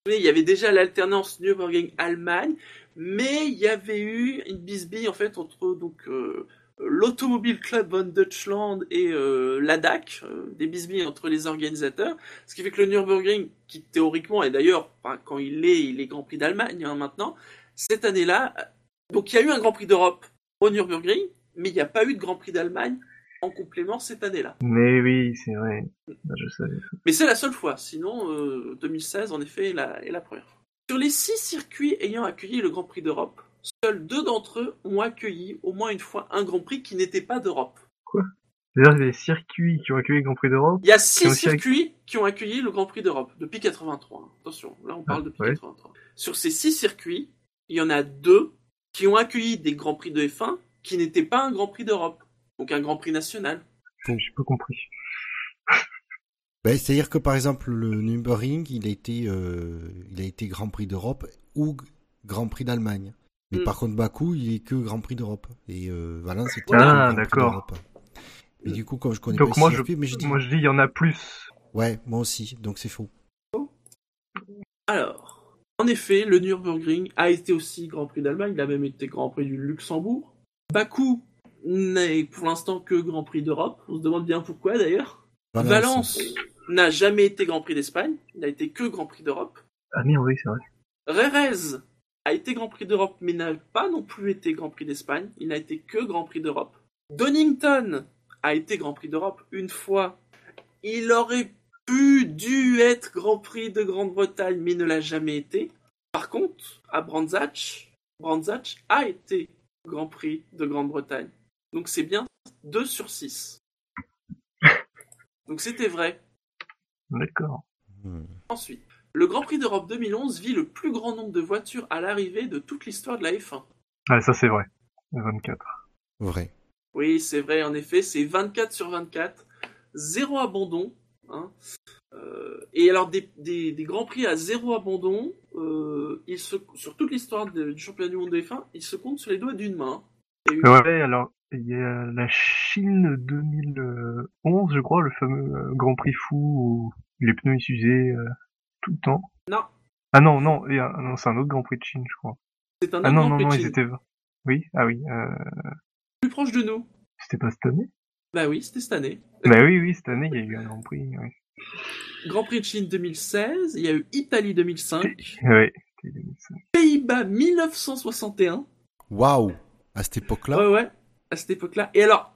Oui, Il y avait déjà l'alternance Nürburgring-Allemagne, mais il y avait eu une bisbille en fait entre donc euh, l'Automobile Club von Deutschland et euh, l'ADAC, euh, des bisbilles entre les organisateurs, ce qui fait que le Nürburgring, qui théoriquement est d'ailleurs, enfin, quand il est, il est Grand Prix d'Allemagne hein, maintenant, cette année-là, euh, donc il y a eu un Grand Prix d'Europe au Nürburgring, mais il n'y a pas eu de Grand Prix d'Allemagne en complément cette année-là. Mais oui, c'est vrai. Je savais. Mais c'est la seule fois, sinon euh, 2016 en effet est la, est la première. Sur les six circuits ayant accueilli le Grand Prix d'Europe, seuls deux d'entre eux ont accueilli au moins une fois un Grand Prix qui n'était pas d'Europe. C'est-à-dire les circuits qui ont accueilli le Grand Prix d'Europe? Il y a six circuits qui ont accueilli le Grand Prix d'Europe depuis 83. hein. Attention, là on parle Ah, depuis ouais. 83. Sur ces six circuits, il y en a deux qui ont accueilli des Grands Prix de F1 qui n'étaient pas un Grand Prix d'Europe, donc un Grand Prix national. J'ai pas compris. Ben, C'est-à-dire que par exemple le Nürburgring, il a été, euh, il a été Grand Prix d'Europe ou Grand Prix d'Allemagne. Mais Mm. par contre Bakou, il est que Grand Prix d'Europe. Et euh, Valence c'était Ah, que Grand Prix d'accord. d'Europe. Mais du coup, comme je connais Donc pas moi les je, circuits, mais je dis, moi je dis il y en a plus. ouais, moi aussi, donc c'est faux. Alors, en effet, le Nürburgring a été aussi Grand Prix d'Allemagne, il a même été Grand Prix du Luxembourg. Bakou n'est pour l'instant que Grand Prix d'Europe, on se demande bien pourquoi d'ailleurs. Valence n'a jamais été Grand Prix d'Espagne, il n'a été que Grand Prix d'Europe. Ah merde, oui, c'est vrai. Rérez a été Grand Prix d'Europe, mais n'a pas non plus été Grand Prix d'Espagne, il n'a été que Grand Prix d'Europe. Donington a été Grand Prix d'Europe une fois. Il aurait pu, dû être Grand Prix de Grande-Bretagne, mais ne l'a jamais été. Par contre, à Brandzach, Brandzach a été Grand Prix de Grande-Bretagne. Donc c'est bien 2 sur 6. Donc c'était vrai. D'accord. Hmm. Ensuite, le Grand Prix d'Europe 2011 vit le plus grand nombre de voitures à l'arrivée de toute l'histoire de la F1. Ah, ça c'est vrai. 24. Vrai. Oui, c'est vrai, en effet, c'est 24 sur 24, zéro abandon. hein. Euh, et alors, des, des- des grands prix à zéro abandon, euh, ils se, sur toute l'histoire du championnat du monde de F1, ils se comptent sur les doigts d'une main. Il y a eu- Ouais, alors il y a la Chine 2011, je crois, le fameux euh, Grand Prix fou où les pneus ils s'usaient euh, tout le temps. Non, Ah non, non, il y a- non c'est un autre Grand Prix de Chine, je crois. c'est un Ah autre non, Grand non, Prix non, de ils Chine, étaient... Oui, ah oui, euh, plus proche de nous. c'était pas cette année Bah oui, c'était cette année. Bah oui, oui, cette année, il y a eu un Grand Prix, oui. Grand Prix de Chine 2016, il y a eu Italie 2005, Ouais, c'était 2005. Pays-Bas 1961. Waouh À cette époque-là, Ouais, ouais, à cette époque-là. Et alors,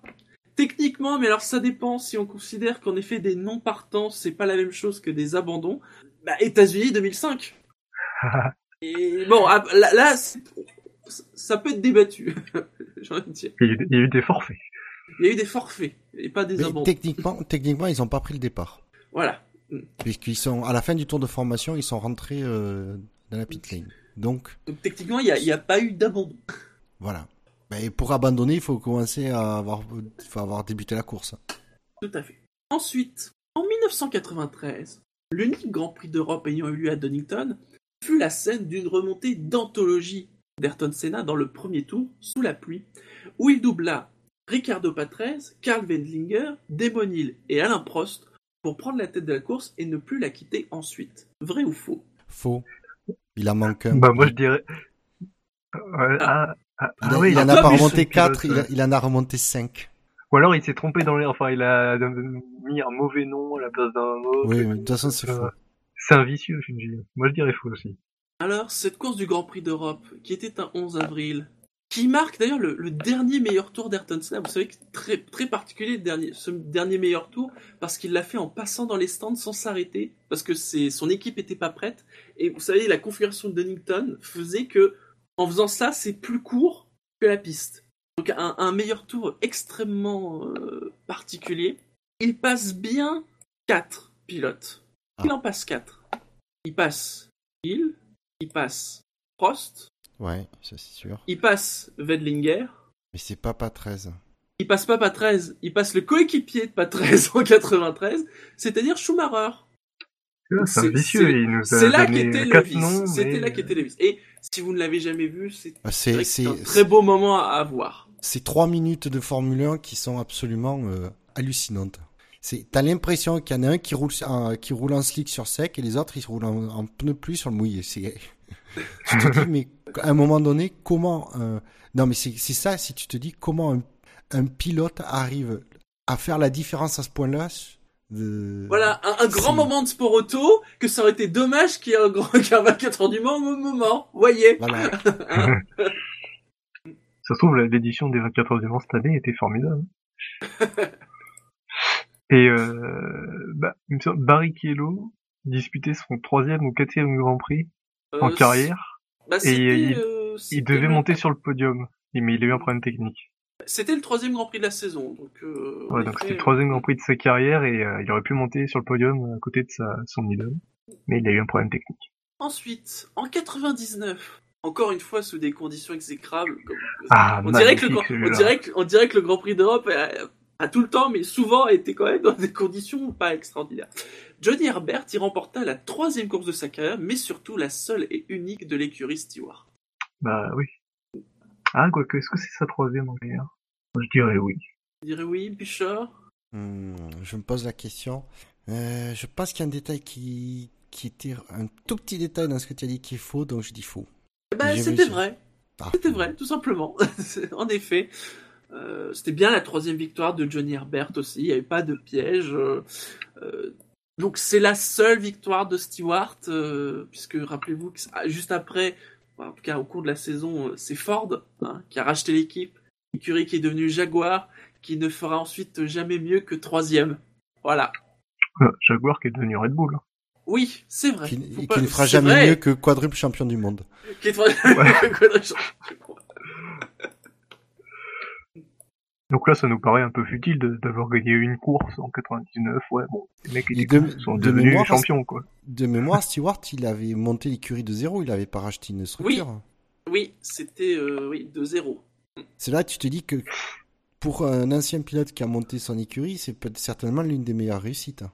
techniquement, mais alors ça dépend si on considère qu'en effet des non partants, c'est pas la même chose que des abandons. Bah, États-Unis 2005. Et bon, ah, là, ça peut être débattu, j'ai envie de dire. il, y a eu, des- il y a eu des forfaits. Il y a eu des forfaits, et pas des abandons. techniquement, techniquement, ils ont pas pris le départ. Voilà. Puisqu'ils sont, à la fin du tour de formation, ils sont rentrés euh, dans la pit lane. Donc, Donc techniquement, il n'y a, pas eu d'abandon. voilà. Ben, pour abandonner, il faut commencer à avoir, il faut avoir débuté la course. Tout à fait. Ensuite, en 1993, l'unique Grand Prix d'Europe ayant eu lieu à Donington fut la scène d'une remontée d'anthologie d'Ayrton Senna dans le premier tour, sous la pluie, où il doubla Ricardo Patrese, Karl Wendlinger, Damon Hill et Alain Prost pour prendre la tête de la course et ne plus la quitter ensuite. Vrai ou faux? Faux. Il en manque un. Bah moi je dirais... Ah, ah, Il, ah a- oui, il en un a pas remonté le pilote, 4, il, a- ouais. il en a remonté 5. Ou alors il s'est trompé dans les... Enfin, il a mis un mauvais nom à la place d'un autre. Oui, mais de toute façon, c'est Euh, faux. C'est un vicieux, je me dis. Moi je dirais faux aussi. Alors, cette course du Grand Prix d'Europe, qui était un 11 avril, qui marque d'ailleurs le, le dernier meilleur tour d'Ayrton Senna. Vous savez que c'est très, très particulier le dernier, ce dernier meilleur tour, parce qu'il l'a fait en passant dans les stands sans s'arrêter, parce que c'est, son équipe était pas prête. Et vous savez, la configuration de Donington faisait que, en faisant ça, c'est plus court que la piste. Donc un, un meilleur tour extrêmement euh, particulier. Il passe bien 4 pilotes. Il en passe 4. Il passe Hill, il passe Prost, Ouais, ça c'est sûr. il passe Wedlinger, Mais c'est Papa 13. il passe pas Pas 13, il passe le coéquipier de Pas 13 en 93, c'est-à-dire Schumacher. C'est C'est- vicieux, c'est- il nous a C'est là qu'était le quatre vice. noms, C'était mais- là qu'était le vice. Et si vous ne l'avez jamais vu, c'est Ah, c'est un très beau moment à à voir. c'est trois minutes de Formule 1 qui sont absolument euh, hallucinantes. T'as l'impression qu'il y en a un qui roule, en, qui roule en slick sur sec et les autres ils roulent en, en pneu plus sur le mouillé. Tu te dis mais à un moment donné comment euh, non mais c'est, c'est ça si tu te dis comment un, un pilote arrive à faire la différence à ce point-là. De... Voilà, un, un grand moment de sport auto, que ça aurait été dommage qu'il y ait un grand qu'un 24 heures du Mans au même moment. Voyez. Voilà. Ça se trouve, la- l'édition des 24 heures du Mans cette année était formidable. Et euh, bah, Barrichello disputait son troisième ou quatrième Grand Prix en Euh, carrière. Bah, Et il- euh, Il devait monter sur le podium, mais il a eu un problème technique. C'était le troisième Grand Prix de la saison. Donc, euh, Ouais, donc c'était le troisième Grand Prix de sa carrière et euh, il aurait pu monter sur le podium à côté de sa, son idole. Mais il a eu un problème technique. Ensuite, en 99, encore une fois sous des conditions exécrables. Comme... Ah, on, dirait que le, on, celui-là. dirait que, on dirait que le Grand Prix d'Europe a, a tout le temps, mais souvent, été quand même dans des conditions pas extraordinaires. Johnny Herbert y remporta la troisième course de sa carrière, mais surtout la seule et unique de l'écurie Stewart. Bah oui. Ah, quoique, est-ce que c'est sa troisième en carrière? Je dirais oui. Je dirais oui, Bouchard Hmm, je me pose la question. Euh, je pense qu'il y a un détail qui, qui était un tout petit détail dans ce que tu as dit qui est faux, donc je dis faux. J'ai c'était vrai. Ah. C'était vrai, tout simplement. en effet. Euh, c'était bien la troisième victoire de Johnny Herbert aussi. Il n'y avait pas de piège. euh, donc c'est la seule victoire de Stewart, euh, puisque rappelez-vous que ah, juste après, en tout cas au cours de la saison, euh, c'est Ford hein, qui a racheté l'équipe, écurie qui est devenue Jaguar, qui ne fera ensuite jamais mieux que troisième. Voilà. Euh, Jaguar qui est devenu Red Bull. Oui, c'est vrai. Qui, qui pas- ne fera jamais vrai. mieux que quadruple champion du monde. Qui est très- Donc là, ça nous paraît un peu futile de- d'avoir gagné une course en 99. Ouais, bon, les mecs de- sont de devenus mémoire, champions, quoi. De mémoire, Stewart, il avait monté l'écurie de zéro, il avait pas racheté une structure. oui, c'était euh, oui, 2-0. C'est là que tu te dis que pour un ancien pilote qui a monté son écurie, c'est peut-être certainement l'une des meilleures réussites.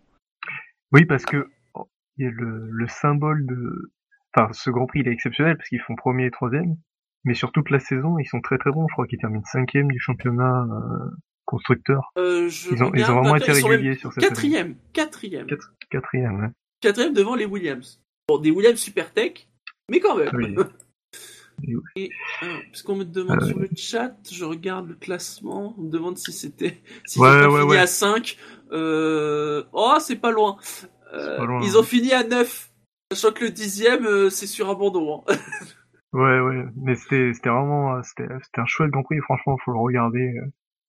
Oui, parce que oh, il y a le, le symbole de... Enfin, ce Grand Prix, il est exceptionnel parce qu'ils font premier et troisième. Mais sur toute la saison, ils sont très très bons. Je crois qu'ils terminent cinquième du championnat euh, constructeur. Euh, je Ils ont- ils ont vraiment été ils réguliers sur cette année. Quatrième, quatrième, Quatre- Quatrième, ouais. quatrième devant les Williams. Bon, des Williams Supertech, mais quand même. Oui. Et alors, puisqu'on me demande Euh, sur le chat, je regarde le classement, on me demande si c'était, s'ils Ouais, ont pas ouais, fini ouais. à 5. Euh... Oh, c'est pas loin. Euh, pas loin, ils hein. ont fini à 9. Sachant que le dixième, euh, c'est sur abandon. hein. Ouais, ouais. Mais c'était c'était vraiment... euh, C'était c'était un chouette Grand Prix. Franchement, faut le regarder. euh.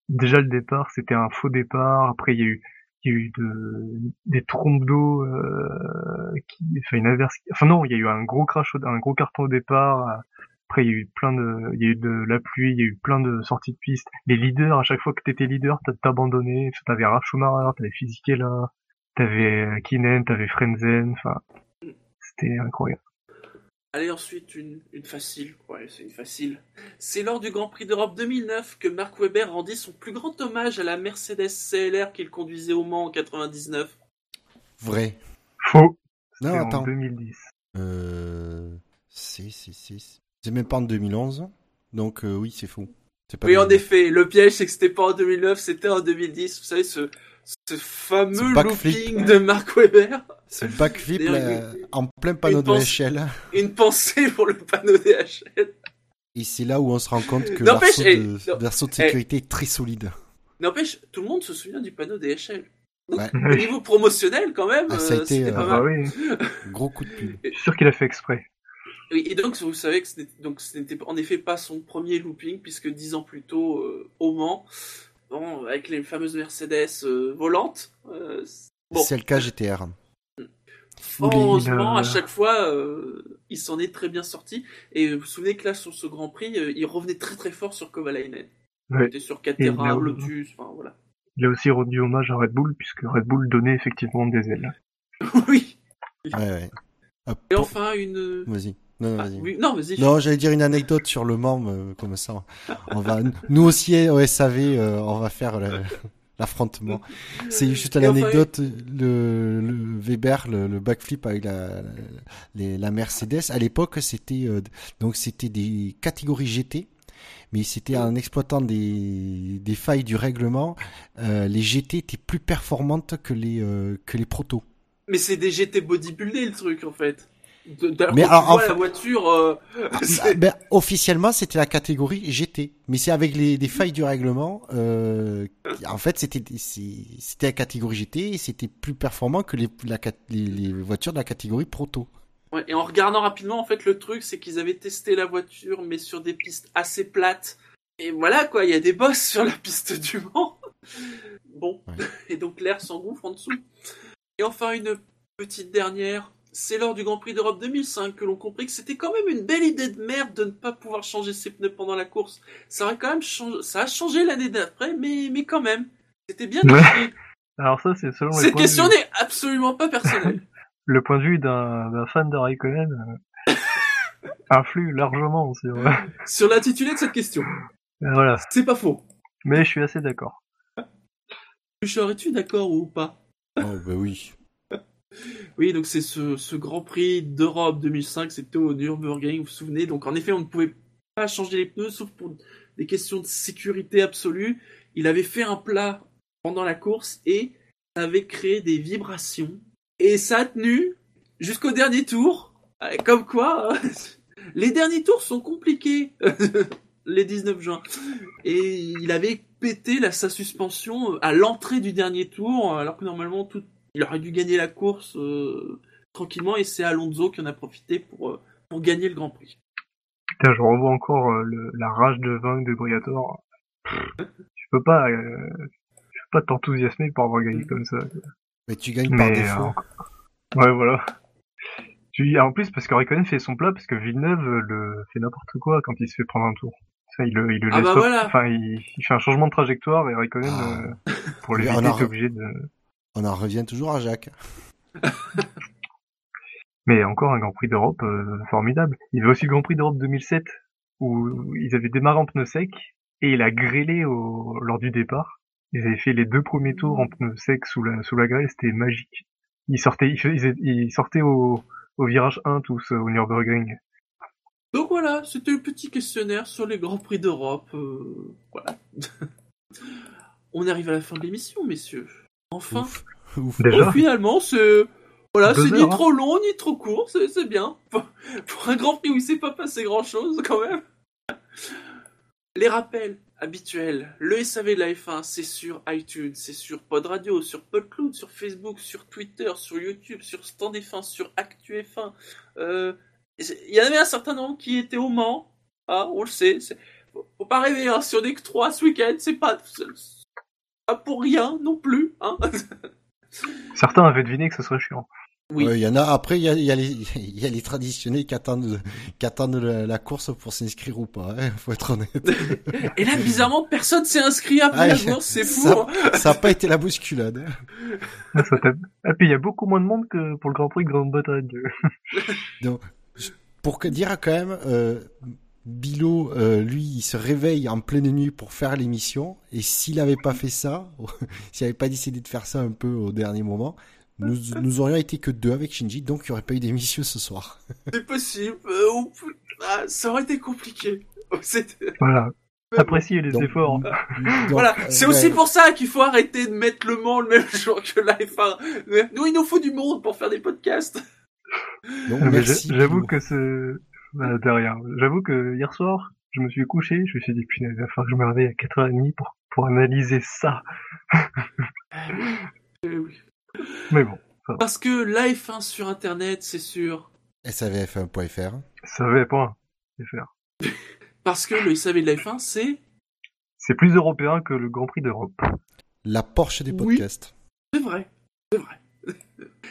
Déjà, le départ, c'était un faux départ. Après, il y a eu... Il y a eu de, des trompes d'eau, euh, qui, enfin une averse. Enfin non, il y a eu un gros crash, un gros carton au départ. Après, il y a eu plein de, il y a eu de la pluie, il y a eu plein de sorties de piste. Les leaders, à chaque fois que t'étais leader, t'as t'abandonné. Enfin, T'avais Ralf Schumacher, t'avais Fisichella, t'avais euh, Kinen, t'avais Frenzen. Enfin, c'était incroyable. Allez, ensuite, une, une facile. Ouais, c'est une facile. C'est lors du Grand Prix d'Europe 2009 que Mark Webber rendit son plus grand hommage à la Mercedes CLR qu'il conduisait au Mans en 99. Vrai. Faux. Non, C'était en attends. 2010. Euh, c'est, c'est, c'est, c'est même pas en 2011. Donc euh, oui, c'est faux. C'est pas Oui, en 2009. effet, le piège, c'est que c'était pas en 2009, c'était en 2010. Vous savez, ce, ce fameux Ce looping de Mark Webber. C'est le backflip là, en plein panneau de l'échelle. Une pensée pour le panneau DHL. Et c'est là où on se rend compte que N'empêche, l'arceau de, de sécurité est très solide. N'empêche, tout le monde se souvient du panneau DHL. Ouais. Au niveau promotionnel, quand même, Ah, ça a euh, été, c'était euh, pas Ah oui. Gros coup de pub. Je suis sûr qu'il a fait exprès. Oui, et donc vous savez que ce ce n'était en effet pas son premier looping puisque dix ans plus tôt euh, au Mans, bon, avec les fameuses Mercedes euh, volantes. euh, bon, C'est le cas GTR. heureusement à chaque fois euh, il s'en est très bien sorti. Et vous vous souvenez que là sur ce Grand Prix, euh, il revenait très très fort sur Kovalainen. Il était sur Caterham, là, Lotus, enfin voilà. Il a aussi rendu hommage à Red Bull, puisque Red Bull donnait effectivement des ailes. oui. Ouais, ouais. Et enfin une. Non, non, Ah, vas-y. oui, non. Non, j'allais dire une anecdote sur le Mans, mais comme ça, on va, nous aussi au SAV, euh, on va faire l'affrontement. C'est juste une Et enfin, anecdote, le, le Weber, le, le backflip avec la, Mercedes. À l'époque, c'était euh, donc c'était des catégories GT, mais c'était en exploitant des, des failles du règlement, euh, les GT étaient plus performantes que les euh, que les protos. Mais c'est des GT bodybuildés le truc en fait. Mais alors, en la voiture. euh, Ah, c'est- ben, officiellement, c'était la catégorie GT, mais c'est avec les, des failles du règlement. Euh, en fait, c'était c'était la catégorie GT et c'était plus performant que les, la, les, les voitures de la catégorie proto. Ouais, et en regardant rapidement, en fait, le truc, c'est qu'ils avaient testé la voiture, mais sur des pistes assez plates. Et voilà, quoi, il y a des bosses sur la piste du Mans. Bon. Ouais. Et donc l'air s'engouffre en dessous. Et enfin, une petite dernière. C'est lors du Grand Prix d'Europe 2005 que l'on comprit que c'était quand même une belle idée de merde de ne pas pouvoir changer ses pneus pendant la course. Ça aurait quand même changé, ça a changé l'année d'après, mais, mais quand même. C'était bien Ouais. Alors ça, c'est selon les Cette question vue. n'est absolument pas personnelle. Le point de vue d'un d'un fan de Raikkonen euh, influe largement sur... euh, Sur l'intitulé de cette question. voilà. C'est pas faux. Mais je suis assez d'accord. Serais-tu d'accord ou pas? Oh, ben oui. Oui, donc c'est ce, Grand Prix d'Europe 2005, c'était au Nürburgring, vous vous souvenez? Donc en effet, on ne pouvait pas changer les pneus, sauf pour des questions de sécurité absolue. Il avait fait un plat pendant la course et avait créé des vibrations. Et ça a tenu jusqu'au dernier tour. Euh, Comme quoi, les derniers tours sont compliqués. les 19 juin. Et il avait pété sa suspension à l'entrée du dernier tour, alors que normalement tout, il aurait dû gagner la course euh, tranquillement, et c'est Alonso qui en a profité pour, euh, pour gagner le Grand Prix. Putain, je revois encore euh, le- la rage de vaincre de Briator. Tu peux pas... Euh, tu peux pas t'enthousiasmer pour avoir gagné comme ça. Mais tu gagnes par défaut. euh, ouais, voilà. Tu, en plus, parce que Raikkonen fait son plat, parce que Villeneuve le fait n'importe quoi quand il se fait prendre un tour. Ça, il le, il le Ah laisse bah voilà. Enfin, il, il fait un changement de trajectoire et Raikkonen, Ah. euh, pour l'éviter, est obligé de... On en revient toujours à Jacques. Mais encore un Grand Prix d'Europe euh, formidable. Il y avait aussi le Grand Prix d'Europe 2007 où ils avaient démarré en pneu sec et il a grêlé au, lors du départ. Ils avaient fait les deux premiers tours en pneu sec sous la, sous la grêle, c'était magique. Ils sortaient, ils, faisaient- ils sortaient au, au virage 1 tous euh, au Nürburgring. Donc voilà, c'était le petit questionnaire sur les Grands Prix d'Europe. euh, voilà. On arrive à la fin de l'émission, messieurs. Enfin. Ouf. Ouf. Déjà Oh, finalement, c'est. Voilà, c'est ni hein. trop long, ni trop court, c'est bien. Pour, pour un Grand Prix où il s'est pas passé grand chose, quand même. Les rappels habituels. Le SAV de la F1, c'est sur iTunes, c'est sur Pod Radio, sur PodCloud, sur Facebook, sur Twitter, sur YouTube, sur Stand F1, sur Actu F1. Euh, Il y en avait un certain nombre qui étaient au Mans. Ah, on le sait. Faut, faut pas rêver, hein, si on est que trois ce week-end, c'est pas, pas pour rien non plus. Hein. Certains avaient deviné que ce serait chiant. Oui. Il y en a. Après, il y a, il y a les, il y a les traditionnels qui attendent, qui attendent la, la course pour s'inscrire ou pas. Hein, faut être honnête. Et là, bizarrement, personne s'est inscrit après Ah, la course, c'est fou. ça- hein. Ça n'a pas été la bousculade. hein. Ça tape. Ah, puis il y a beaucoup moins de monde que pour le Grand Prix de Grande-Bretagne. Pour que dire quand même, euh, Bilo, euh, lui, il se réveille en pleine nuit pour faire l'émission. Et s'il n'avait pas fait ça, s'il n'avait pas décidé de faire ça un peu au dernier moment, nous, nous aurions été que deux avec Shinji, donc il n'y aurait pas eu d'émission ce soir. C'est possible. euh, ah, ça aurait été compliqué. C'était- Voilà. Appréciez les Donc, efforts. donc, voilà, euh, c'est ouais. aussi pour ça qu'il faut arrêter de mettre le Mans le même jour que la F1. Nous, il nous faut du monde pour faire des podcasts. J'avoue que ce... Bah, de rien. J'avoue que hier soir, je me suis couché, je me suis dit, putain, il va falloir que je me réveille à 4h30 pour, pour analyser ça. Euh, oui. Mais bon. Parce que la F1 sur Internet, c'est sûr. SAVF1.fr. Ça avait point. faire. Parce que le SAV de la F1, c'est C'est plus européen que le Grand Prix d'Europe. La Porsche des Oui. podcasts. C'est vrai, c'est vrai.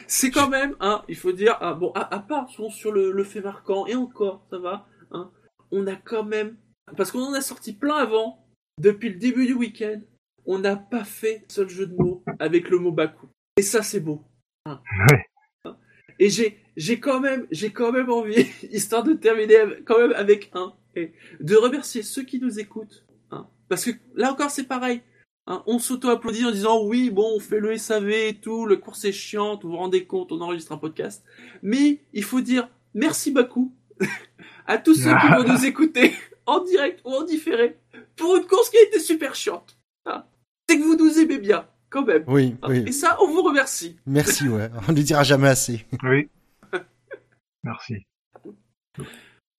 C'est quand même, hein, il faut dire, ah, bon, à, à part sur, sur le, le fait marquant, et encore, ça va, hein, on a quand même, parce qu'on en a sorti plein avant, depuis le début du week-end, on n'a pas fait seul jeu de mots avec le mot Bakou. Et ça, c'est beau. hein. Ouais. Et j'ai, j'ai quand même, j'ai quand même envie, histoire de terminer quand même avec un, et de remercier ceux qui nous écoutent, hein. Parce que là encore, c'est pareil. Hein, on s'auto-applaudit en disant oui, bon, on fait le SAV et tout, le cours c'est chiant, vous vous rendez compte, on enregistre un podcast. Mais il faut dire merci beaucoup à tous ceux qui vont nous écouter en direct ou en différé pour une course qui a été super chiante. Hein. C'est que vous nous aimez bien, quand même. Oui, Hein. oui. Et ça, on vous remercie. Merci, ouais. On ne le dira jamais assez. Oui. Merci.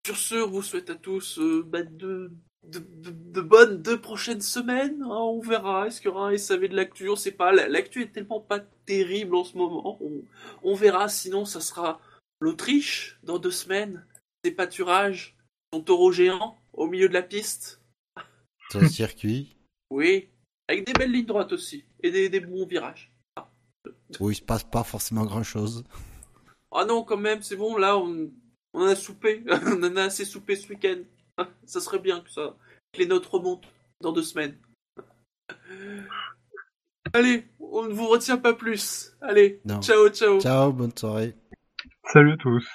Sur ce, on vous souhaite à tous euh, bah, de, de, de- de bonnes deux prochaines semaines. hein, on verra. Est-ce qu'il y aura un SAV de l'actu On sait pas. La- L'actu est tellement pas terrible en ce moment. On, on verra. Sinon, ça sera l'Autriche dans deux semaines. Des pâturages, son taureau géant au milieu de la piste. Le circuit. Oui, avec des belles lignes droites aussi et des, des bons virages. Où il se passe pas forcément grand chose. Ah non, quand même, c'est bon. Là, on, on a soupé. on en a assez soupé ce week-end. Ça serait bien que ça, que les notes remontent dans deux semaines. Allez, on ne vous retient pas plus. Allez, Non. ciao, ciao. Ciao, bonne soirée. Salut à tous.